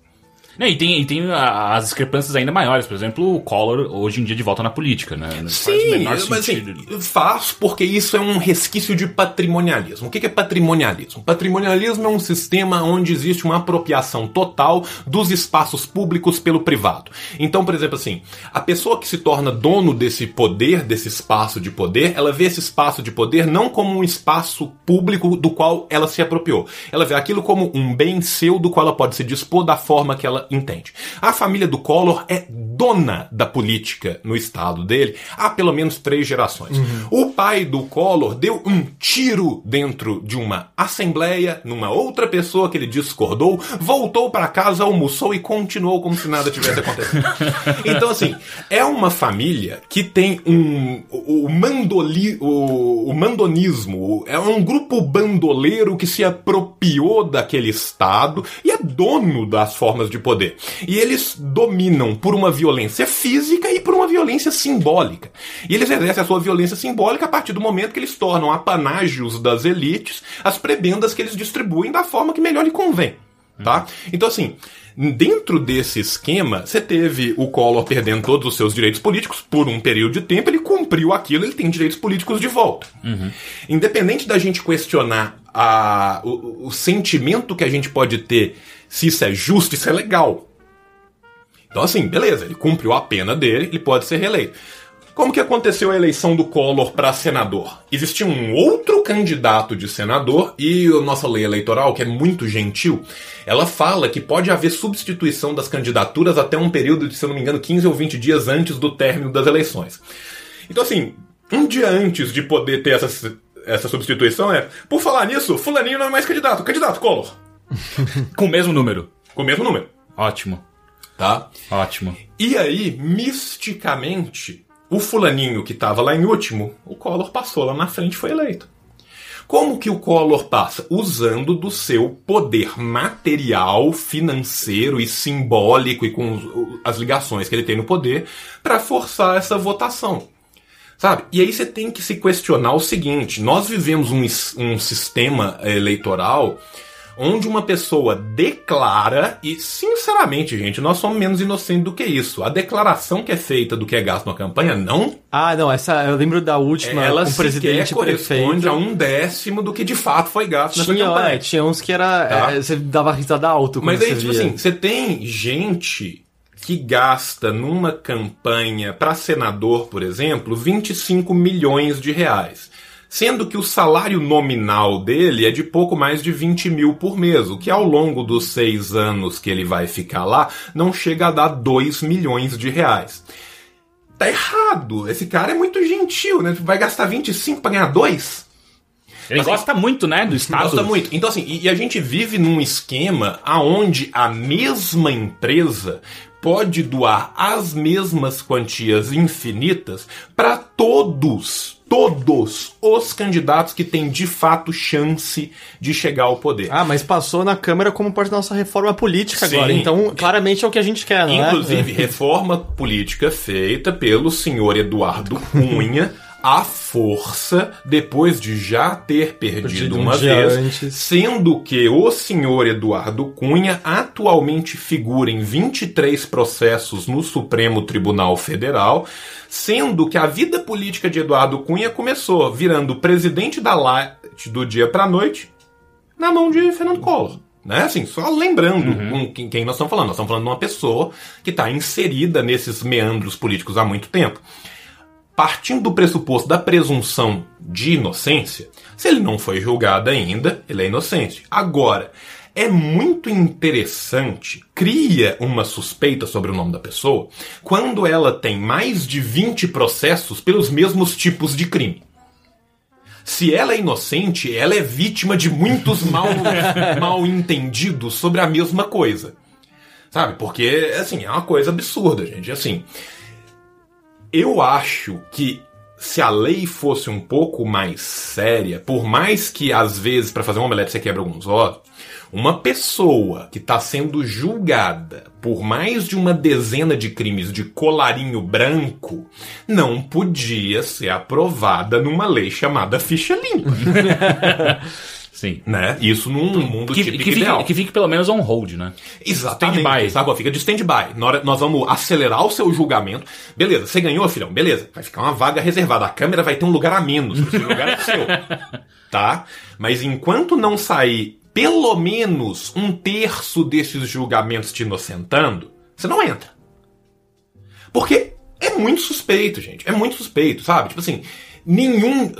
Né, e tem, e tem as discrepâncias ainda maiores. Por exemplo, o Collor hoje em dia de volta na política, né? Não Sim, faz mas assim, faz porque isso é um resquício de patrimonialismo. O que é patrimonialismo? Patrimonialismo é um sistema onde existe uma apropriação total dos espaços públicos pelo privado. Então, por exemplo, assim, a pessoa que se torna dono desse poder, desse espaço de poder, ela vê esse espaço de poder não como um espaço público do qual ela se apropriou. Ela vê aquilo como um bem seu do qual ela pode se dispor da forma que ela entende. A família do Collor é dona da política no estado dele há pelo menos três gerações. Uhum. O pai do Collor deu um tiro dentro de uma assembleia, numa outra pessoa que ele discordou, voltou para casa, almoçou e continuou como se nada tivesse acontecido. então, assim, é uma família que tem um. O, mandoli, o, o mandonismo, é um grupo bandoleiro que se apropriou daquele estado e é dono das formas de poder poder. E eles dominam por uma violência física e por uma violência simbólica. E eles exercem a sua violência simbólica a partir do momento que eles tornam apanágios das elites as prebendas que eles distribuem da forma que melhor lhe convém. Tá? Então, assim, dentro desse esquema, você teve o Collor perdendo todos os seus direitos políticos por um período de tempo, ele cumpriu aquilo, ele tem direitos políticos de volta. Uhum. Independente da gente questionar a, o, o sentimento que a gente pode ter se isso é justo, isso é legal. Então, assim, beleza, ele cumpriu a pena dele, ele pode ser reeleito. Como que aconteceu a eleição do Collor para senador? Existia um outro candidato de senador e a nossa lei eleitoral, que é muito gentil, ela fala que pode haver substituição das candidaturas até um período de, se eu não me engano, 15 ou 20 dias antes do término das eleições. Então, assim, um dia antes de poder ter essa, essa substituição é, por falar nisso, fulaninho não é mais candidato, candidato Collor. Com o mesmo número. Com o mesmo número. Ótimo. Tá? Ótimo. E aí, misticamente, o fulaninho que estava lá em último, o Collor passou lá na frente e foi eleito. Como que o Collor passa? Usando do seu poder material, financeiro e simbólico e com as ligações que ele tem no poder para forçar essa votação. Sabe? E aí você tem que se questionar o seguinte: nós vivemos um, um sistema eleitoral onde uma pessoa declara, e sinceramente, gente, nós somos menos inocentes do que isso. A declaração que é feita do que é gasto na campanha não. Ah, não, essa eu lembro da última ela o presidente corresponde prefeito. a um décimo do que de fato foi gasto nessa Tinha, campanha. é, tinha uns que era. Tá. é, você dava risada alto Mas aí, tipo via. assim, você tem gente que gasta numa campanha para senador, por exemplo, 25 milhões de reais. Sendo que o salário nominal dele é de pouco mais de 20 mil por mês, o que ao longo dos seis anos que ele vai ficar lá não chega a dar 2 milhões de reais. Tá errado. Esse cara é muito gentil, né? Vai gastar 25 para ganhar 2? Ele Assim, gosta muito, né, do Estado. Gosta muito. Então, assim, e, e a gente vive num esquema aonde a mesma empresa pode doar as mesmas quantias infinitas para todos, todos os candidatos que têm de fato chance de chegar ao poder. Ah, mas passou na Câmara como parte da nossa reforma política Sim. agora. Então, claramente é o que a gente quer, não é? Inclusive, reforma política feita pelo senhor Eduardo Cunha. À força, depois de já ter perdido Perdido um uma dia vez, antes. sendo que o senhor Eduardo Cunha atualmente figura em 23 processos no Supremo Tribunal Federal, sendo que a vida política de Eduardo Cunha começou virando presidente da Light do dia para noite na mão de Fernando Collor. Né? Assim, só lembrando com quem- quem nós estamos falando. Nós estamos falando de uma pessoa que está inserida nesses meandros políticos há muito tempo. Partindo do pressuposto da presunção de inocência, se ele não foi julgado ainda, ele é inocente. Agora, é muito interessante, cria uma suspeita sobre o nome da pessoa, quando ela tem mais de 20 processos pelos mesmos tipos de crime. Se ela é inocente, ela é vítima de muitos mal, mal entendidos sobre a mesma coisa. Sabe? Porque, assim, é uma coisa absurda, gente. Assim, eu acho que se a lei fosse um pouco mais séria, por mais que às vezes para fazer um omelete você quebra alguns ossos, uma pessoa que está sendo julgada por mais de uma dezena de crimes de colarinho branco não podia ser aprovada numa lei chamada ficha limpa, Sim. né? Isso num mundo Que, típico que, ideal. fique, que fique pelo menos on hold, né? Exatamente. Stand-by. Sabe? Fica de stand-by. Nós vamos acelerar o seu julgamento. Beleza, você ganhou, filhão? Beleza. Vai ficar uma vaga reservada. A câmera vai ter um lugar a menos. Esse lugar é seu. Tá? Mas enquanto não sair pelo menos um terço desses julgamentos te inocentando, você não entra. Porque é muito suspeito, gente. É muito suspeito, sabe? Tipo assim, nenhum.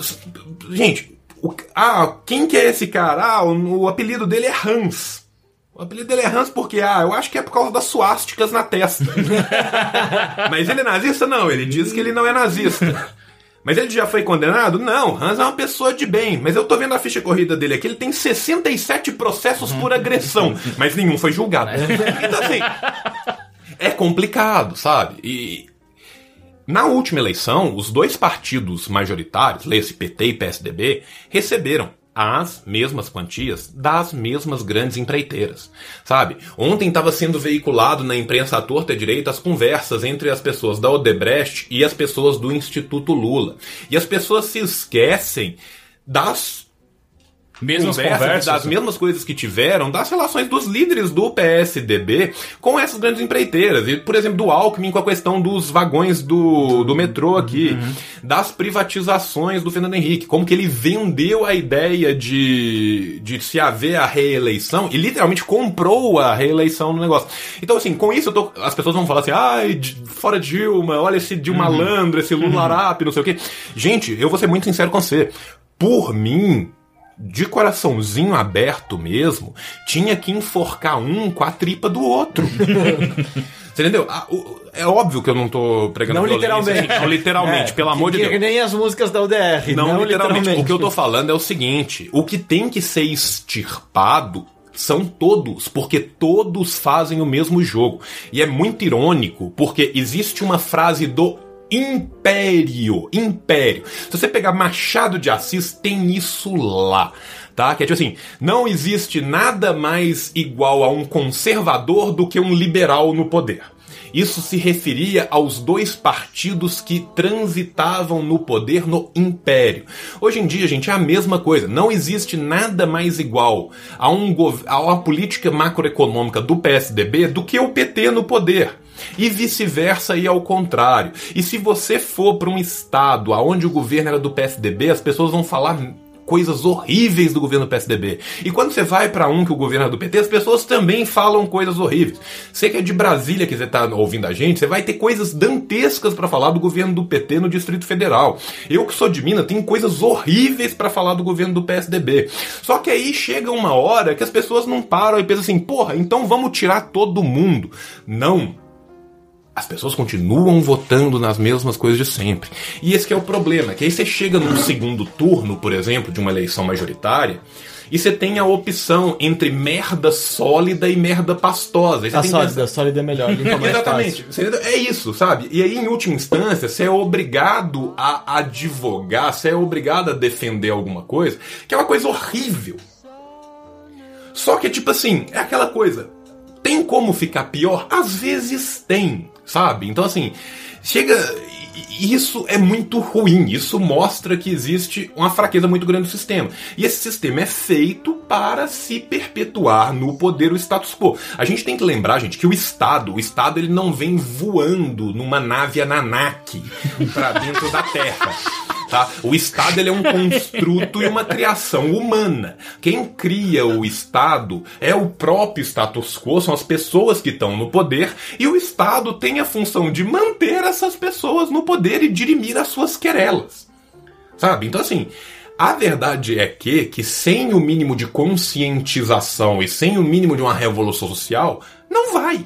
Gente, o- ah, quem que é esse cara? Ah, o, o apelido dele é Hans. O apelido dele é Hans porque, ah, eu acho que é por causa das suásticas na testa. Mas ele é nazista? Não, ele diz que ele não é nazista. Mas ele já foi condenado? Não, Hans é uma pessoa de bem. Mas eu tô vendo a ficha corrida dele aqui, ele tem 67 processos por agressão, mas nenhum foi julgado. Então assim, é complicado, sabe? E na última eleição, os dois partidos majoritários, leia-se PT e PSDB, receberam as mesmas quantias das mesmas grandes empreiteiras, sabe? Ontem estava sendo veiculado na imprensa à torta e direita as conversas entre as pessoas da Odebrecht e as pessoas do Instituto Lula. E as pessoas se esquecem das Mesmas conversas, conversas. das mesmas coisas que tiveram, das relações dos líderes do PSDB com essas grandes empreiteiras. E, por exemplo, do Alckmin com a questão dos vagões do, do metrô aqui, das privatizações do Fernando Henrique, como que ele vendeu a ideia de, de se haver a reeleição e literalmente comprou a reeleição no negócio. Então, assim, com isso tô, as pessoas vão falar assim, ai, fora Dilma, olha esse Dilma malandro, esse Lula Arap, não sei o quê. Gente, eu vou ser muito sincero com você. Por mim, de coraçãozinho aberto mesmo, tinha que enforcar um com a tripa do outro. Você entendeu? Ah, É óbvio que eu não tô pregando Não literalmente. Não literalmente, É, pelo amor de que- Deus. Que nem as músicas da UDR. Não, literalmente. O que eu tô falando é o seguinte: o que tem que ser extirpado são todos, porque todos fazem o mesmo jogo. E é muito irônico, porque existe uma frase do Império. Império. Se você pegar Machado de Assis, tem isso lá. tá? Que é tipo assim, não existe nada mais igual a um conservador do que um liberal no poder. Isso se referia aos dois partidos que transitavam no poder no império. Hoje em dia, gente, é a mesma coisa. Não existe nada mais igual a, um a uma política macroeconômica do PSDB do que o PT no poder. E vice-versa e ao contrário. E se você for para um estado onde o governo era do PSDB, as pessoas vão falar coisas horríveis do governo PSDB. E quando você vai para um que o governo é do PT, as pessoas também falam coisas horríveis. Você que é de Brasília, que você tá ouvindo a gente, você vai ter coisas dantescas para falar do governo do PT no Distrito Federal. Eu que sou de Minas, tenho coisas horríveis para falar do governo do PSDB. Só que aí chega uma hora que as pessoas não param e pensam assim, porra, então vamos tirar todo mundo. Não as pessoas continuam votando nas mesmas coisas de sempre. E esse é o problema, que aí você chega num segundo turno, por exemplo, de uma eleição majoritária, e você tem a opção entre merda sólida e merda pastosa. A sólida, a sólida é melhor. Exatamente. É isso, sabe? E aí, em última instância, você é obrigado a advogar, você é obrigado a defender alguma coisa, que é uma coisa horrível. Só que, tipo assim, é aquela coisa. Tem como ficar pior? Às vezes tem sabe? Então, assim, chega. Isso é muito ruim. Isso mostra que existe uma fraqueza muito grande do sistema. E esse sistema é feito para se perpetuar no poder o status quo. A gente tem que lembrar, gente, que o Estado, o Estado ele não vem voando numa nave Ananaki para dentro da Terra. Tá? O Estado ele é um construto e uma criação humana. Quem cria o Estado é o próprio status quo, são as pessoas que estão no poder, e o Estado tem a função de manter essas pessoas no poder e dirimir as suas querelas. Sabe? Então, assim, a verdade é que, que sem o mínimo de conscientização e sem o mínimo de uma revolução social, não vai.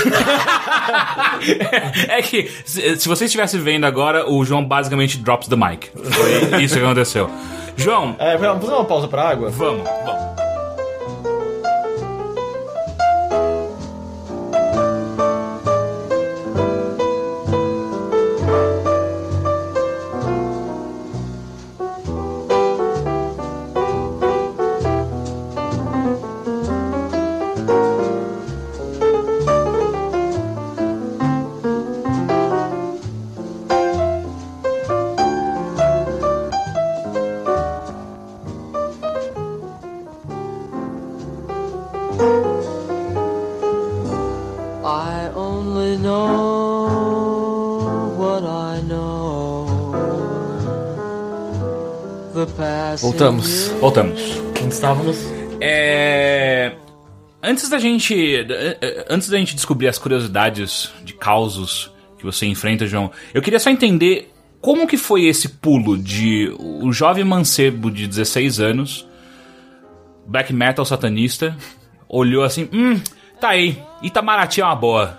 é que, se, se você estivesse vendo agora, o João basicamente drops the mic. Foi isso que aconteceu. João. É, vamos fazer uma pausa pra água? Vamos, vamos. Voltamos. Voltamos. Onde estávamos? É... Antes da gente. Antes da gente descobrir as curiosidades de causos que você enfrenta, João, eu queria só entender como que foi esse pulo de o jovem mancebo de 16 anos, black metal satanista, olhou assim, hum, tá aí, Itamaraty é uma boa.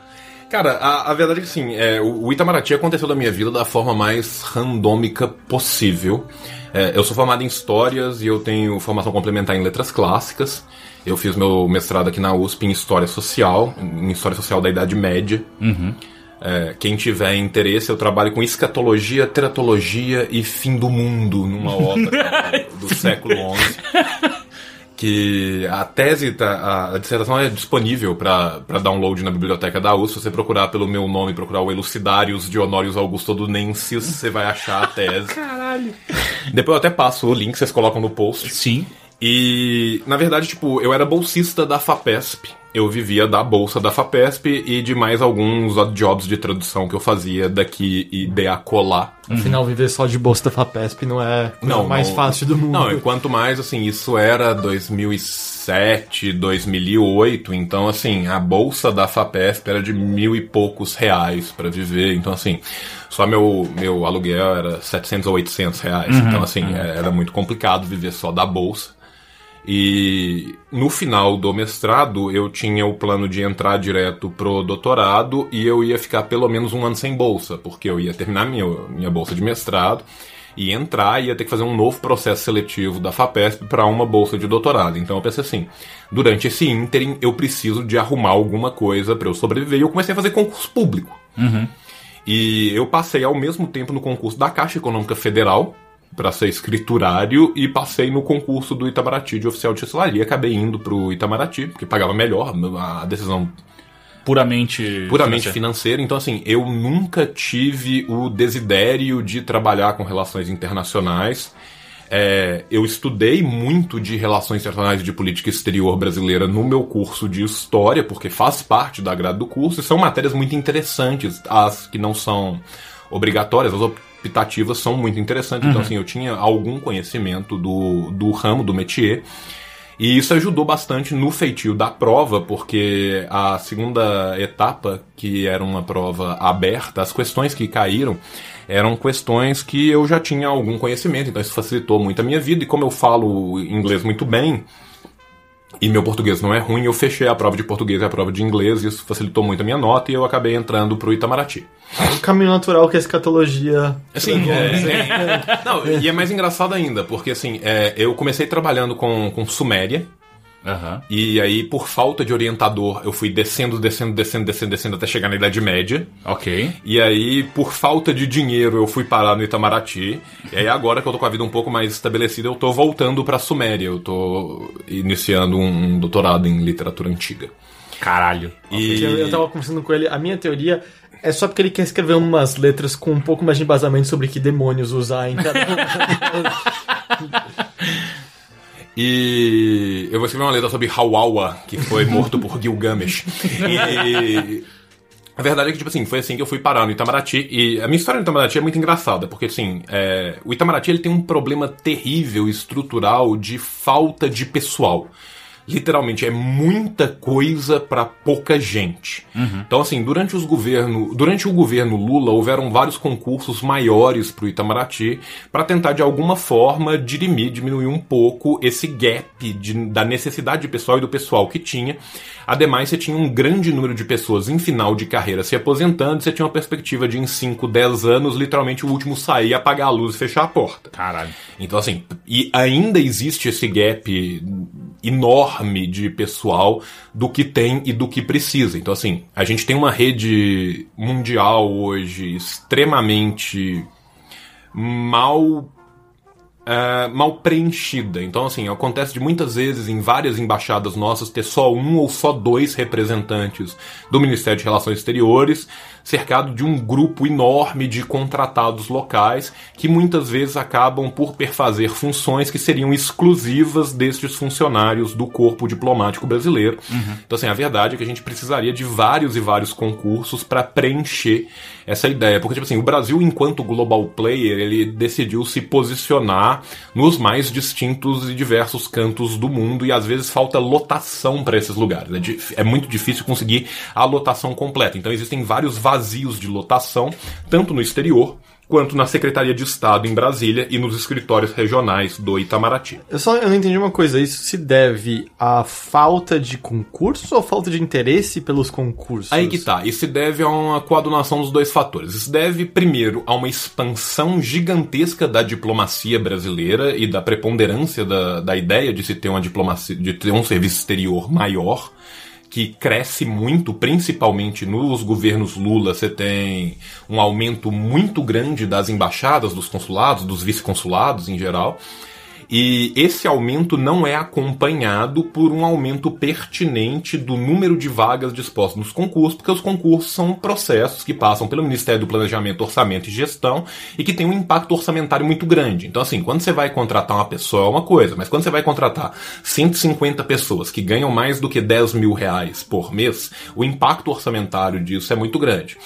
Cara, a, a verdade é que sim, é, o, o Itamaraty aconteceu na minha vida da forma mais randômica possível. É, eu sou formado em Histórias e eu tenho formação complementar em Letras Clássicas. Eu fiz meu mestrado aqui na USP em História Social, em História Social da Idade Média. Uhum. É, quem tiver interesse, eu trabalho com escatologia, teratologia e fim do mundo numa obra do século XI que a tese, tá, a dissertação é disponível para download na biblioteca da USP. Se você procurar pelo meu nome, procurar o Elucidários de Honórios Augusto Dudunensis, você vai achar a tese. Caralho! Depois eu até passo o link, vocês colocam no post. Sim. E, na verdade, tipo, eu era bolsista da FAPESP eu vivia da bolsa da FAPESP e de mais alguns jobs de tradução que eu fazia daqui e de acolá. Afinal, viver só de bolsa da FAPESP não é não, mais não, fácil do mundo. Não, enquanto mais, assim, isso era 2007, 2008, então, assim, a bolsa da FAPESP era de mil e poucos reais para viver, então, assim, só meu, meu aluguel era 700 ou 800 reais, uhum, então, assim, uhum. era muito complicado viver só da bolsa. E no final do mestrado eu tinha o plano de entrar direto pro doutorado e eu ia ficar pelo menos um ano sem bolsa, porque eu ia terminar minha, minha bolsa de mestrado e entrar e ia ter que fazer um novo processo seletivo da FAPESP para uma bolsa de doutorado. Então eu pensei assim, durante esse ínterim eu preciso de arrumar alguma coisa para eu sobreviver e eu comecei a fazer concurso público. Uhum. E eu passei ao mesmo tempo no concurso da Caixa Econômica Federal, para ser escriturário e passei no concurso do Itamaraty de oficial de chancelaria. Acabei indo pro Itamaraty, porque pagava melhor, a decisão Puramente. puramente financeira. Então, assim, eu nunca tive o desidério de trabalhar com relações internacionais. É, eu estudei muito de relações internacionais e de política exterior brasileira no meu curso de história, porque faz parte da grade do curso, e são matérias muito interessantes, as que não são obrigatórias, as optativas são muito interessantes. Então, assim, eu tinha algum conhecimento do, do ramo, do métier. E isso ajudou bastante no feitio da prova, porque a segunda etapa, que era uma prova aberta, as questões que caíram eram questões que eu já tinha algum conhecimento, então isso facilitou muito a minha vida. E como eu falo inglês muito bem, e meu português não é ruim, eu fechei a prova de português e a prova de inglês, e isso facilitou muito a minha nota, e eu acabei entrando pro Itamaraty. O caminho natural que a escatologia. Assim, é, não, e é mais engraçado ainda, porque assim, é, eu comecei trabalhando com, com Suméria, Aham. e aí, por falta de orientador, eu fui descendo, descendo, descendo, descendo, descendo até chegar na Idade Média. Ok. E aí, por falta de dinheiro, eu fui parar no Itamaraty. E aí, agora que eu tô com a vida um pouco mais estabelecida, eu tô voltando pra Suméria. Eu tô iniciando um doutorado em literatura antiga. Caralho. E... Eu, eu tava conversando com ele, a minha teoria é só porque ele quer escrever umas letras com um pouco mais de embasamento sobre que demônios usar em cada. E eu vou escrever uma letra sobre Hawawa, que foi morto por Gilgamesh. E a verdade é que, tipo assim, foi assim que eu fui parar no Itamaraty. E a minha história no Itamaraty é muito engraçada, porque, assim, é, o Itamaraty ele tem um problema terrível, estrutural, de falta de pessoal. Literalmente, é muita coisa pra pouca gente. Então, assim, durante os governo, durante o governo Lula, houveram vários concursos maiores pro Itamaraty para tentar, de alguma forma, dirimir, diminuir um pouco esse gap de- da necessidade de pessoal e do pessoal que tinha. Ademais, você tinha um grande número de pessoas em final de carreira se aposentando, você tinha uma perspectiva de em 5, 10 anos, literalmente o último sair, apagar a luz e fechar a porta. Caralho. Então, assim, e ainda existe esse gap enorme de pessoal do que tem e do que precisa. Então, assim, a gente tem uma rede mundial hoje extremamente mal é, mal preenchida. Então, assim, acontece de muitas vezes em várias embaixadas nossas ter só um ou só dois representantes do Ministério de Relações Exteriores, cercado de um grupo enorme de contratados locais que muitas vezes acabam por perfazer funções que seriam exclusivas destes funcionários do corpo diplomático brasileiro. Então, assim, a verdade é que a gente precisaria de vários e vários concursos para preencher essa ideia. Porque, tipo assim, o Brasil, enquanto global player, ele decidiu se posicionar nos mais distintos e diversos cantos do mundo e às vezes falta lotação para esses lugares. É, é muito difícil conseguir a lotação completa. Então existem vários vazios de lotação, tanto no exterior quanto na Secretaria de Estado em Brasília e nos escritórios regionais do Itamaraty. Eu só eu não entendi uma coisa, isso se deve à falta de concurso ou falta de interesse pelos concursos? Aí que tá, isso se deve a uma coadunação dos dois fatores. Isso deve, primeiro, a uma expansão gigantesca da diplomacia brasileira e da preponderância da, da ideia de se ter uma diplomacia, de ter um serviço exterior maior, que cresce muito, principalmente nos governos Lula, você tem um aumento muito grande das embaixadas, dos consulados, dos vice-consulados em geral. E esse aumento não é acompanhado por um aumento pertinente do número de vagas dispostas nos concursos, porque os concursos são processos que passam pelo Ministério do Planejamento, Orçamento e Gestão e que tem um impacto orçamentário muito grande. Então, assim, quando você vai contratar uma pessoa é uma coisa, mas quando você vai contratar 150 pessoas que ganham mais do que 10 mil reais por mês, o impacto orçamentário disso é muito grande.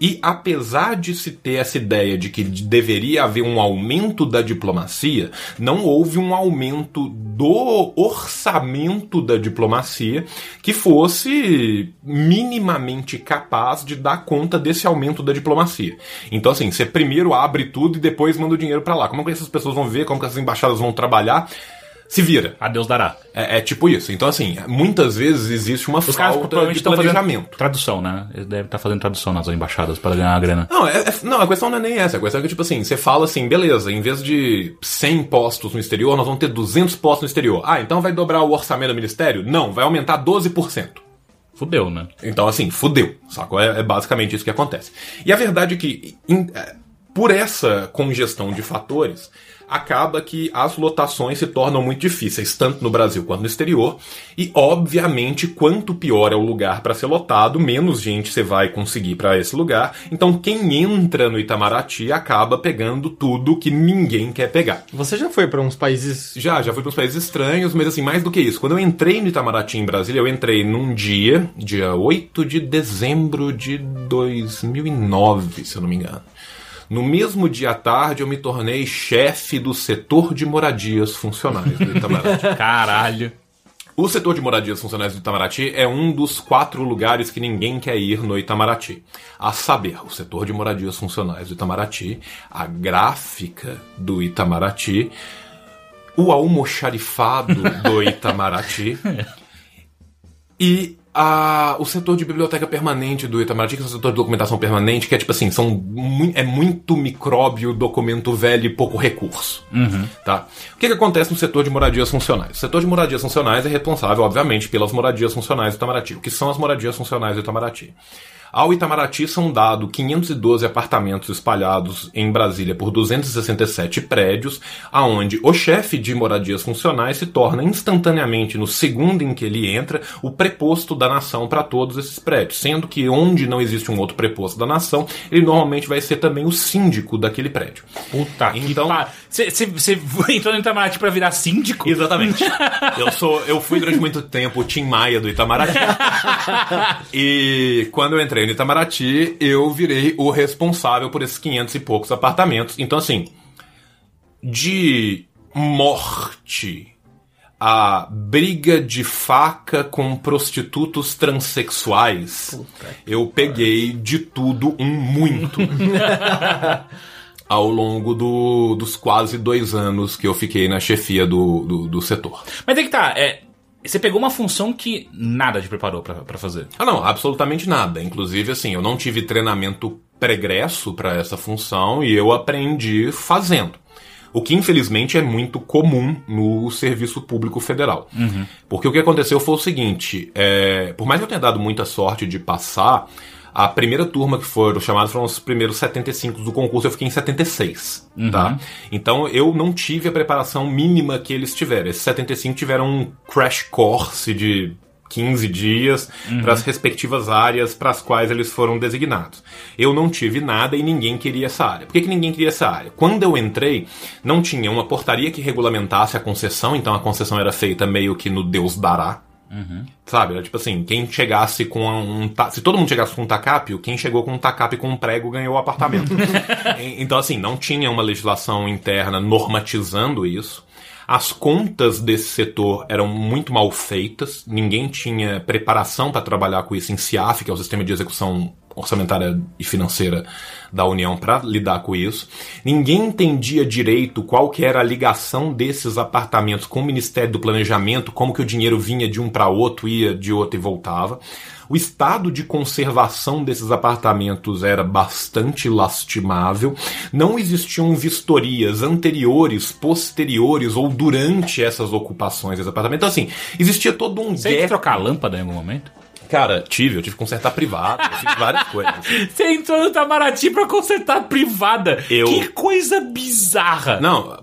E apesar de se ter essa ideia de que deveria haver um aumento da diplomacia, não houve um aumento do orçamento da diplomacia que fosse minimamente capaz de dar conta desse aumento da diplomacia. Então, assim, você primeiro abre tudo e depois manda o dinheiro pra lá. Como é que essas pessoas vão ver? Como que essas embaixadas vão trabalhar? Se vira. A Deus dará. É, é tipo isso. Então, assim, muitas vezes existe uma Os falta provavelmente de planejamento. tradução, né? Eles devem estar fazendo tradução nas embaixadas para ganhar a grana. Não, é- é- não, a questão não é nem essa. A questão é que, tipo assim, você fala assim, beleza, em vez de 100 postos no exterior, nós vamos ter 200 postos no exterior. Ah, então vai dobrar o orçamento do ministério? Não, vai aumentar 12%. Fudeu, né? Então, assim, fudeu, sacou? É, é basicamente isso que acontece. E a verdade é que, é, por essa congestão de fatores, acaba que as lotações se tornam muito difíceis, tanto no Brasil quanto no exterior. E, obviamente, quanto pior é o lugar para ser lotado, menos gente você vai conseguir para esse lugar. Então, quem entra no Itamaraty acaba pegando tudo que ninguém quer pegar. Você já foi para uns países. Já, já fui para uns países estranhos, mas assim, mais do que isso. Quando eu entrei no Itamaraty em Brasília, eu entrei num dia, dia 8 de dezembro de 2009, se eu não me engano. No mesmo dia à tarde, eu me tornei chefe do setor de moradias funcionais do Itamaraty. Caralho. O setor de moradias funcionais do Itamaraty é um dos quatro lugares que ninguém quer ir no Itamaraty. A saber, o setor de moradias funcionais do Itamaraty, a gráfica do Itamaraty, o almoxarifado do Itamaraty e a, o setor de biblioteca permanente do Itamaraty, que é o setor de documentação permanente, que é tipo assim, são, mu- é muito micróbio, documento velho e pouco recurso. Tá? O que, que acontece no setor de moradias funcionais? O setor de moradias funcionais é responsável, obviamente, pelas moradias funcionais do Itamaraty. O que são as moradias funcionais do Itamaraty? Ao Itamaraty são dados 512 apartamentos espalhados em Brasília por 267 prédios, aonde o chefe de moradias funcionais se torna instantaneamente, no segundo em que ele entra, o preposto da nação para todos esses prédios, sendo que onde não existe um outro preposto da nação, ele normalmente vai ser também o síndico daquele prédio. Puta Então- que Você entrou no Itamaraty pra virar síndico? Exatamente. eu sou, eu fui durante muito tempo o Tim Maia do Itamaraty. e quando eu entrei no Itamaraty, eu virei o responsável por esses 500 e poucos apartamentos. Então assim, de morte a briga de faca com prostitutos transexuais, eu peguei de tudo um muito. Ao longo do- dos quase dois anos que eu fiquei na chefia do, do, do setor. Mas é que tá, é, você pegou uma função que nada te preparou pra, pra fazer. Ah, não, absolutamente nada. Inclusive, assim, eu não tive treinamento pregresso para essa função e eu aprendi fazendo. O que, infelizmente, é muito comum no serviço público federal. Porque o que aconteceu foi o seguinte: é, por mais que eu tenha dado muita sorte de passar, a primeira turma que foram chamados foram os primeiros 75 do concurso, eu fiquei em 76, tá? Então eu não tive a preparação mínima que eles tiveram. Esses 75 tiveram um crash course de 15 dias para as respectivas áreas para as quais eles foram designados. Eu não tive nada e ninguém queria essa área. Por que, que ninguém queria essa área? Quando eu entrei, não tinha uma portaria que regulamentasse a concessão, então a concessão era feita meio que no Deus dará. Sabe? Era tipo assim, quem chegasse com um. ta- Se todo mundo chegasse com um tacapio, quem chegou com um tacapio com um prego ganhou o apartamento. Então, assim, não tinha uma legislação interna normatizando isso. As contas desse setor eram muito mal feitas, ninguém tinha preparação para trabalhar com isso em CIAF, que é o Sistema de Execução Orçamentária e Financeira da União, para lidar com isso. Ninguém entendia direito qual que era a ligação desses apartamentos com o Ministério do Planejamento, como que o dinheiro vinha de um para outro, ia de outro e voltava. O estado de conservação desses apartamentos era bastante lastimável. Não existiam vistorias anteriores, posteriores ou durante essas ocupações desses apartamentos. Então, assim, existia todo um Você gap. trocar a lâmpada em algum momento? Cara, tive, eu tive que consertar privado, eu várias coisas. Você entrou no Itamaraty pra consertar privada. Eu- Que coisa bizarra. Não,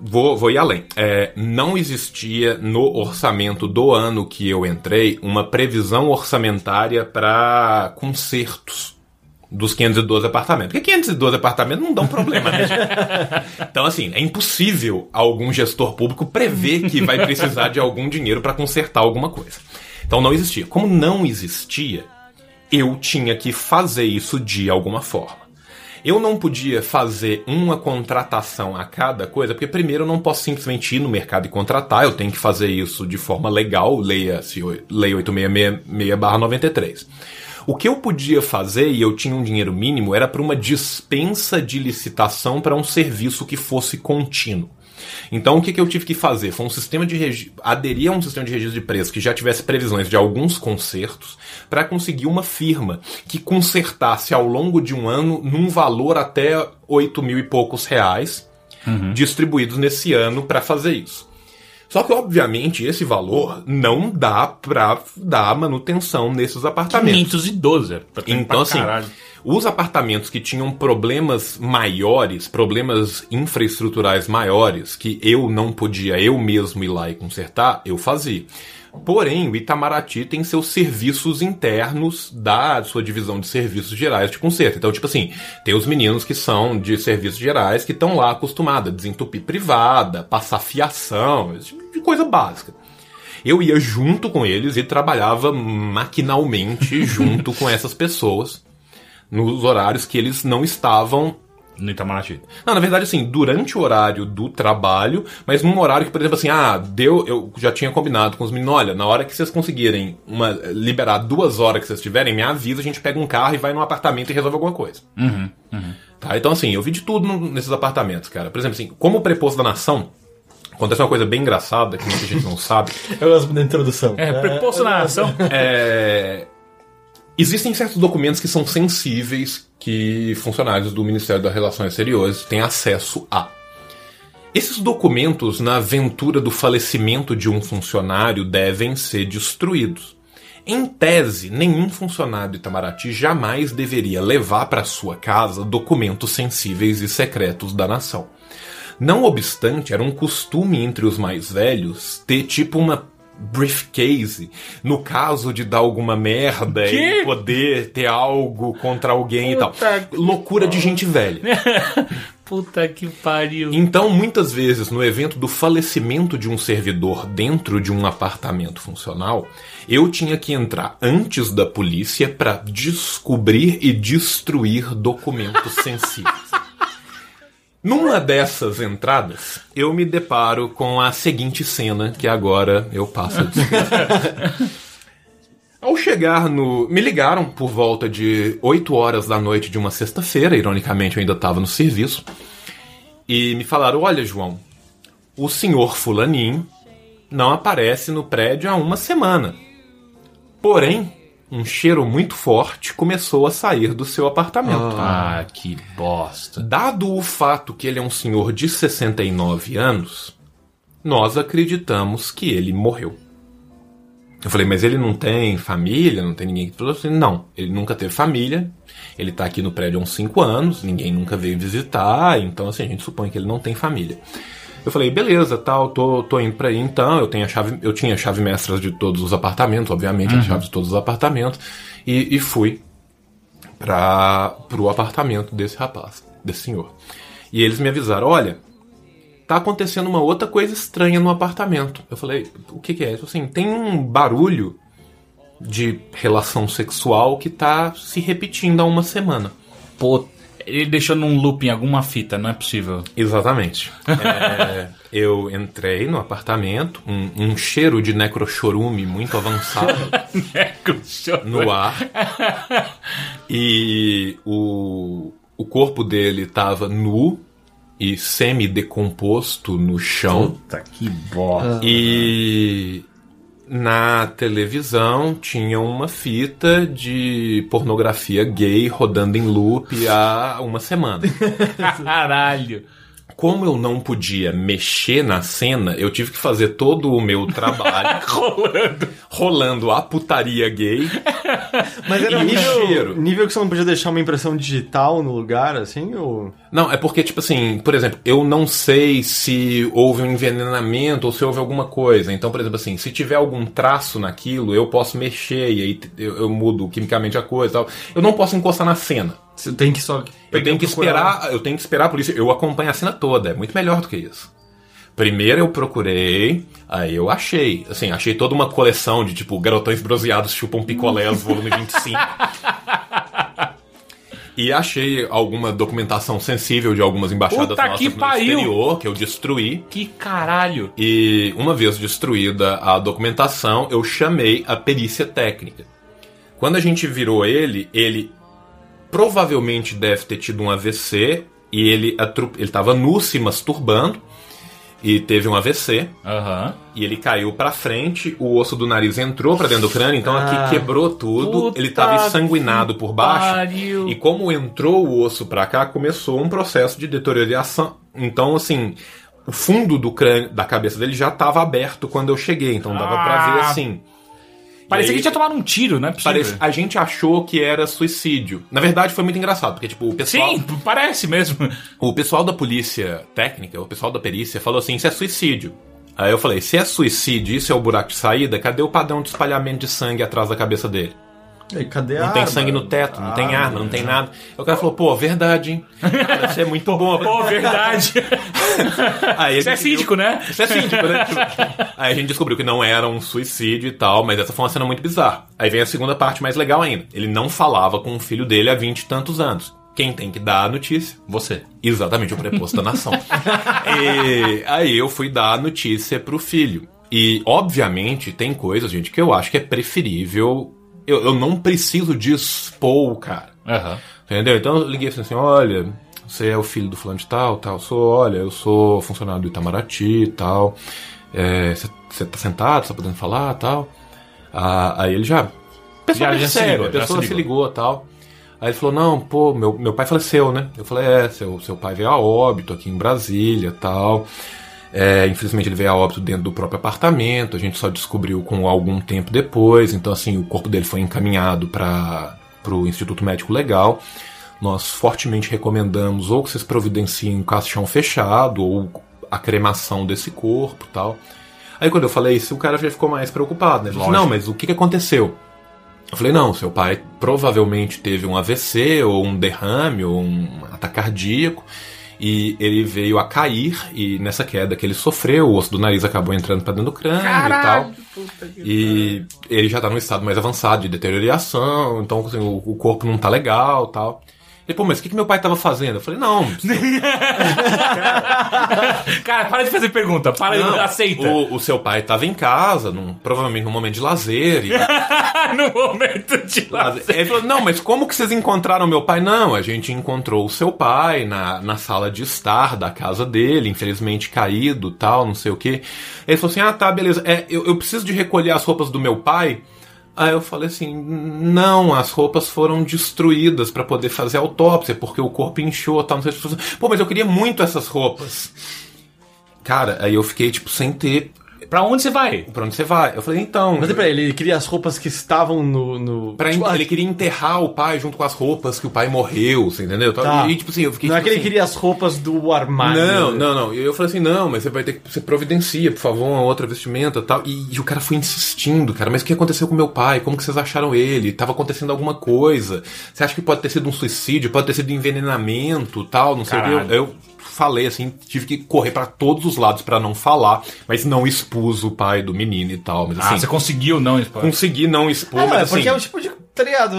vou, vou ir além. É, não existia no orçamento do ano que eu entrei uma previsão orçamentária para consertos dos 512 apartamentos. Porque 512 apartamentos não dão problema, né? gente? Então, assim, é impossível algum gestor público prever que vai precisar de algum dinheiro para consertar alguma coisa. Então, não existia. Como não existia, eu tinha que fazer isso de alguma forma. Eu não podia fazer uma contratação a cada coisa, porque primeiro eu não posso simplesmente ir no mercado e contratar, eu tenho que fazer isso de forma legal, leia-se Lei 8666-93. O que eu podia fazer, e eu tinha um dinheiro mínimo, era para uma dispensa de licitação para um serviço que fosse contínuo. Então o que, que eu tive que fazer? Foi um sistema de regi- aderir a um sistema de registro de preços que já tivesse previsões de alguns consertos para conseguir uma firma que consertasse ao longo de um ano num valor até 8 mil e poucos reais distribuídos nesse ano para fazer isso. Só que, obviamente, esse valor não dá pra dar manutenção nesses apartamentos. 512. pra- Então, assim, caralho. Os apartamentos que tinham problemas maiores, problemas infraestruturais maiores, que eu não podia eu mesmo ir lá e consertar, eu fazia. Porém, o Itamaraty tem seus serviços internos da sua divisão de serviços gerais de conserto. Então, tipo assim, tem os meninos que são de serviços gerais que estão lá acostumados a desentupir privada, passar fiação, esse tipo de coisa básica. Eu ia junto com eles e trabalhava maquinalmente junto com essas pessoas nos horários que eles não estavam. No Itamaraty. Não, na verdade, assim, durante o horário do trabalho, mas num horário que, por exemplo, assim, ah, deu. Eu já tinha combinado com os meninos, olha, na hora que vocês conseguirem uma, liberar duas horas que vocês tiverem, me avisa, a gente pega um carro e vai num apartamento e resolve alguma coisa. Tá? Então, assim, eu vi de tudo no- nesses apartamentos, cara. Por exemplo, assim, como preposto da nação, acontece uma coisa bem engraçada que muita gente não sabe. Eu gosto da introdução. É, preposto na ação. É, Existem certos documentos que são sensíveis que funcionários do Ministério das Relações Exteriores têm acesso a. Esses documentos, na aventura do falecimento de um funcionário, devem ser destruídos. Em tese, nenhum funcionário Itamaraty jamais deveria levar para sua casa documentos sensíveis e secretos da nação. Não obstante, era um costume entre os mais velhos ter tipo uma briefcase no caso de dar alguma merda Quê? e poder ter algo contra alguém e tal. Puta Loucura de gente velha. Puta que pariu. Então, muitas vezes, no evento do falecimento de um servidor dentro de um apartamento funcional, eu tinha que entrar antes da polícia para descobrir e destruir documentos sensíveis. Numa dessas entradas, eu me deparo com a seguinte cena que agora eu passo a descrever. Ao chegar no. Me ligaram por volta de 8 horas da noite de uma sexta-feira, ironicamente eu ainda estava no serviço, e me falaram: Olha, João, o senhor Fulaninho não aparece no prédio há uma semana. Porém, um cheiro muito forte começou a sair do seu apartamento. Ah, que bosta. Dado o fato que ele é um senhor de 69 anos, nós acreditamos que ele morreu. Eu falei, mas ele não tem família, não tem ninguém que falou assim, não, ele nunca teve família, ele tá aqui no prédio há uns 5 anos, ninguém nunca veio visitar, então assim, a gente supõe que ele não tem família. Eu falei, beleza, tal, tô, tô indo pra aí então, eu tenho a chave, eu tinha a chave mestras de todos os apartamentos, obviamente, a chave de todos os apartamentos, e, e fui para pro apartamento desse rapaz, desse senhor. E eles me avisaram, olha, tá acontecendo uma outra coisa estranha no apartamento. Eu falei, o que, que é? Falou assim, tem um barulho de relação sexual que tá se repetindo há uma semana. Pô, ele deixou num loop em alguma fita, não é possível. Exatamente. É, eu entrei no apartamento, um, um cheiro de necrochorume muito avançado no ar. E o, o corpo dele estava nu e semi-decomposto no chão. Puta que bosta. E na televisão tinha uma fita de pornografia gay rodando em loop há uma semana. Caralho. Como eu não podia mexer na cena, eu tive que fazer todo o meu trabalho Rolando. rolando a putaria gay. Mas era E o nível, cheiro? nível que você não podia deixar uma impressão digital no lugar, assim, ou... Não, é porque, tipo assim, por exemplo, eu não sei se houve um envenenamento ou se houve alguma coisa. Então, por exemplo, assim, se tiver algum traço naquilo, eu posso mexer e aí eu, eu mudo quimicamente a coisa e tal. Eu não posso encostar na cena. Você tem que só... Eu tenho que esperar, eu tenho que esperar a polícia. Eu acompanho a cena toda, é muito melhor do que isso. Primeiro eu procurei, aí eu achei. Assim, achei toda uma coleção de tipo garotões bronzeados chupam picolés, volume 25. E achei alguma documentação sensível de algumas embaixadas Puta nossas que no pariu! exterior, que eu destruí. Que caralho. E uma vez destruída a documentação, eu chamei a perícia técnica. Quando a gente virou ele, ele provavelmente deve ter tido um AVC e ele atru- ele estava nu se masturbando e teve um AVC Aham. e ele caiu pra frente, o osso do nariz entrou pra dentro do crânio, então Ah. aqui quebrou tudo, ele estava ensanguinado por baixo. pariu. E como entrou o osso pra cá, começou um processo de deterioração. Então, assim, o fundo do crânio, da cabeça dele já tava aberto quando eu cheguei, então dava pra ver Ah. assim. Parecia aí- que tinha tomado um tiro, né? Parece- a gente achou que era suicídio. Na verdade, foi muito engraçado, porque, tipo, o pessoal. Sim, parece mesmo. O pessoal da polícia técnica, o pessoal da perícia, falou assim: isso é suicídio. Aí eu falei: se é suicídio, isso é o buraco de saída, cadê o padrão de espalhamento de sangue atrás da cabeça dele? E cadê a Não tem arma? sangue no teto, não tem Ah, arma, não tem nada. Aí o cara falou: pô, verdade, hein? Cara, Isso é muito bom. Pô, verdade. Aí a Isso é síndico, né? Isso é síndico, né? Aí a gente descobriu que não era um suicídio e tal, mas essa foi uma cena muito bizarra. Aí vem a segunda parte mais legal ainda. Ele não falava com o filho dele há vinte e tantos anos. Quem tem que dar a notícia? Você. Exatamente, o preposto da nação. e aí eu fui dar a notícia pro filho. E, obviamente, tem coisas, gente, que eu acho que é preferível. Eu, eu não preciso de expor o cara. Aham. Entendeu? Então eu liguei assim, olha, você é o filho do fulano de tal, tal, sou, olha, eu sou funcionário do Itamaraty e tal. É, Você você tá sentado, você tá podendo falar tal. Ah, aí ele já. A pessoa Já- já percebe, ligou, a pessoa se se ligou. ligou tal. Aí ele falou, não, pô, meu, meu pai faleceu, né? Eu falei, é, seu, seu pai veio a óbito aqui em Brasília tal. É, infelizmente ele veio a óbito dentro do próprio apartamento, a gente só descobriu com algum tempo depois, então assim, o corpo dele foi encaminhado para o Instituto Médico Legal. Nós fortemente recomendamos ou que vocês providenciem um caixão fechado ou a cremação desse corpo tal. Aí quando eu falei isso, o cara já ficou mais preocupado, né? Ele Lógico. não, mas o que, que aconteceu? Eu falei, não, seu pai provavelmente teve um AVC, ou um derrame, ou um ataque cardíaco, e ele veio a cair, e nessa queda que ele sofreu, o osso do nariz acabou entrando pra dentro do crânio e tal. E ele já tá num estado mais avançado de deterioração, então assim, o, o corpo não tá legal tal. Ele, pô, mas o que, que meu pai tava fazendo? Eu falei, não, Cara, para de fazer pergunta. Para não de aceita. O, o seu pai tava em casa, num, provavelmente num momento de lazer, e no momento de Ele falou, não, mas como que vocês encontraram meu pai? Não, a gente encontrou o seu pai na, na sala de estar da casa dele, infelizmente caído, tal, não sei o quê. Ele falou assim, ah, tá, beleza, é, eu, eu preciso de recolher as roupas do meu pai. Aí eu falei assim, não, as roupas foram destruídas pra poder fazer autópsia, porque o corpo inchou, tal, não sei que. Pô, mas eu queria muito essas roupas. Cara, aí eu fiquei, tipo, sem ter Pra onde você vai? pra onde você vai. Eu falei, então... Mas peraí, ele queria as roupas que estavam no. no... Pra Tipo, ele queria enterrar o pai junto com as roupas que o pai morreu, você entendeu? Tá. E tipo assim, eu fiquei. Não é tipo que ele assim, queria as roupas do armário. Não, não, não. E eu falei assim, não, mas você vai ter que. Você providencia, por favor, uma outra vestimenta e tal. E, e o cara foi insistindo, cara, mas o que aconteceu com meu pai? Como que vocês acharam ele? Tava acontecendo alguma coisa. Você acha que pode ter sido um suicídio? Pode ter sido envenenamento tal, não sei o que. Eu, eu falei assim, tive que correr pra todos os lados pra não falar, mas não expus o pai do menino e tal. Mas Ah, assim, você conseguiu não, Spam? consegui não expor, Ah, mas é assim. porque é o tipo de. Tá ligado?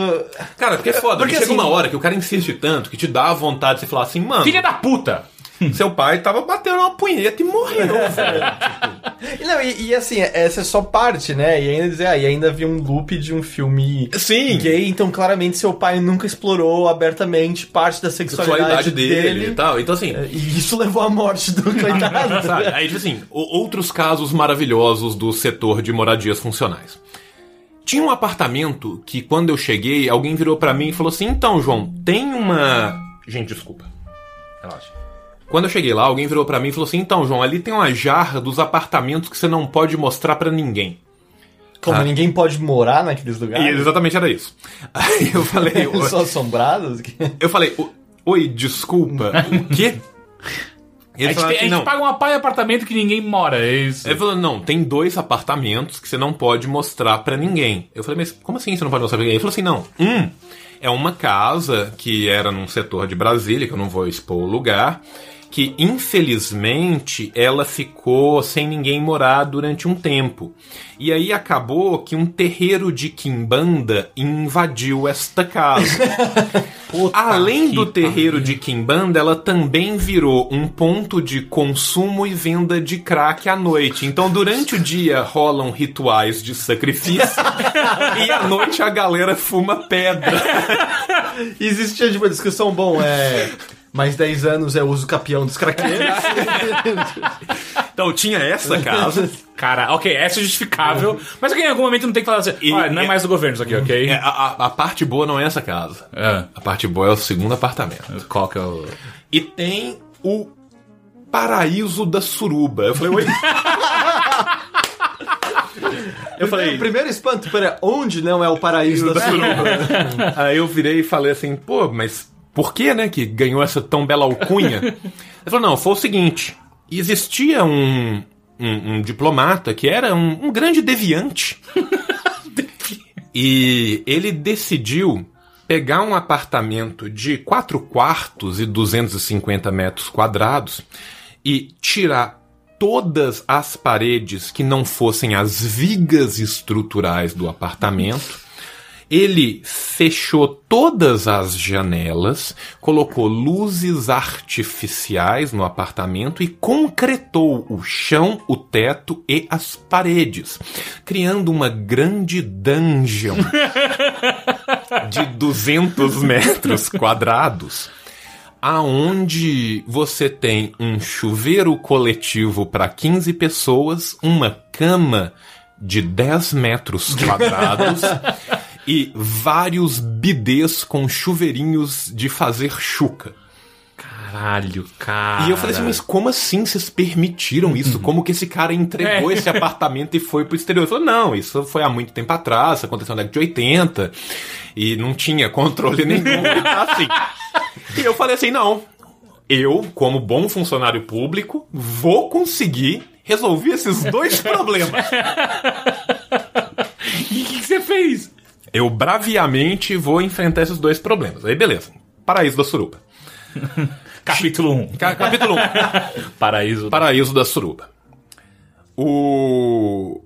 Cara, porque é foda. Porque Porque chega assim- uma hora que o cara insiste tanto que te dá a vontade de você falar assim, mano, Filha da puta! Seu pai tava batendo uma punheta e morreu. E, não, e, e assim, essa é só parte, né? E ainda dizer, ah, e ainda havia um loop de um filme Sim. gay, então claramente seu pai nunca explorou abertamente parte da sexualidade, Sexualidade dele, dele. e tal. Então, assim. E isso levou à morte do coitado. Sabe? Aí, tipo assim, outros casos maravilhosos do setor de moradias funcionais. Tinha um apartamento que, quando eu cheguei, alguém virou pra mim e falou assim: Então, João, tem uma. Gente, desculpa. Relaxa. Quando eu cheguei lá, alguém virou pra mim e falou assim: Então, João, ali tem uma jarra dos apartamentos que você não pode mostrar pra ninguém. Como Ah. ninguém pode morar naqueles E lugares. exatamente era isso. Aí eu falei: São assombrados? Eu falei, "O- oi, desculpa, o quê? A gente, tem- a assim, gente não. paga uma pai apartamento que ninguém mora, é isso. Ele falou, não, tem dois apartamentos que você não pode mostrar pra ninguém. Eu falei, mas como assim você não pode mostrar pra ninguém? Ele falou assim, não, um é uma casa que era num setor de Brasília, que eu não vou expor o lugar, que infelizmente ela ficou sem ninguém morar durante um tempo. E aí acabou que um terreiro de quimbanda invadiu esta casa. Além do terreiro de Kimbanda, ela também virou um ponto de consumo e venda de crack à noite. Então, durante o dia rolam rituais de sacrifício e à noite a galera fuma pedra. Existia tipo, uma discussão, bom, é. Mais 10 anos é uso capião dos craqueiros. Então, tinha essa casa. Cara, ok, essa é justificável, mas ok, em algum momento não tem que falar assim, E- olha, não é e- mais do governo isso aqui, ok? É, a, a- parte boa não é essa casa. É. A parte boa é o segundo apartamento. Qual que é o... E tem o paraíso da suruba. Eu falei, oi? eu falei, Primeiro, primeiro espanto, pera, onde não é o paraíso da suruba? Aí eu virei e falei assim, pô, mas por que, né, que ganhou essa tão bela alcunha? Ele falou, não, foi o seguinte, existia um, um, um diplomata que era um, um grande deviante. e ele decidiu pegar um apartamento de 4 quartos e 250 metros quadrados e tirar todas as paredes que não fossem as vigas estruturais do apartamento. Ele fechou todas as janelas, colocou luzes artificiais no apartamento e concretou o chão, o teto e as paredes, criando uma grande dungeon de 200 metros quadrados aonde você tem um chuveiro coletivo para 15 pessoas, uma cama de 10 metros quadrados e vários bidês com chuveirinhos de fazer chuca. Caralho, cara. E eu falei assim, mas como assim vocês permitiram isso? Como que esse cara entregou É. esse apartamento e foi pro exterior? Ele falou, não, isso foi há muito tempo atrás, aconteceu na década de 80 e não tinha controle nenhum. assim. E eu falei assim, não, eu, como bom funcionário público, vou conseguir resolver esses dois problemas. E o que, que você fez? Eu braviamente vou enfrentar esses dois problemas. Aí beleza, paraíso da suruba. Capítulo 1. Ca- Capítulo 1. Paraíso. Paraíso da Suruba. O.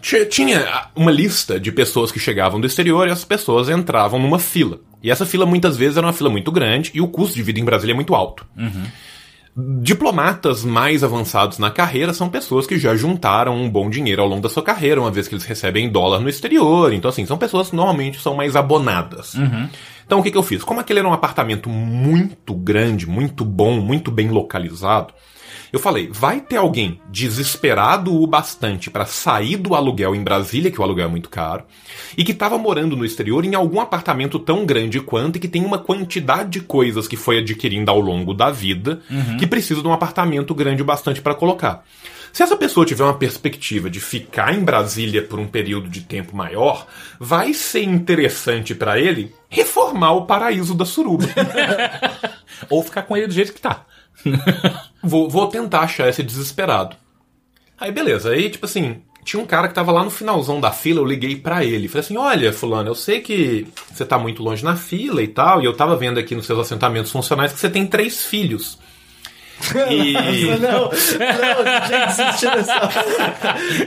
Ti- Tinha uma lista de pessoas que chegavam do exterior e as pessoas entravam numa fila. E essa fila muitas vezes era uma fila muito grande e o custo de vida em Brasília é muito alto. Diplomatas mais avançados na carreira são pessoas que já juntaram um bom dinheiro ao longo da sua carreira, uma vez que eles recebem dólar no exterior. Então, assim, são pessoas que normalmente são mais abonadas. Então, o que, que eu fiz? Como aquele era um apartamento muito grande, muito bom, muito bem localizado, eu falei, vai ter alguém desesperado o bastante para sair do aluguel em Brasília, que o aluguel é muito caro, e que estava morando no exterior em algum apartamento tão grande quanto e que tem uma quantidade de coisas que foi adquirindo ao longo da vida que precisa de um apartamento grande o bastante para colocar. Se essa pessoa tiver uma perspectiva de ficar em Brasília por um período de tempo maior, vai ser interessante para ele reformar o paraíso da suruba. Ou ficar com ele do jeito que tá. vou, vou tentar achar esse desesperado. Aí beleza, aí tipo assim, tinha um cara que tava lá no finalzão da fila, eu liguei pra ele. Falei assim: olha, Fulano, eu sei que você tá muito longe na fila e tal, e eu tava vendo aqui nos seus assentamentos funcionais que você tem três filhos. E. Não, não, gente, existe nessa.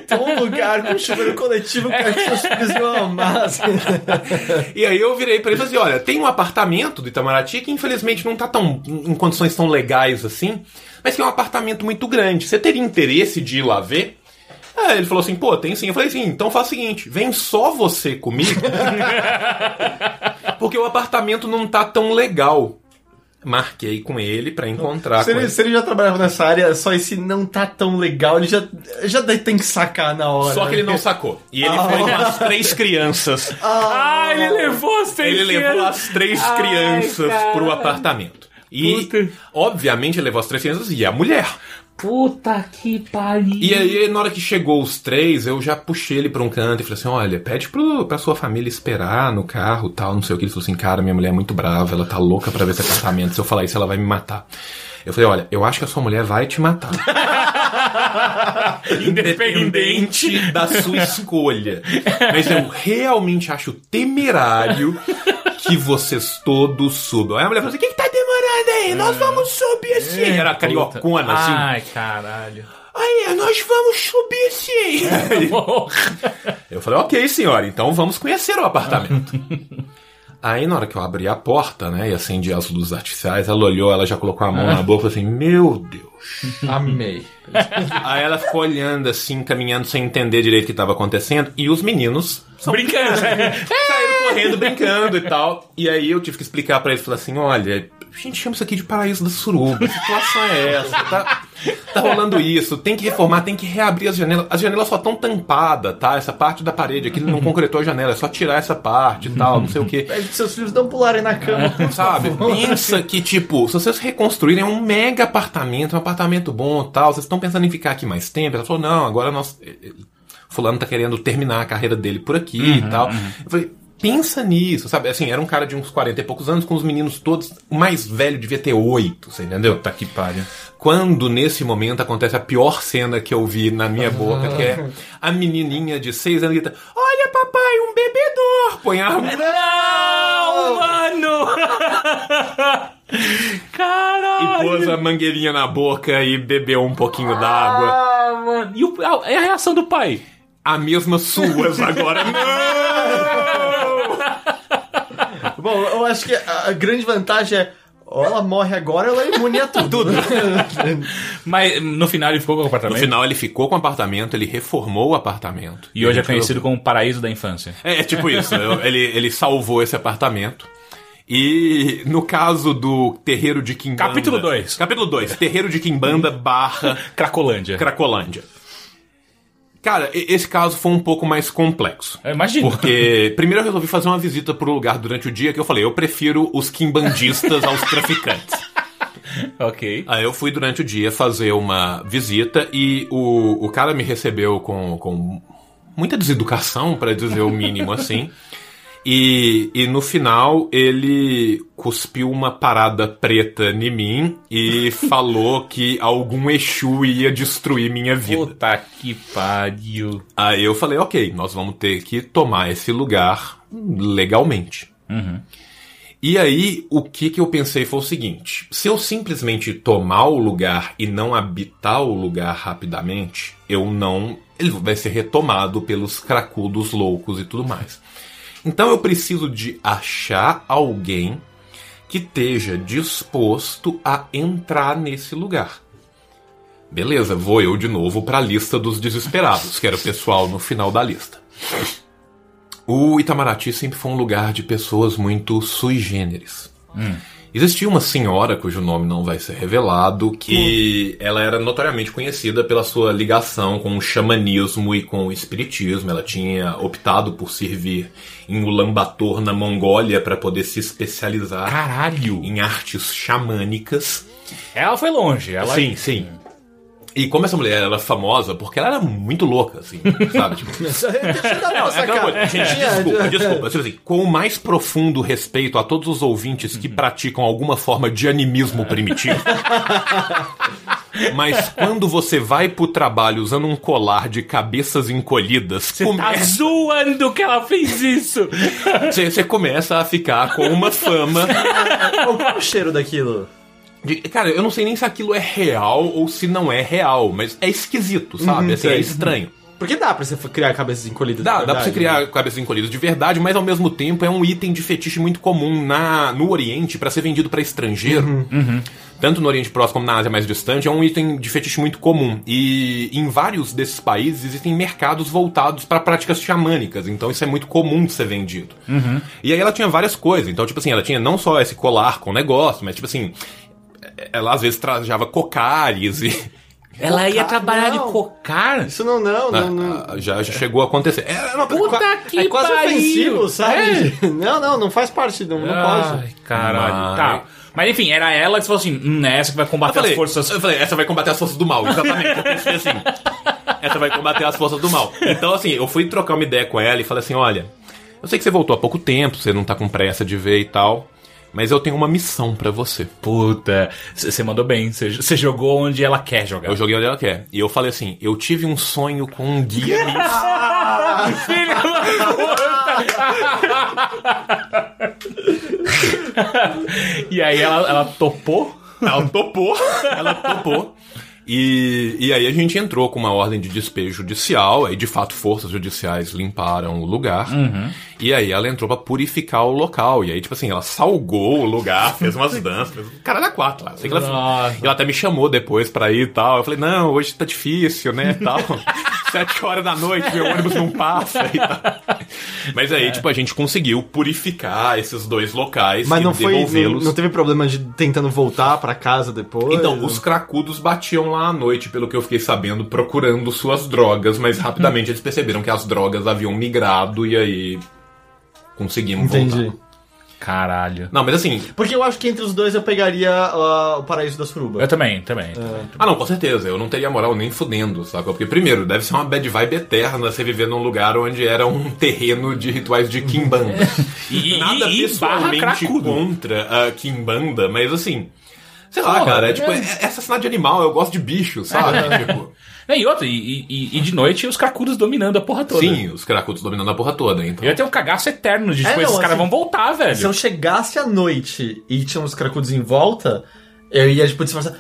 Tem um lugar com chuveiro coletivo que seus filhos iam amar. E aí eu virei pra ele e falei assim, olha, tem um apartamento do Itamaraty que infelizmente não tá tão em condições tão legais assim, mas que é um apartamento muito grande. Você teria interesse de ir lá ver? Ele falou assim, pô, tem sim. Eu falei assim, então faz o seguinte, vem só você comigo, porque o apartamento não tá tão legal. Marquei com ele pra encontrar Se com ele, ele. se ele já trabalhava nessa área, só esse não tá tão legal, ele já, já tem que sacar na hora. Só que ele não sacou. E ele foi com as três crianças. Ah, ele levou as três Ele levou as três Ai, crianças cara. pro apartamento. E, Puta. obviamente, ele levou as três crianças e a mulher. Puta que pariu. E aí, na hora que chegou os três, eu já puxei ele pra um canto e falei assim: olha, pede pro, pra sua família esperar no carro tal, não sei o que. Ele falou assim: cara, minha mulher é muito brava, ela tá louca pra ver esse apartamento. Se eu falar isso, ela vai me matar. Eu falei: olha, eu acho que a sua mulher vai te matar. Independente da sua escolha. Mas eu realmente acho temerário que vocês todos subam. Aí a mulher falou assim: o que, que tá aí? Nós vamos subir sim. Era cariocona, assim. Ai, caralho. Aí, nós vamos subir sim. Eu falei, ok, senhora, então vamos conhecer o apartamento. Aí, na hora que eu abri a porta, né, e acendi as luzes artificiais, ela olhou, ela já colocou a mão na boca e falou assim: Meu Deus. Amei. Aí ela ficou olhando assim, caminhando sem entender direito o que estava acontecendo, e os meninos são Brincando. saíram correndo, brincando e tal. E aí eu tive que explicar pra eles, falar assim, olha, a gente chama isso aqui de paraíso da suruba. A situação é essa. Tá, tá rolando isso. Tem que reformar, tem que reabrir as janelas. As janelas só estão tampadas, tá? Essa parte da parede aqui não concretou a janela. É só tirar essa parte e tal, não sei o quê. Pede seus filhos não pularem na cama, por Sabe? favor. Pensa que, tipo, se vocês reconstruírem é um mega apartamento, um apartamento bom e tal, vocês estão pensando em ficar aqui mais tempo. Ela falou, não, agora nós. Fulano tá querendo terminar a carreira dele por aqui e tal. Eu falei, pensa nisso, sabe? Assim, era um cara de uns 40 e poucos anos, com os meninos todos. O mais velho devia ter oito, você entendeu? Tá que pariu. Quando nesse momento acontece a pior cena que eu vi na minha boca, que é a menininha de seis anos grita: Olha, papai, um bebedor! Põe a Não, mano! e Caralho! pôs a mangueirinha na boca e bebeu um pouquinho d'água. Ah, mano. E o, a, a reação do pai? A mesma suas agora. Não! Bom, eu acho que a a grande vantagem é ou ela morre agora ou ela é imune a tudo. Mas no final ele ficou com o No apartamento. final ele ficou com o apartamento, ele reformou o apartamento. E hoje é conhecido como o paraíso da infância. É, é tipo isso. eu- ele, ele salvou esse apartamento. E no caso do terreiro de Quimbanda... Capítulo dois. Capítulo 2. Terreiro de Quimbanda barra Cracolândia. Cracolândia. Cara, esse caso foi um pouco mais complexo. É, Imagina. Porque primeiro eu resolvi fazer uma visita pro lugar durante o dia que eu falei, eu prefiro os quimbandistas aos traficantes. Ok. Aí eu fui durante o dia fazer uma visita e o, o cara me recebeu com, com muita deseducação, pra dizer o mínimo assim. E, e no final ele cuspiu uma parada preta em mim e falou que algum Exu ia destruir minha vida. Puta que pariu. Aí eu falei, ok, nós vamos ter que tomar esse lugar legalmente. E aí, o que, que eu pensei foi o seguinte: se eu simplesmente tomar o lugar e não habitar o lugar rapidamente, eu não. Ele vai ser retomado pelos cracudos loucos e tudo mais. Então eu preciso de achar alguém que esteja disposto a entrar nesse lugar. Beleza, vou eu de novo para a lista dos desesperados, que era o pessoal no final da lista. O Itamaraty sempre foi um lugar de pessoas muito sui generis. Existia uma senhora, cujo nome não vai ser revelado, que ela era notoriamente conhecida pela sua ligação com o xamanismo e com o espiritismo. Ela tinha optado por servir em Ulaanbaatar, na Mongólia, para poder se especializar Caralho. em artes xamânicas. Ela foi longe. Ela... Sim, sim. E como essa mulher era famosa, porque ela era muito louca, assim, sabe? Tipo, nossa é coisa. Gente, desculpa, desculpa. Tipo assim, com o mais profundo respeito a todos os ouvintes que praticam alguma forma de animismo primitivo. Mas quando você vai pro trabalho usando um colar de cabeças encolhidas, Você tá começa- zoando que ela fez isso. você, você começa a ficar com uma fama. Qual que é o cheiro daquilo? De- cara, eu não sei nem se aquilo é real ou se não é real, mas é esquisito, sabe? Uhum, assim, é estranho. Porque dá pra você criar cabeças encolhidas. Dá, de dá pra você verdade, né? criar cabeças encolhidas de verdade, mas ao mesmo tempo é um item de fetiche muito comum na, no Oriente pra ser vendido pra estrangeiro. Tanto no Oriente Próximo como na Ásia mais distante, é um item de fetiche muito comum. E em vários desses países existem mercados voltados pra práticas xamânicas, então isso é muito comum de ser vendido. E aí ela tinha várias coisas, então, tipo assim, ela tinha não só esse colar com negócio, mas, tipo assim, ela às vezes trajava cocares e. Ela ia Cocar? trabalhar Não. de cocar? Isso não, não, não. não. Ah, Já, já chegou a acontecer. É, não, Puta Qua- que é quase pariu. ofensivo, sabe? É. Não, não, não faz parte, não, não pode. Ai, caralho. Mas- Tá. Mas enfim, era ela que falou assim: hum, é essa que vai combater falei, as forças. eu falei, essa vai combater as forças do mal, exatamente. Eu pensei assim. Essa vai combater as forças do mal. Então, assim, eu fui trocar uma ideia com ela e falei assim: olha, eu sei que você voltou há pouco tempo, você não tá com pressa de ver e tal, mas eu tenho uma missão pra você. Puta, você mandou bem. Você jogou onde ela quer jogar. Eu joguei onde ela quer. E eu falei assim: eu tive um sonho com um guia místico. Filha da puta! e aí ela, ela topou? Ela topou. Ela topou. E, e aí a gente entrou com uma ordem de despejo judicial, aí de fato forças judiciais limparam o lugar. E aí ela entrou pra purificar o local. E aí, tipo assim, ela salgou o lugar, fez umas danças. fez- O cara da quatro lá. Sei que ela, ela até me chamou depois pra ir e tal. Eu falei, não, hoje tá difícil, né? Tal. Sete horas da noite, meu ônibus não passa e tal. Mas aí, tipo, a gente conseguiu purificar esses dois locais Mas e não foi. Não, devolvê-los. não teve problema de tentando voltar pra casa depois? Então, os cracudos batiam lá à noite, pelo que eu fiquei sabendo, procurando suas drogas, mas rapidamente eles perceberam que as drogas haviam migrado e aí conseguimos Entendi. voltar. Caralho. Não, mas assim, Porque eu acho que entre os dois eu pegaria ah, o Paraíso da Suruba. Eu também, também. Ah, não, com certeza. Eu não teria moral nem fudendo, saca? Porque, primeiro, deve ser uma bad vibe eterna você viver num lugar onde era um terreno de rituais de Kimbanda. E- Nada e- barra pessoalmente contra a Kimbanda, mas assim. Sei lá, Porra, cara, é, é. tipo, é, é assassinato de animal, eu gosto de bicho, sabe? tipo, E outra, e, e- e de noite os cracudos dominando a porra toda. sim, os cracudos dominando a porra toda, então. Eu ia ter um cagaço eterno de É, tipo, não, esses caras assim, vão voltar, velho. Se eu chegasse à noite e tinha uns cracudos em volta, eu ia, tipo, disfarçar.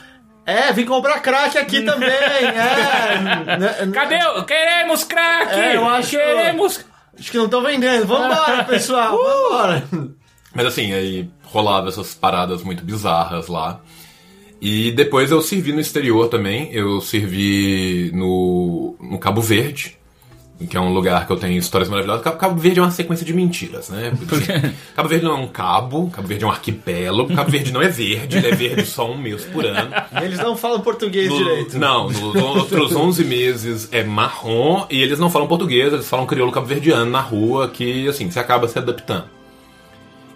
É, vim comprar crack aqui também, é. Né- Cadê? o- Queremos crack! É, eu acho- Queremos. Acho que não estão vendendo. Vambora, pessoal, vambora. Mas assim, aí rolava essas paradas muito bizarras lá. E depois eu servi no exterior também. Eu servi no, no Cabo Verde, que é um lugar que eu tenho histórias maravilhosas. Cabo, Cabo Verde é uma sequência de mentiras, né? Cabo Verde não é um cabo, Cabo Verde é um arquipélago. Cabo Verde não é verde, ele é verde só um mês por ano. Eles não falam português No- direito. Não, nos outros 11 meses é marrom e eles não falam português, eles falam crioulo cabo-verdiano na rua, que assim, você acaba se adaptando.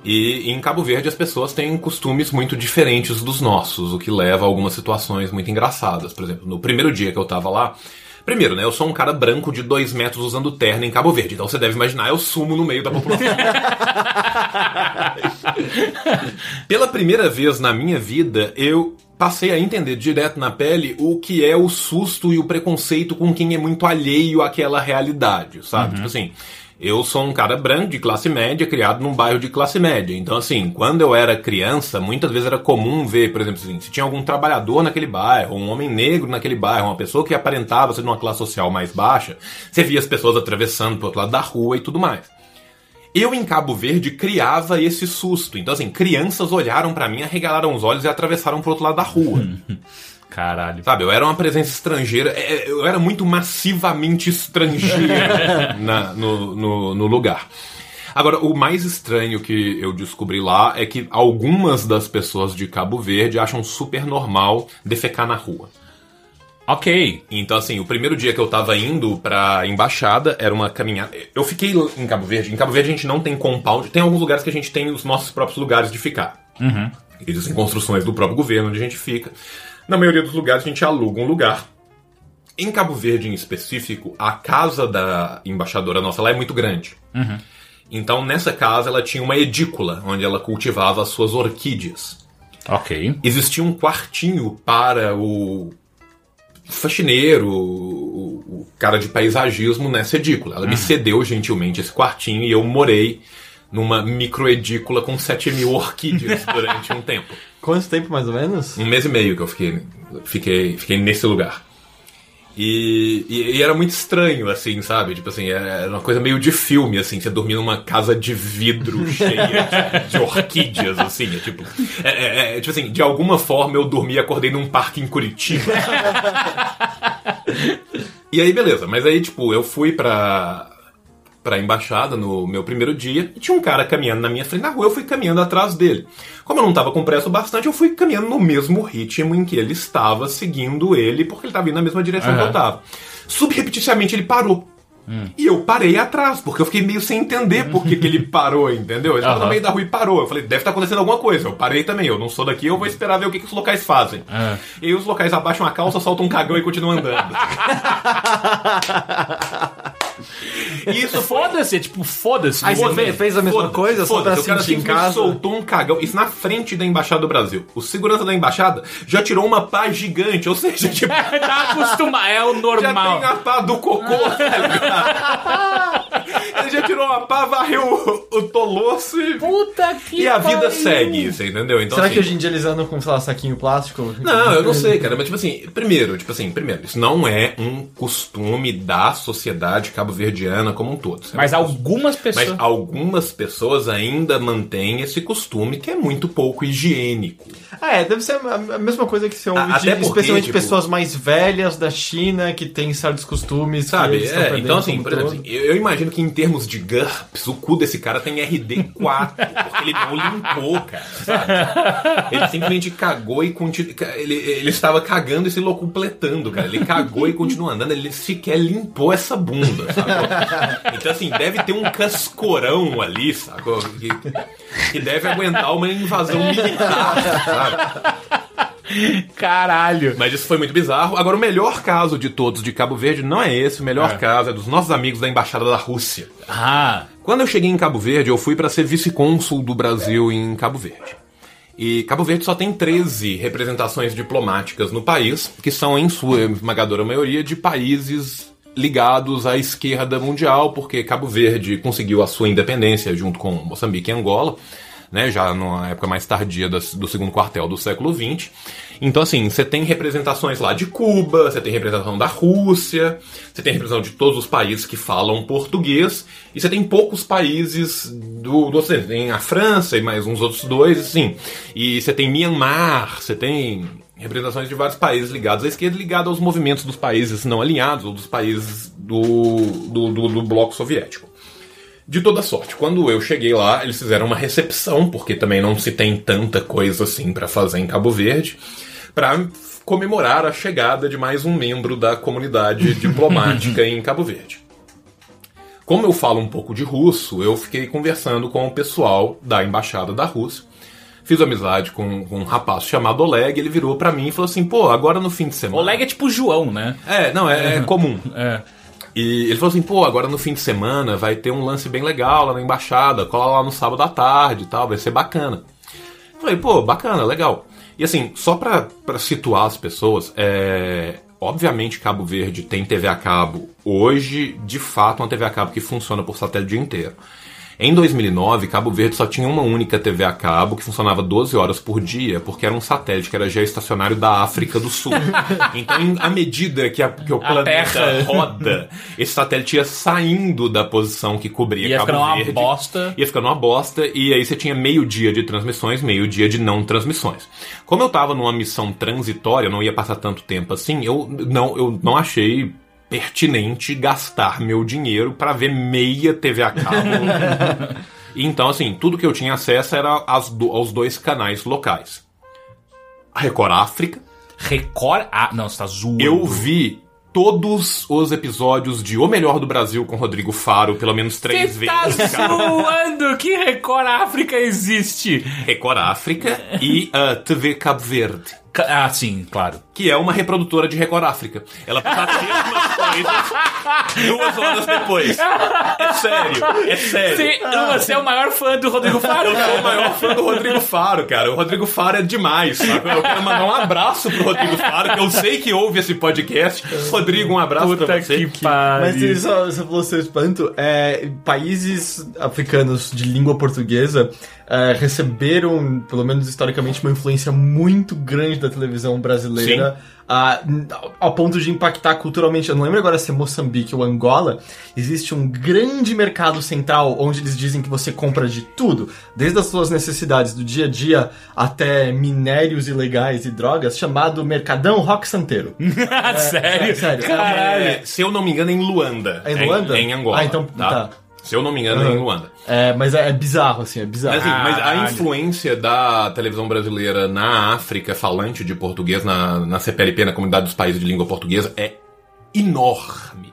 E em Cabo Verde as pessoas têm costumes muito diferentes dos nossos, o que leva a algumas situações muito engraçadas. Por exemplo, no primeiro dia que eu tava lá. Primeiro, né? Eu sou um cara branco de 2 metros usando terno em Cabo Verde. Então você deve imaginar, eu sumo no meio da população. Pela primeira vez na minha vida, eu passei a entender direto na pele o que é o susto e o preconceito com quem é muito alheio àquela realidade, sabe? Tipo assim, eu sou um cara branco de classe média, criado num bairro de classe média. Então, assim, quando eu era criança, muitas vezes era comum ver, por exemplo, assim, se tinha algum trabalhador naquele bairro, um homem negro naquele bairro, uma pessoa que aparentava ser de uma classe social mais baixa, você via as pessoas atravessando pro outro lado da rua e tudo mais. Eu em Cabo Verde criava esse susto. Então, assim, crianças olharam pra mim, arregalaram os olhos e atravessaram pro outro lado da rua. Caralho. Sabe, eu era uma presença estrangeira, é, eu era muito massivamente estrangeiro na- no, no, no lugar. Agora, o mais estranho que eu descobri lá é que algumas das pessoas de Cabo Verde acham super normal defecar na rua. Ok. Então, assim, o primeiro dia que eu tava indo pra embaixada era uma caminhada. Eu fiquei em Cabo Verde. Em Cabo Verde a gente não tem compound. Tem alguns lugares que a gente tem os nossos próprios lugares de ficar. Existem construções do próprio governo onde a gente fica. Na maioria dos lugares a gente aluga um lugar. Em Cabo Verde em específico, a casa da embaixadora nossa lá é muito grande. Então, nessa casa, ela tinha uma edícula onde ela cultivava as suas orquídeas Ok. existia um quartinho para o faxineiro, o, o cara de paisagismo nessa edícula. Ela me cedeu gentilmente esse quartinho e eu morei numa microedícula com 7 mil orquídeas durante um tempo. Quanto tempo, mais ou menos? Um mês e meio que eu fiquei, fiquei, fiquei nesse lugar. E, e- e era muito estranho, assim, sabe? Tipo assim, era uma coisa meio de filme, assim, você dormir numa casa de vidro cheia de, de orquídeas, assim, é tipo. É, é- é, tipo assim, de alguma forma eu dormi e acordei num parque em Curitiba. e aí, beleza, mas aí, tipo, eu fui pra. Pra embaixada no meu primeiro dia e tinha um cara caminhando na minha frente na rua, eu fui caminhando atrás dele. Como eu não tava com pressa o bastante, eu fui caminhando no mesmo ritmo em que ele estava, seguindo ele, porque ele tava indo na mesma direção que eu Aham. tava. Subrepeticiamente ele parou. E eu parei atrás, porque eu fiquei meio sem entender por que, que ele parou, entendeu? Ele tava no meio da rua e parou. Eu falei, deve estar acontecendo alguma coisa. Eu parei também, eu não sou daqui, eu vou esperar ver o que, que os locais fazem. Ah. E aí os locais abaixam a calça, soltam um cagão e continuam andando. E isso foi Foda-se, é tipo, foda-se. Aí você fez, fez a mesma coisa só pra o cara sentir em casa? soltou um cagão. Isso na frente da embaixada do Brasil. O segurança da embaixada já tirou uma pá gigante, ou seja, tipo, tá acostumado, é o já normal. tem a pá do cocô, tá ligado? Ele já tirou uma pá, varreu o, o toloço e, Puta que e a vida pariu. segue, você entendeu? Então, Será assim, que hoje em dia eles andam com, sei lá, saquinho plástico? Não, eu não sei, cara, mas tipo assim, primeiro, tipo assim, primeiro, isso não é um costume da sociedade cabo-verdiana como um todo. certo? Mas algumas pessoas. Mas algumas pessoas ainda mantêm esse costume que é muito pouco higiênico. É, deve ser a mesma coisa que A- de, até porque, especialmente tipo- pessoas mais velhas da China que têm certos costumes que Sabe? É, então assim, por exemplo, assim, eu, eu imagino que em termos termos de GURPS, o cu desse cara tem RD4, porque ele não limpou, cara, sabe? Ele simplesmente cagou e continu... ele, ele estava cagando e se locupletando, cara. Ele cagou e continua andando, ele sequer limpou essa bunda, sabe? Então, assim, deve ter um cascorão ali, sacou? Que, que deve aguentar uma invasão militar, sabe? Caralho. Mas isso foi muito bizarro. Agora, o melhor caso de todos de Cabo Verde não é esse. O melhor É. caso é dos nossos amigos da Embaixada da Rússia. Ah, Quando eu cheguei em Cabo Verde, eu fui para ser vice-cônsul do Brasil em Cabo Verde. E Cabo Verde só tem 13 representações diplomáticas no país, que são, em sua esmagadora maioria, de países ligados à esquerda mundial, porque Cabo Verde conseguiu a sua independência junto com Moçambique e Angola, né, já numa época mais tardia do segundo quartel do século XX. Então, assim, você tem representações lá de Cuba, você tem representação da Rússia, você tem representação de todos os países que falam português, e você tem poucos países do, do Ocidente. Tem a França e mais uns outros dois, assim. E você tem Myanmar, você tem representações de vários países ligados à esquerda, ligados aos movimentos dos países não alinhados, ou dos países do, do, do, do bloco soviético. De toda sorte, quando eu cheguei lá, eles fizeram uma recepção, porque também não se tem tanta coisa assim pra fazer em Cabo Verde, pra comemorar a chegada de mais um membro da comunidade diplomática em Cabo Verde. Como eu falo um pouco de russo, eu fiquei conversando com o pessoal da embaixada da Rússia. Fiz amizade com, com um rapaz chamado Oleg, ele virou pra mim e falou assim: pô, agora no fim de semana. Oleg é tipo João, né? É, não, é, é comum. É. E ele falou assim, pô, agora no fim de semana vai ter um lance bem legal lá na embaixada, cola lá no sábado à tarde e tal, vai ser bacana. Eu falei, pô, bacana, legal. E assim, só pra, pra situar as pessoas, é... obviamente Cabo Verde tem TV a cabo hoje, de fato, uma TV a cabo que funciona por satélite o dia inteiro. Em 2009, Cabo Verde só tinha uma única TV a cabo que funcionava 12 horas por dia, porque era um satélite que era geoestacionário da África do Sul. Então, à medida que, a- que o planeta Terra. roda, esse satélite ia saindo da posição que cobria Ia Cabo ficando uma Verde. bosta. Ia ficando uma bosta, e aí você tinha meio dia de transmissões, meio dia de não transmissões. Como eu tava numa missão transitória, não ia passar tanto tempo assim, eu não, eu não achei pertinente gastar meu dinheiro pra ver meia TV a cabo. então, assim, tudo que eu tinha acesso era do- aos dois canais locais. A Record África, Record. Ah, não, você tá zoando. eu vi todos os episódios de O Melhor do Brasil com Rodrigo Faro, pelo menos três Você tá vezes. cara. zoando! Que Record África existe? Record África e a TV Cabo Verde, Ah, sim, claro. que é uma reprodutora de Record África. Ela passa as coisas duas horas depois. É sério, é sério. Você, você é o maior fã do Rodrigo Faro, Eu sou o maior fã do Rodrigo Faro, cara. O Rodrigo Faro é demais, sabe? Eu quero mandar um abraço pro Rodrigo Faro, que eu sei que ouve esse podcast. Rodrigo, um abraço Puta pra você. que pariu. Mas ele só, você falou seu espanto, é, países africanos de língua portuguesa é, receberam, pelo menos historicamente, uma influência muito grande da televisão brasileira, a- ao ponto de impactar culturalmente. Eu não lembro agora se é Moçambique ou Angola, existe um grande mercado central onde eles dizem que você compra de tudo, desde as suas necessidades do dia a dia até minérios ilegais e drogas, chamado Mercadão Rock Santeiro. sério? é, sério. Caralho. É, se eu não me engano, é em Luanda. É em Luanda? É em, Angola. Ah, então, tá. Se eu não me engano, é em Luanda. É, mas é, é bizarro, assim, é bizarro. Mas, assim, mas a influência da televisão brasileira na África falante de português, na, na CPLP, na comunidade dos países de língua portuguesa, é enorme.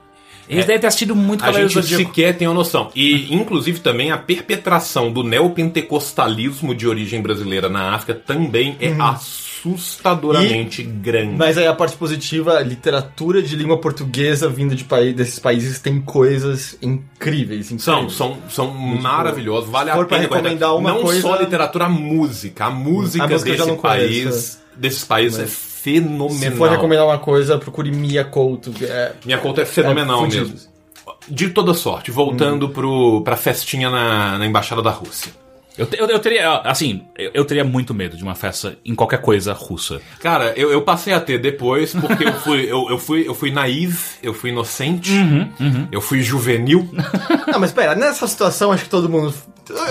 Eles devem ter assistido muito A Cavaleiros gente do Zodíaco. sequer tem uma noção. E, inclusive, também a perpetração do neopentecostalismo de origem brasileira na África também é assustadoramente grande. Mas aí a parte positiva, a literatura de língua portuguesa vindo de país, desses países tem coisas incríveis. São, incríveis. são, são maravilhosos, vale a for pra pena. recomendar uma não coisa- só a literatura, a música. A música, A música desse não conheço, país, desses países é fenomenal. Se for recomendar uma coisa, procure Mia Couto. É, Minha conta é fenomenal É, mesmo. De toda sorte, voltando pro, pra festinha na, na Embaixada da Rússia. Eu, te- eu, eu teria, assim, eu, eu teria muito medo de uma festa em qualquer coisa russa. Cara, eu, eu passei a ter depois, porque eu fui, eu, eu fui, eu fui naive, eu fui inocente, eu fui juvenil. Não, mas pera, nessa situação acho que todo mundo.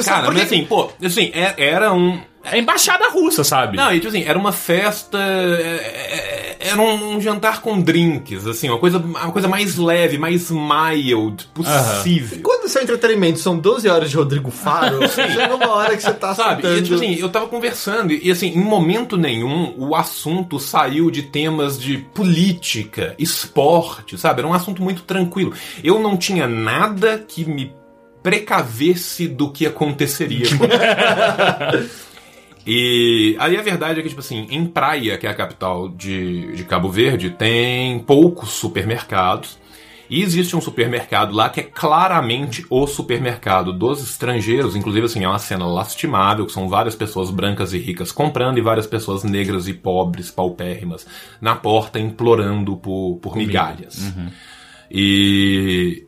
Cara, por mas assim, pô, assim, é- era um. É a embaixada russa, sabe? Não, e tipo assim, era uma festa. é, é, era um, um jantar com drinks, assim, uma coisa, uma coisa mais leve, mais mild possível. Quando o seu entretenimento são 12 horas de Rodrigo Faro, chega uma hora que você tá Sabe? E, tipo assim, eu tava conversando e, assim, em momento nenhum o assunto saiu de temas de política, esporte, sabe? Era um assunto muito tranquilo. Eu não tinha nada que me precavesse do que aconteceria. E aí a verdade é que, tipo assim, em Praia, que é a capital de, de Cabo Verde, tem poucos supermercados. E existe um supermercado lá que é claramente o supermercado dos estrangeiros. Inclusive, assim, é uma cena lastimável, que são várias pessoas brancas e ricas comprando e várias pessoas negras e pobres, paupérrimas, na porta implorando por, por migalhas. E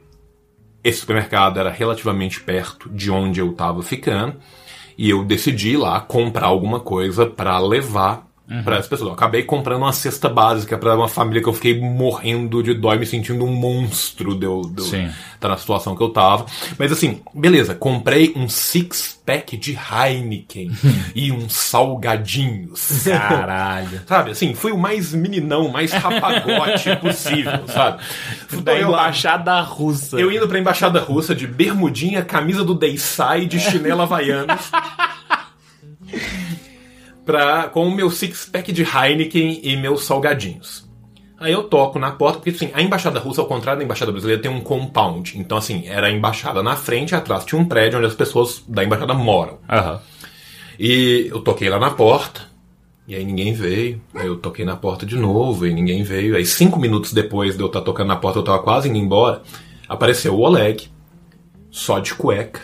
esse supermercado era relativamente perto de onde eu tava ficando. E eu decidi lá comprar alguma coisa pra levar pra essa pessoa. Eu acabei comprando uma cesta básica pra uma família que eu fiquei morrendo de dó e me sentindo um monstro de eu, de eu tá na situação que eu tava. Mas assim, beleza, comprei um six-pack de Heineken e uns salgadinhos. Caralho. Sabe, assim, fui o mais meninão, mais rapagote possível, sabe? Da Tô eu lá, embaixada russa. eu indo pra embaixada russa de bermudinha, camisa do Deisai de chinela havaianas. Pra, com o meu six-pack de Heineken e meus salgadinhos. Aí eu toco na porta, porque assim, a embaixada russa, ao contrário da embaixada brasileira, tem um compound. Então, assim, era a embaixada na frente e atrás tinha um prédio onde as pessoas da embaixada moram. Aham. E eu toquei lá na porta, e aí ninguém veio. Aí eu toquei na porta de novo, e ninguém veio. Aí cinco minutos depois de eu estar tocando na porta, eu tava quase indo embora, apareceu o Oleg, só de cueca,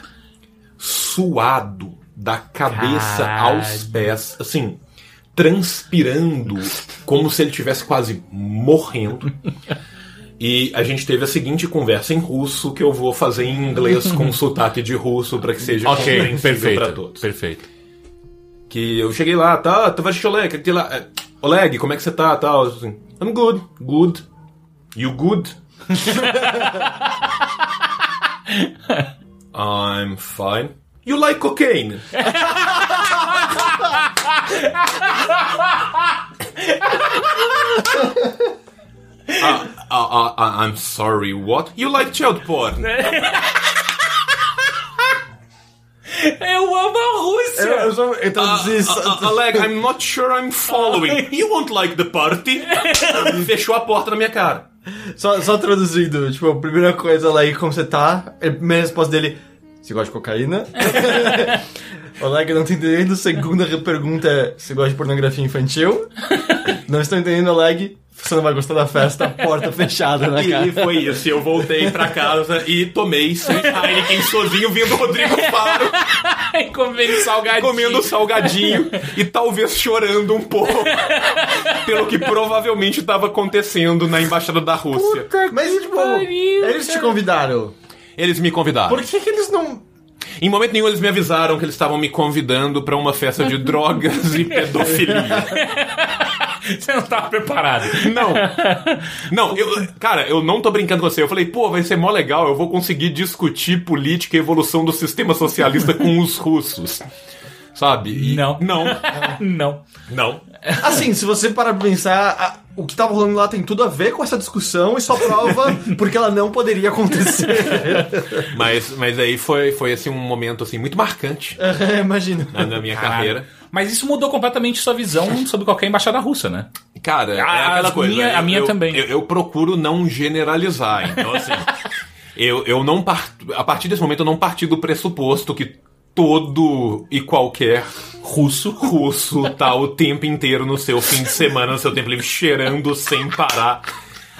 suado da cabeça Caralho. aos pés, assim, transpirando, como se ele tivesse quase morrendo. E a gente teve a seguinte conversa em russo que eu vou fazer em inglês com sotaque de russo para que seja Ok, compreensível perfeito. para todos Perfeito. que eu cheguei lá, tá, tavash Oleg, lá, é, Oleg, como é que você tá, tal, assim, I'm good, good, you good? I'm fine. You like cocaine? Uh, uh, uh, I'm sorry, what? You like child porn? Eu amo a Rússia! Eu, eu, só, isso. Uh, uh, Oleg, I'm not sure I'm following. You won't like the party? Fechou a porta na minha cara. Só, só traduzindo, tipo, a primeira coisa lá aí, como você tá? A primeira resposta dele, você gosta de cocaína? Oleg, não tô entendendo. Segunda pergunta é, você gosta de pornografia infantil? Não estou entendendo, Oleg. Você não vai gostar da festa, porta fechada na cara. E foi isso. Eu voltei pra casa e tomei seis Heineken sozinho, vendo o Rodrigo Faro Comendo salgadinho. comendo salgadinho e talvez chorando um pouco pelo que provavelmente estava acontecendo na embaixada da Rússia. Mas, tipo, pariu, eles te convidaram. Eles me convidaram. Por que, que eles não... Em momento nenhum eles me avisaram que eles estavam me convidando pra uma festa de drogas e pedofilia. Você não tava preparado. Não. Não, eu, cara, eu não tô brincando com você. Eu falei, pô, vai ser mó legal, eu vou conseguir discutir política e evolução do sistema socialista com os russos. Sabe? E- Não. Não. Não. Não. Assim, se você parar pra pensar, a- o que tava rolando lá tem tudo a ver com essa discussão e só prova porque ela não poderia acontecer. Mas, mas aí foi, foi assim, um momento assim, muito marcante É, Imagina. na, na minha carreira. Mas isso mudou completamente sua visão sobre qualquer embaixada russa, né? Cara, é A- aquela as coisa. minha- eu- a minha eu- também. Eu, eu procuro não generalizar. Então, assim, eu, eu não parto. A partir desse momento, eu não parti do pressuposto que todo e qualquer russo russo tá o tempo inteiro no seu fim de semana, no seu tempo livre, cheirando sem parar.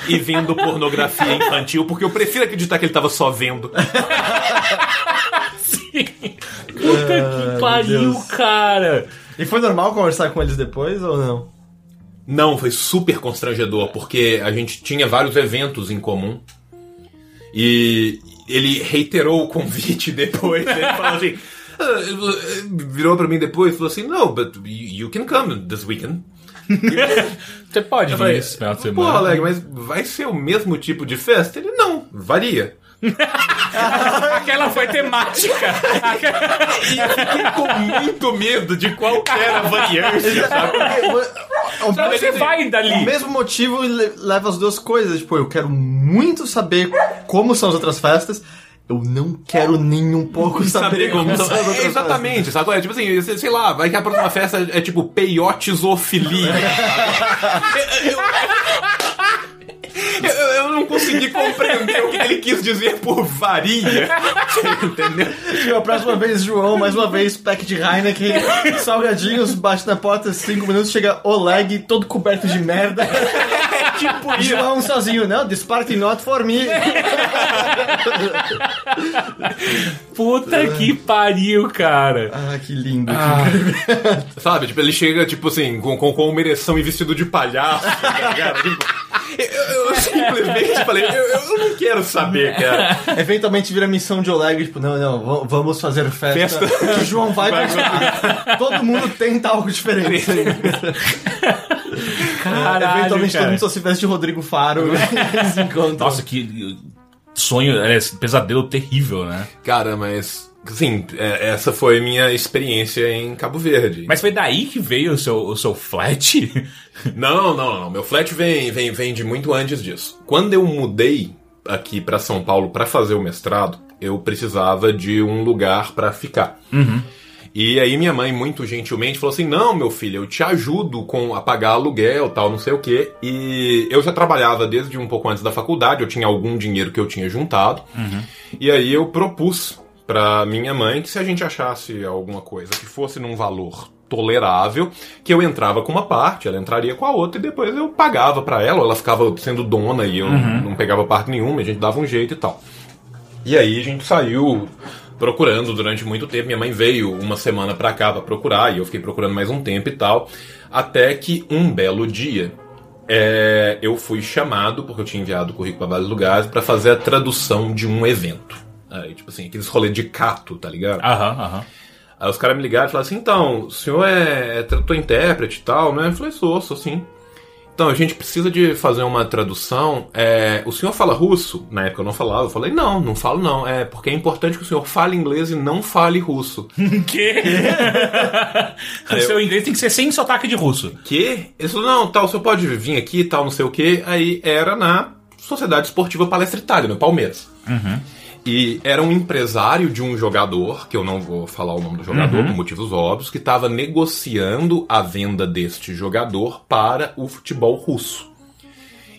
E vendo pornografia infantil, porque eu prefiro acreditar que ele tava só vendo. Puta que pariu, Deus. cara. E foi normal conversar com eles depois ou não? Não, foi super constrangedor, porque a gente tinha vários eventos em comum. E ele reiterou o convite depois. Ele falou assim. Ah, virou pra mim depois e falou assim: No, but you can come this weekend. Você pode Eu vir falei, esse final de Pô, semana. Aleg, mas vai ser o mesmo tipo de festa? Ele não, varia. Aquela foi temática. E eu fiquei com muito medo de qual era a variância, sabe? Onde você vai O dali? mesmo motivo le- leva as duas coisas. Tipo, eu quero muito saber como são as outras festas. Eu não quero nem um pouco saber, como são as outras É, exatamente, sabe? É tipo assim, sei- lá, vai que a próxima festa é tipo peiotizofilia. eu, eu, eu não consegui compreender o que ele quis dizer por varia. Entendeu? Tipo, a próxima vez, João, mais uma vez, pack de Heineken, salgadinhos, bate na porta, cinco minutos, chega Oleg, todo coberto de merda. tipo, João sozinho, não, this party not for me. Puta que pariu, cara. Ah, que lindo. Sabe? Tipo, ele chega, tipo assim, com, com, com uma ereção e vestido de palhaço, tá ligado? Tipo, eu, eu- eu simplesmente falei, eu, eu não quero saber, cara. Eventualmente vira missão de Oleg, tipo, não, não, vamos fazer festa. Festa. Que João vai, Vai participar. Todo mundo tenta algo diferente. Caralho, Eventualmente todo cara. mundo só se veste de Rodrigo Faro. Encontram. Nossa, que sonho, é, pesadelo terrível, né? Cara, mas, assim, é- essa foi minha experiência em Cabo Verde. Mas foi daí que veio o seu, o seu flat? Não, não, não. Meu flat vem, vem, vem de muito antes disso. Quando eu mudei aqui pra São Paulo pra fazer o mestrado, eu precisava de um lugar pra ficar. E aí minha mãe, muito gentilmente, falou assim: Não, meu filho, eu te ajudo com a pagar aluguel, tal, não sei o quê. E eu já trabalhava desde um pouco antes da faculdade, eu tinha algum dinheiro que eu tinha juntado. E aí eu propus pra minha mãe que se a gente achasse alguma coisa que fosse num valor tolerável, que eu entrava com uma parte, ela entraria com a outra e depois eu pagava pra ela, ou ela ficava sendo dona e eu não pegava parte nenhuma, a gente dava um jeito e tal. E aí a gente saiu procurando durante muito tempo. Minha mãe veio uma semana pra cá pra procurar e eu fiquei procurando mais um tempo e tal. Até que um belo dia é, eu fui chamado, porque eu tinha enviado o currículo pra vários lugares, pra fazer a tradução de um evento. Aí, tipo assim, aqueles rolês de cato, tá ligado? Aham, aham. Aí os caras me ligaram e falaram assim: então, o senhor é, é tradutor intérprete e tal, né? Eu falei: sou, sou sim. Então, a gente precisa de fazer uma tradução. É, o senhor fala russo? Na época eu não falava. Eu falei: não, não falo não. É porque é importante que o senhor fale inglês e não fale russo. Que? o seu inglês tem que ser sem sotaque de russo. que? Ele falou: não, tal, o senhor pode vir aqui e tal, não sei o que. Aí era na Sociedade Esportiva Palestra Itália, no Palmeiras. E era um empresário de um jogador, que eu não vou falar o nome do jogador por motivos óbvios, que estava negociando a venda deste jogador para o futebol russo.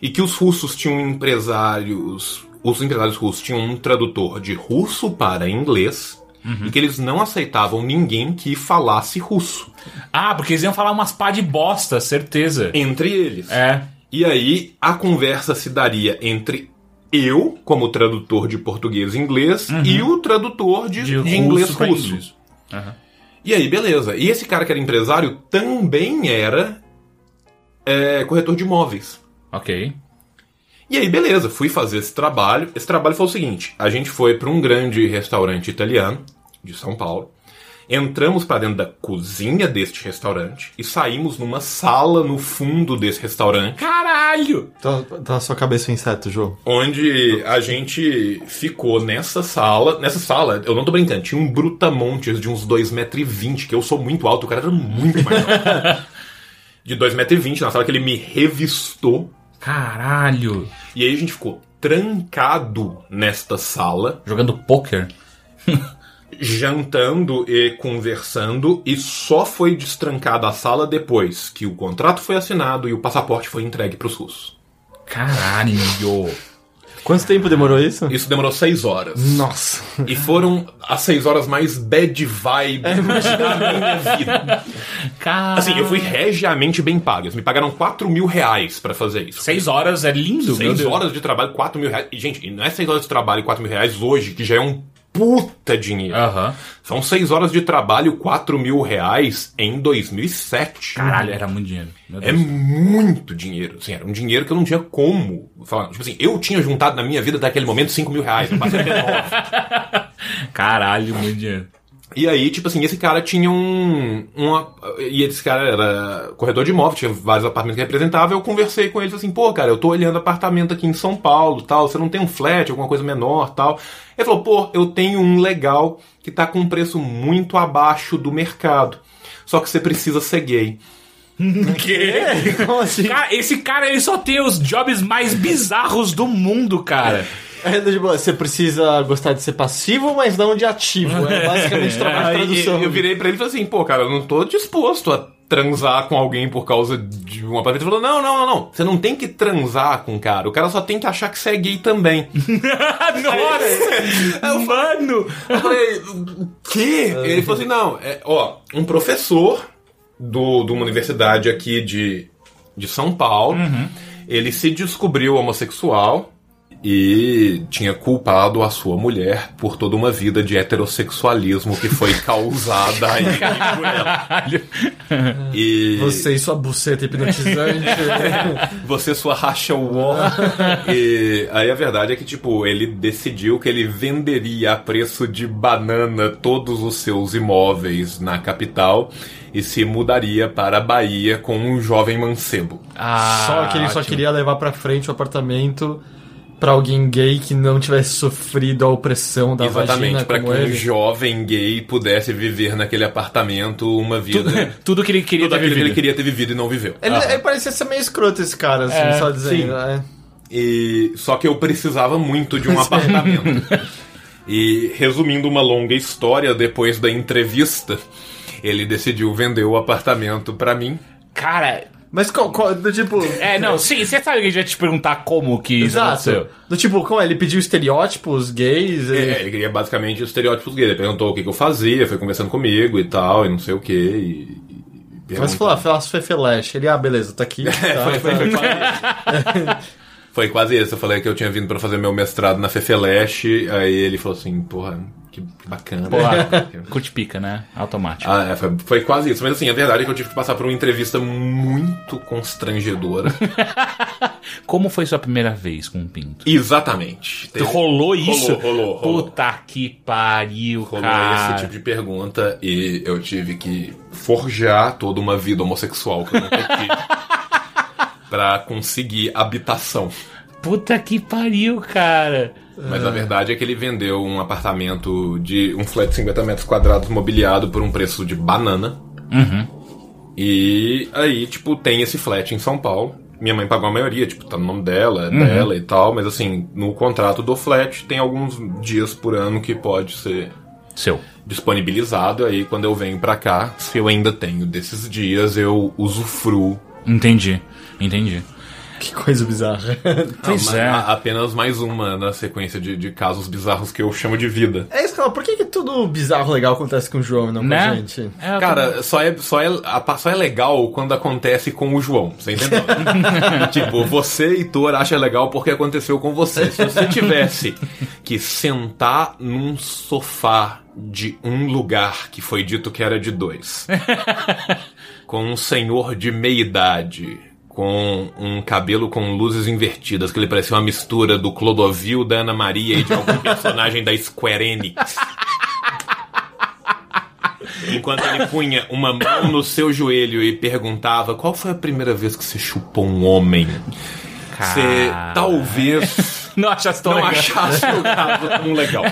E que os russos tinham empresários. Os empresários russos tinham um tradutor de russo para inglês. E que eles não aceitavam ninguém que falasse russo. Ah, porque eles iam falar umas pá de bosta, certeza. Entre eles. É. E aí a conversa se daria entre eu, como tradutor de português e inglês, e o tradutor de, De, de inglês russo. inglês. E aí, beleza. E esse cara que era empresário também era é, corretor de imóveis. Ok. E aí, beleza, fui fazer esse trabalho. Esse trabalho foi o seguinte: a gente foi para um grande restaurante italiano de São Paulo. Entramos para dentro da cozinha deste restaurante e saímos numa sala no fundo desse restaurante. Caralho! Tá, tá na sua cabeça o inseto, João. onde a gente ficou nessa sala. Nessa sala, eu não tô brincando, tinha um brutamontes de uns 2,20m, que eu sou muito alto, o cara era muito mais alto. De 2,20m, na sala que ele me revistou. Caralho! E aí a gente ficou trancado nesta sala, Jogando poker? jantando e conversando, e só foi destrancada a sala depois que o contrato foi assinado e o passaporte foi entregue pros russos. Caralho! Quanto tempo demorou isso? Isso demorou seis horas. Nossa. E foram as seis horas mais bad vibe da minha vida. Caralho! Assim, eu fui regiamente bem pago. Eles me pagaram 4 mil reais pra fazer isso. Seis horas é lindo, meu Seis Deus. horas de trabalho, 4 mil reais. E, gente, não é seis horas de trabalho e 4 mil reais hoje, que já é um puta dinheiro. Aham. São seis horas de trabalho, 4 mil reais em 2007. Caralho, era muito dinheiro. É muito dinheiro. Assim, era um dinheiro que eu não tinha como falar. Tipo assim, eu tinha juntado na minha vida até aquele momento 5 mil reais. Caralho, muito dinheiro. E aí, tipo assim, esse cara tinha um. Uma, e esse cara era corretor de imóvel, tinha vários apartamentos que representava. Eu conversei com ele falei assim: pô, cara, eu tô olhando apartamento aqui em São Paulo tal. Você não tem um flat, alguma coisa menor tal. Ele falou: pô, eu tenho um legal que tá com um preço muito abaixo do mercado. Só que você precisa ser gay. Quê? Como assim? Cara, esse cara ele só tem os jobs mais bizarros do mundo, cara. É, você precisa gostar de ser passivo, mas não de ativo. É basicamente trabalho de tradução. eu virei pra ele e falei assim, pô, cara, eu não tô disposto a transar com alguém por causa de um apartamento. Ele falou, não, não, não, não. Você não tem que transar com o cara. O cara só tem que achar que você é gay também. Nossa! Mano! Eu falei, o quê? Ele falou assim, não, é, ó, um professor do, de uma universidade aqui de, de São Paulo, ele se descobriu homossexual e tinha culpado a sua mulher por toda uma vida de heterossexualismo que foi causada aí por ela. E Você e sua buceta hipnotizante. você sua racha war. e aí a verdade é que, tipo, ele decidiu que ele venderia a preço de banana todos os seus imóveis na capital e se mudaria para a Bahia com um jovem mancebo. Ah, só que ele só ótimo. queria levar pra frente o apartamento pra alguém gay que não tivesse sofrido a opressão da Exatamente, vagina para que um jovem gay pudesse viver naquele apartamento uma vida. Tudo, tudo que ele queria Tudo ter aquilo que vivido. ele queria ter vivido e não viveu. Ele, ele parecia ser meio escroto esse cara, assim, É, só dizendo. sim. né? E só que eu precisava muito de um apartamento. E resumindo uma longa história, depois da entrevista, ele decidiu vender o apartamento pra mim. Cara, Mas qual, qual- do tipo. é, não, sim, você sabe que a gente vai te perguntar como que isso Exato. aconteceu. Do tipo, como é? Ele pediu estereótipos gays? ele- É, ele queria basicamente os estereótipos gays. Ele perguntou o que, que eu fazia, foi conversando comigo e tal, e não sei o que. E, e Mas falou, ah, faço Fefeleche. Ele, ah, beleza, tá aqui. tá, foi, foi, tá. foi quase isso. Foi quase isso. Eu falei que eu tinha vindo pra fazer meu mestrado na Fefeleche, aí ele falou assim, porra, que que bacana. Porra, curte pica, né? Automático. Ah, é, foi, foi quase isso. Mas assim, a verdade é que eu tive que passar por uma entrevista muito constrangedora. Como foi sua primeira vez com o pinto? Exatamente. Teve- Rolou isso? Rolou, rolou, rolou. Puta que pariu, Rolou cara. esse tipo de pergunta e eu tive que forjar toda uma vida homossexual que eu nunca tive pra conseguir habitação. Puta que pariu, cara. Mas a verdade é que ele vendeu um apartamento de um flat de 50 metros quadrados mobiliado por um preço de banana. Uhum. E aí, tipo, tem esse flat em São Paulo. Minha mãe pagou a maioria, tipo, tá no nome dela, é dela e tal, mas assim, no contrato do flat tem alguns dias por ano que pode ser Seu. disponibilizado. Aí quando eu venho pra cá, se eu ainda tenho desses dias, eu usufruo. Entendi. Entendi. Que coisa bizarra. Pois é. apenas mais uma na sequência de, de casos bizarros que eu chamo de vida. É isso, cara. Por que, que tudo bizarro legal acontece com o João e não com Né? a gente? É, Cara, só é, só, é, só é legal quando acontece com o João, você entendeu? tipo, você, Heitor, acha legal porque aconteceu com você. Se você tivesse que sentar num sofá de um lugar que foi dito que era de dois, com um senhor de meia idade, com um cabelo com luzes invertidas, que ele parecia uma mistura do Clodovil, da Ana Maria e de algum personagem da Square Enix. Enquanto ele punha uma mão no seu joelho e perguntava qual foi a primeira vez que você chupou um homem, você talvez Não achasse tão não legal. achasse o caso tão legal.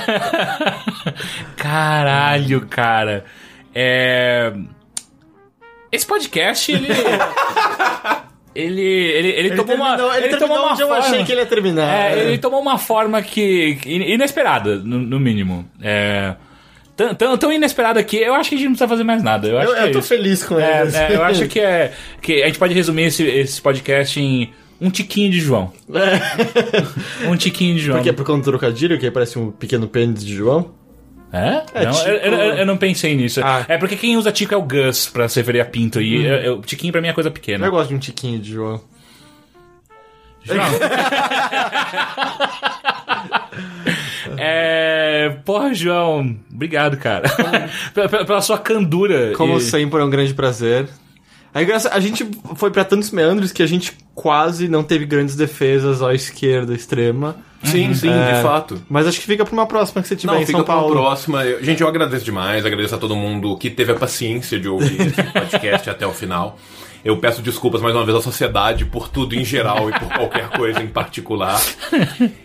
Caralho, cara. É... Esse podcast, ele... ele, ele, ele, tomou uma... terminou, ele, tomou terminou uma onde eu forma... achei que ele ia terminar. É, ele tomou uma forma que. in- inesperada, no, no mínimo. É. Tão, tão, tão inesperada que eu acho que a gente não precisa fazer mais nada. Eu, acho Eu, que eu é tô isso. feliz com É, ele. é, eu acho que é. Que a gente pode resumir esse, esse podcast em um tiquinho de João. Um tiquinho de João. Por quê? Por conta do trocadilho, que aí parece um pequeno pênis de João? É? É, não, tico- eu, eu- eu não pensei nisso. Ah. É porque quem usa tico é o Gus pra se referir a pinto. E eu- eu- tiquinho pra mim é coisa pequena. Eu gosto de um tiquinho de João. João. é. Porra, João. Obrigado, cara. pela, pela- sua candura. Como e- sempre, é um grande prazer. A, graça- a gente foi pra tantos meandros que a gente quase não teve grandes defesas à esquerda extrema. Sim, sim, É, de fato. Mas acho que fica pra uma próxima que você tiver Não, em fica São pra uma Paulo. próxima. Eu- gente, eu agradeço demais, agradeço a todo mundo que teve a paciência de ouvir esse podcast até o final. Eu peço desculpas mais uma vez à sociedade por tudo em geral e por qualquer coisa em particular.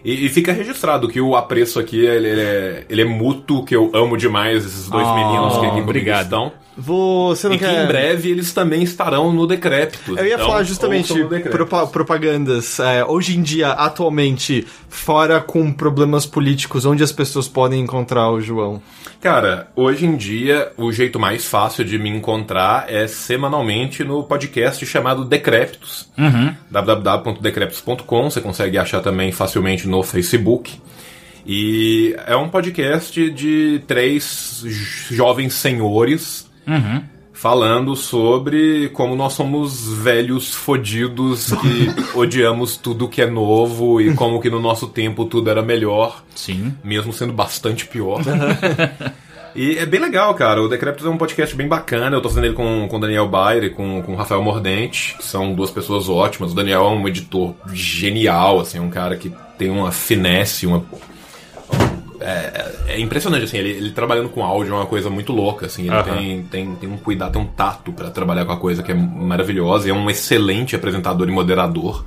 E, e fica registrado que o apreço aqui ele, ele é, ele é mútuo, que eu amo demais esses dois Oh, meninos que aqui obrigado. estão. Você não E que quer... em breve eles também estarão no Decrépito. Eu ia Então, falar justamente propa- propagandas. É, hoje em dia, atualmente, fora com problemas políticos, onde as pessoas podem encontrar o João? Cara, hoje em dia o jeito mais fácil de me encontrar é semanalmente no podcast chamado Decrépitos. www.decrépitos.com. Você consegue achar também facilmente no Facebook. E é um podcast de três jo- jovens senhores falando sobre como nós somos velhos fodidos que odiamos tudo que é novo e como que no nosso tempo tudo era melhor Sim. mesmo sendo bastante pior. e é bem legal, cara. O Decrépito é um podcast bem bacana. Eu tô fazendo ele com o Daniel Bayer e com, com o Rafael Mordente, que são duas pessoas ótimas. O Daniel é um editor genial, assim, um cara que tem uma finesse, uma. É, é impressionante, assim, ele, ele trabalhando com áudio é uma coisa muito louca, assim, ele tem, tem, tem um cuidado, tem um tato pra trabalhar com a coisa que é maravilhosa, e é um excelente apresentador e moderador,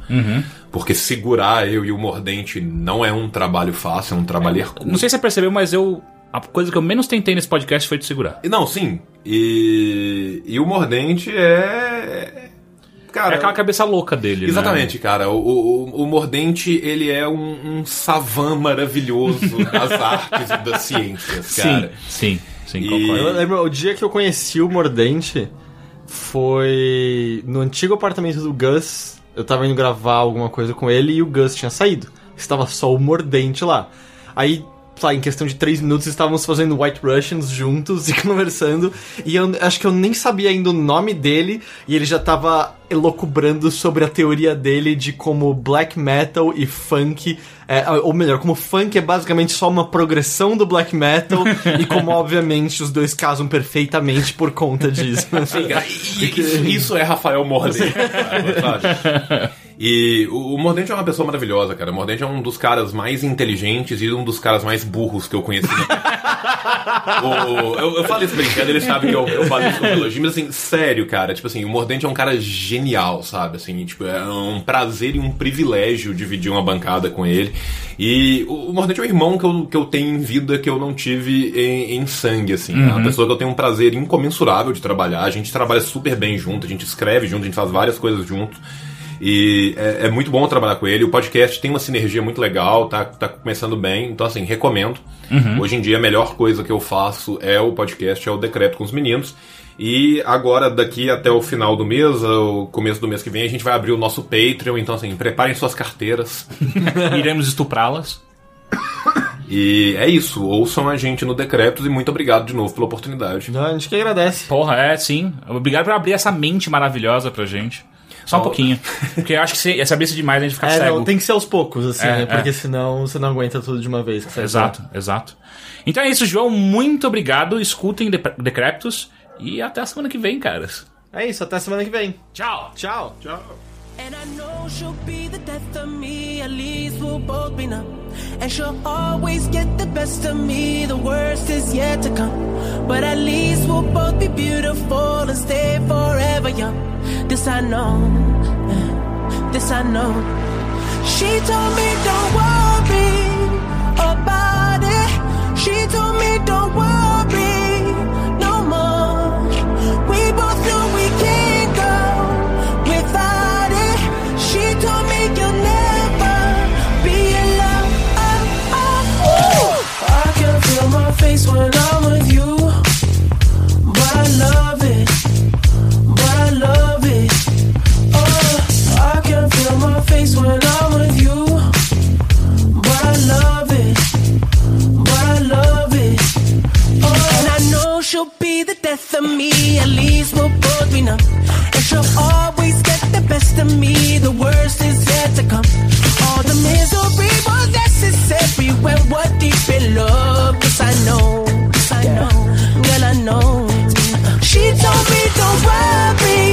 porque segurar eu e o Mordente não é um trabalho fácil, é um trabalho hercúleo. Não sei se você percebeu, mas eu. A coisa que eu menos tentei nesse podcast foi te segurar. E Não, sim. E, e o Mordente é. Cara. É aquela cabeça louca dele, Exatamente, cara. O, o, o Mordente, ele é um, um savan maravilhoso das artes e das ciências, né? cara. Sim, sim, sim, E- concordo. Eu lembro, o dia que eu conheci o Mordente foi no antigo apartamento do Gus. Eu tava indo gravar alguma coisa com ele e o Gus tinha saído. Estava só o Mordente lá. Aí, sei lá, em questão de três minutos, estávamos fazendo White Russians juntos e conversando. E eu acho que eu nem sabia ainda o nome dele. E ele já tava elocubrando sobre a teoria dele de como black metal e funk. É, ou melhor, como funk é basicamente só uma progressão do black metal. e como, obviamente, os dois casam perfeitamente por conta disso. Isso, isso é Rafael Mordente, sabe? E o, Mordente é uma pessoa maravilhosa, cara. O Mordente é um dos caras mais inteligentes e um dos caras mais burros que eu conheci. O- eu, eu falo isso brincando, ele sabe que eu, eu falo isso com elogio, mas assim, sério, cara. Tipo assim, o Mordente é um cara genial, sabe? Assim, tipo, é um prazer e um privilégio dividir uma bancada com ele. E o, Mordente é um irmão que eu, que eu tenho em vida que eu não tive em, em sangue, assim. É uma pessoa que eu tenho um prazer incomensurável de trabalhar. A gente trabalha super bem junto, a gente escreve junto, a gente faz várias coisas junto. E é, é muito bom trabalhar com ele. O podcast tem uma sinergia muito legal, tá, tá começando bem. Então, assim, recomendo. Hoje em dia, a melhor coisa que eu faço é o podcast, é o Decreto com os Meninos. E agora, daqui até o final do mês, o começo do mês que vem, a gente vai abrir o nosso Patreon. Então, assim, preparem suas carteiras. Iremos estuprá-las. E é isso. Ouçam a gente no Decretos e muito obrigado de novo pela oportunidade. Não, a gente que agradece. Porra, é, sim. Obrigado por abrir essa mente maravilhosa pra gente. Só um Ó. pouquinho. Porque eu acho que se, se abrisse demais a gente fica É, cego. não, tem que ser aos poucos, assim, É, né? Porque é. senão você não aguenta tudo de uma vez. que você Exato, exato. Então é isso, João. Muito obrigado. Escutem De Decreptus. E até a semana que vem, caras. É isso, até semana que vem. Tchau! Tchau. And I know she'll be the death of me, at least we'll both be numb. And she'll always get the best of me, the worst is yet to come. But at least we'll both be beautiful and stay forever young. This I know, this I know. She told me don't worry about it. She told me don't worry face when I'm with you, but I love it, but I love it. Oh, and I know she'll be the death of me. At least we'll both be numb. And she'll always get the best of me. The worst is yet to come. All the misery was necessary when we're deep in love. Yes, I know. I know. Girl, I know. She told me don't worry.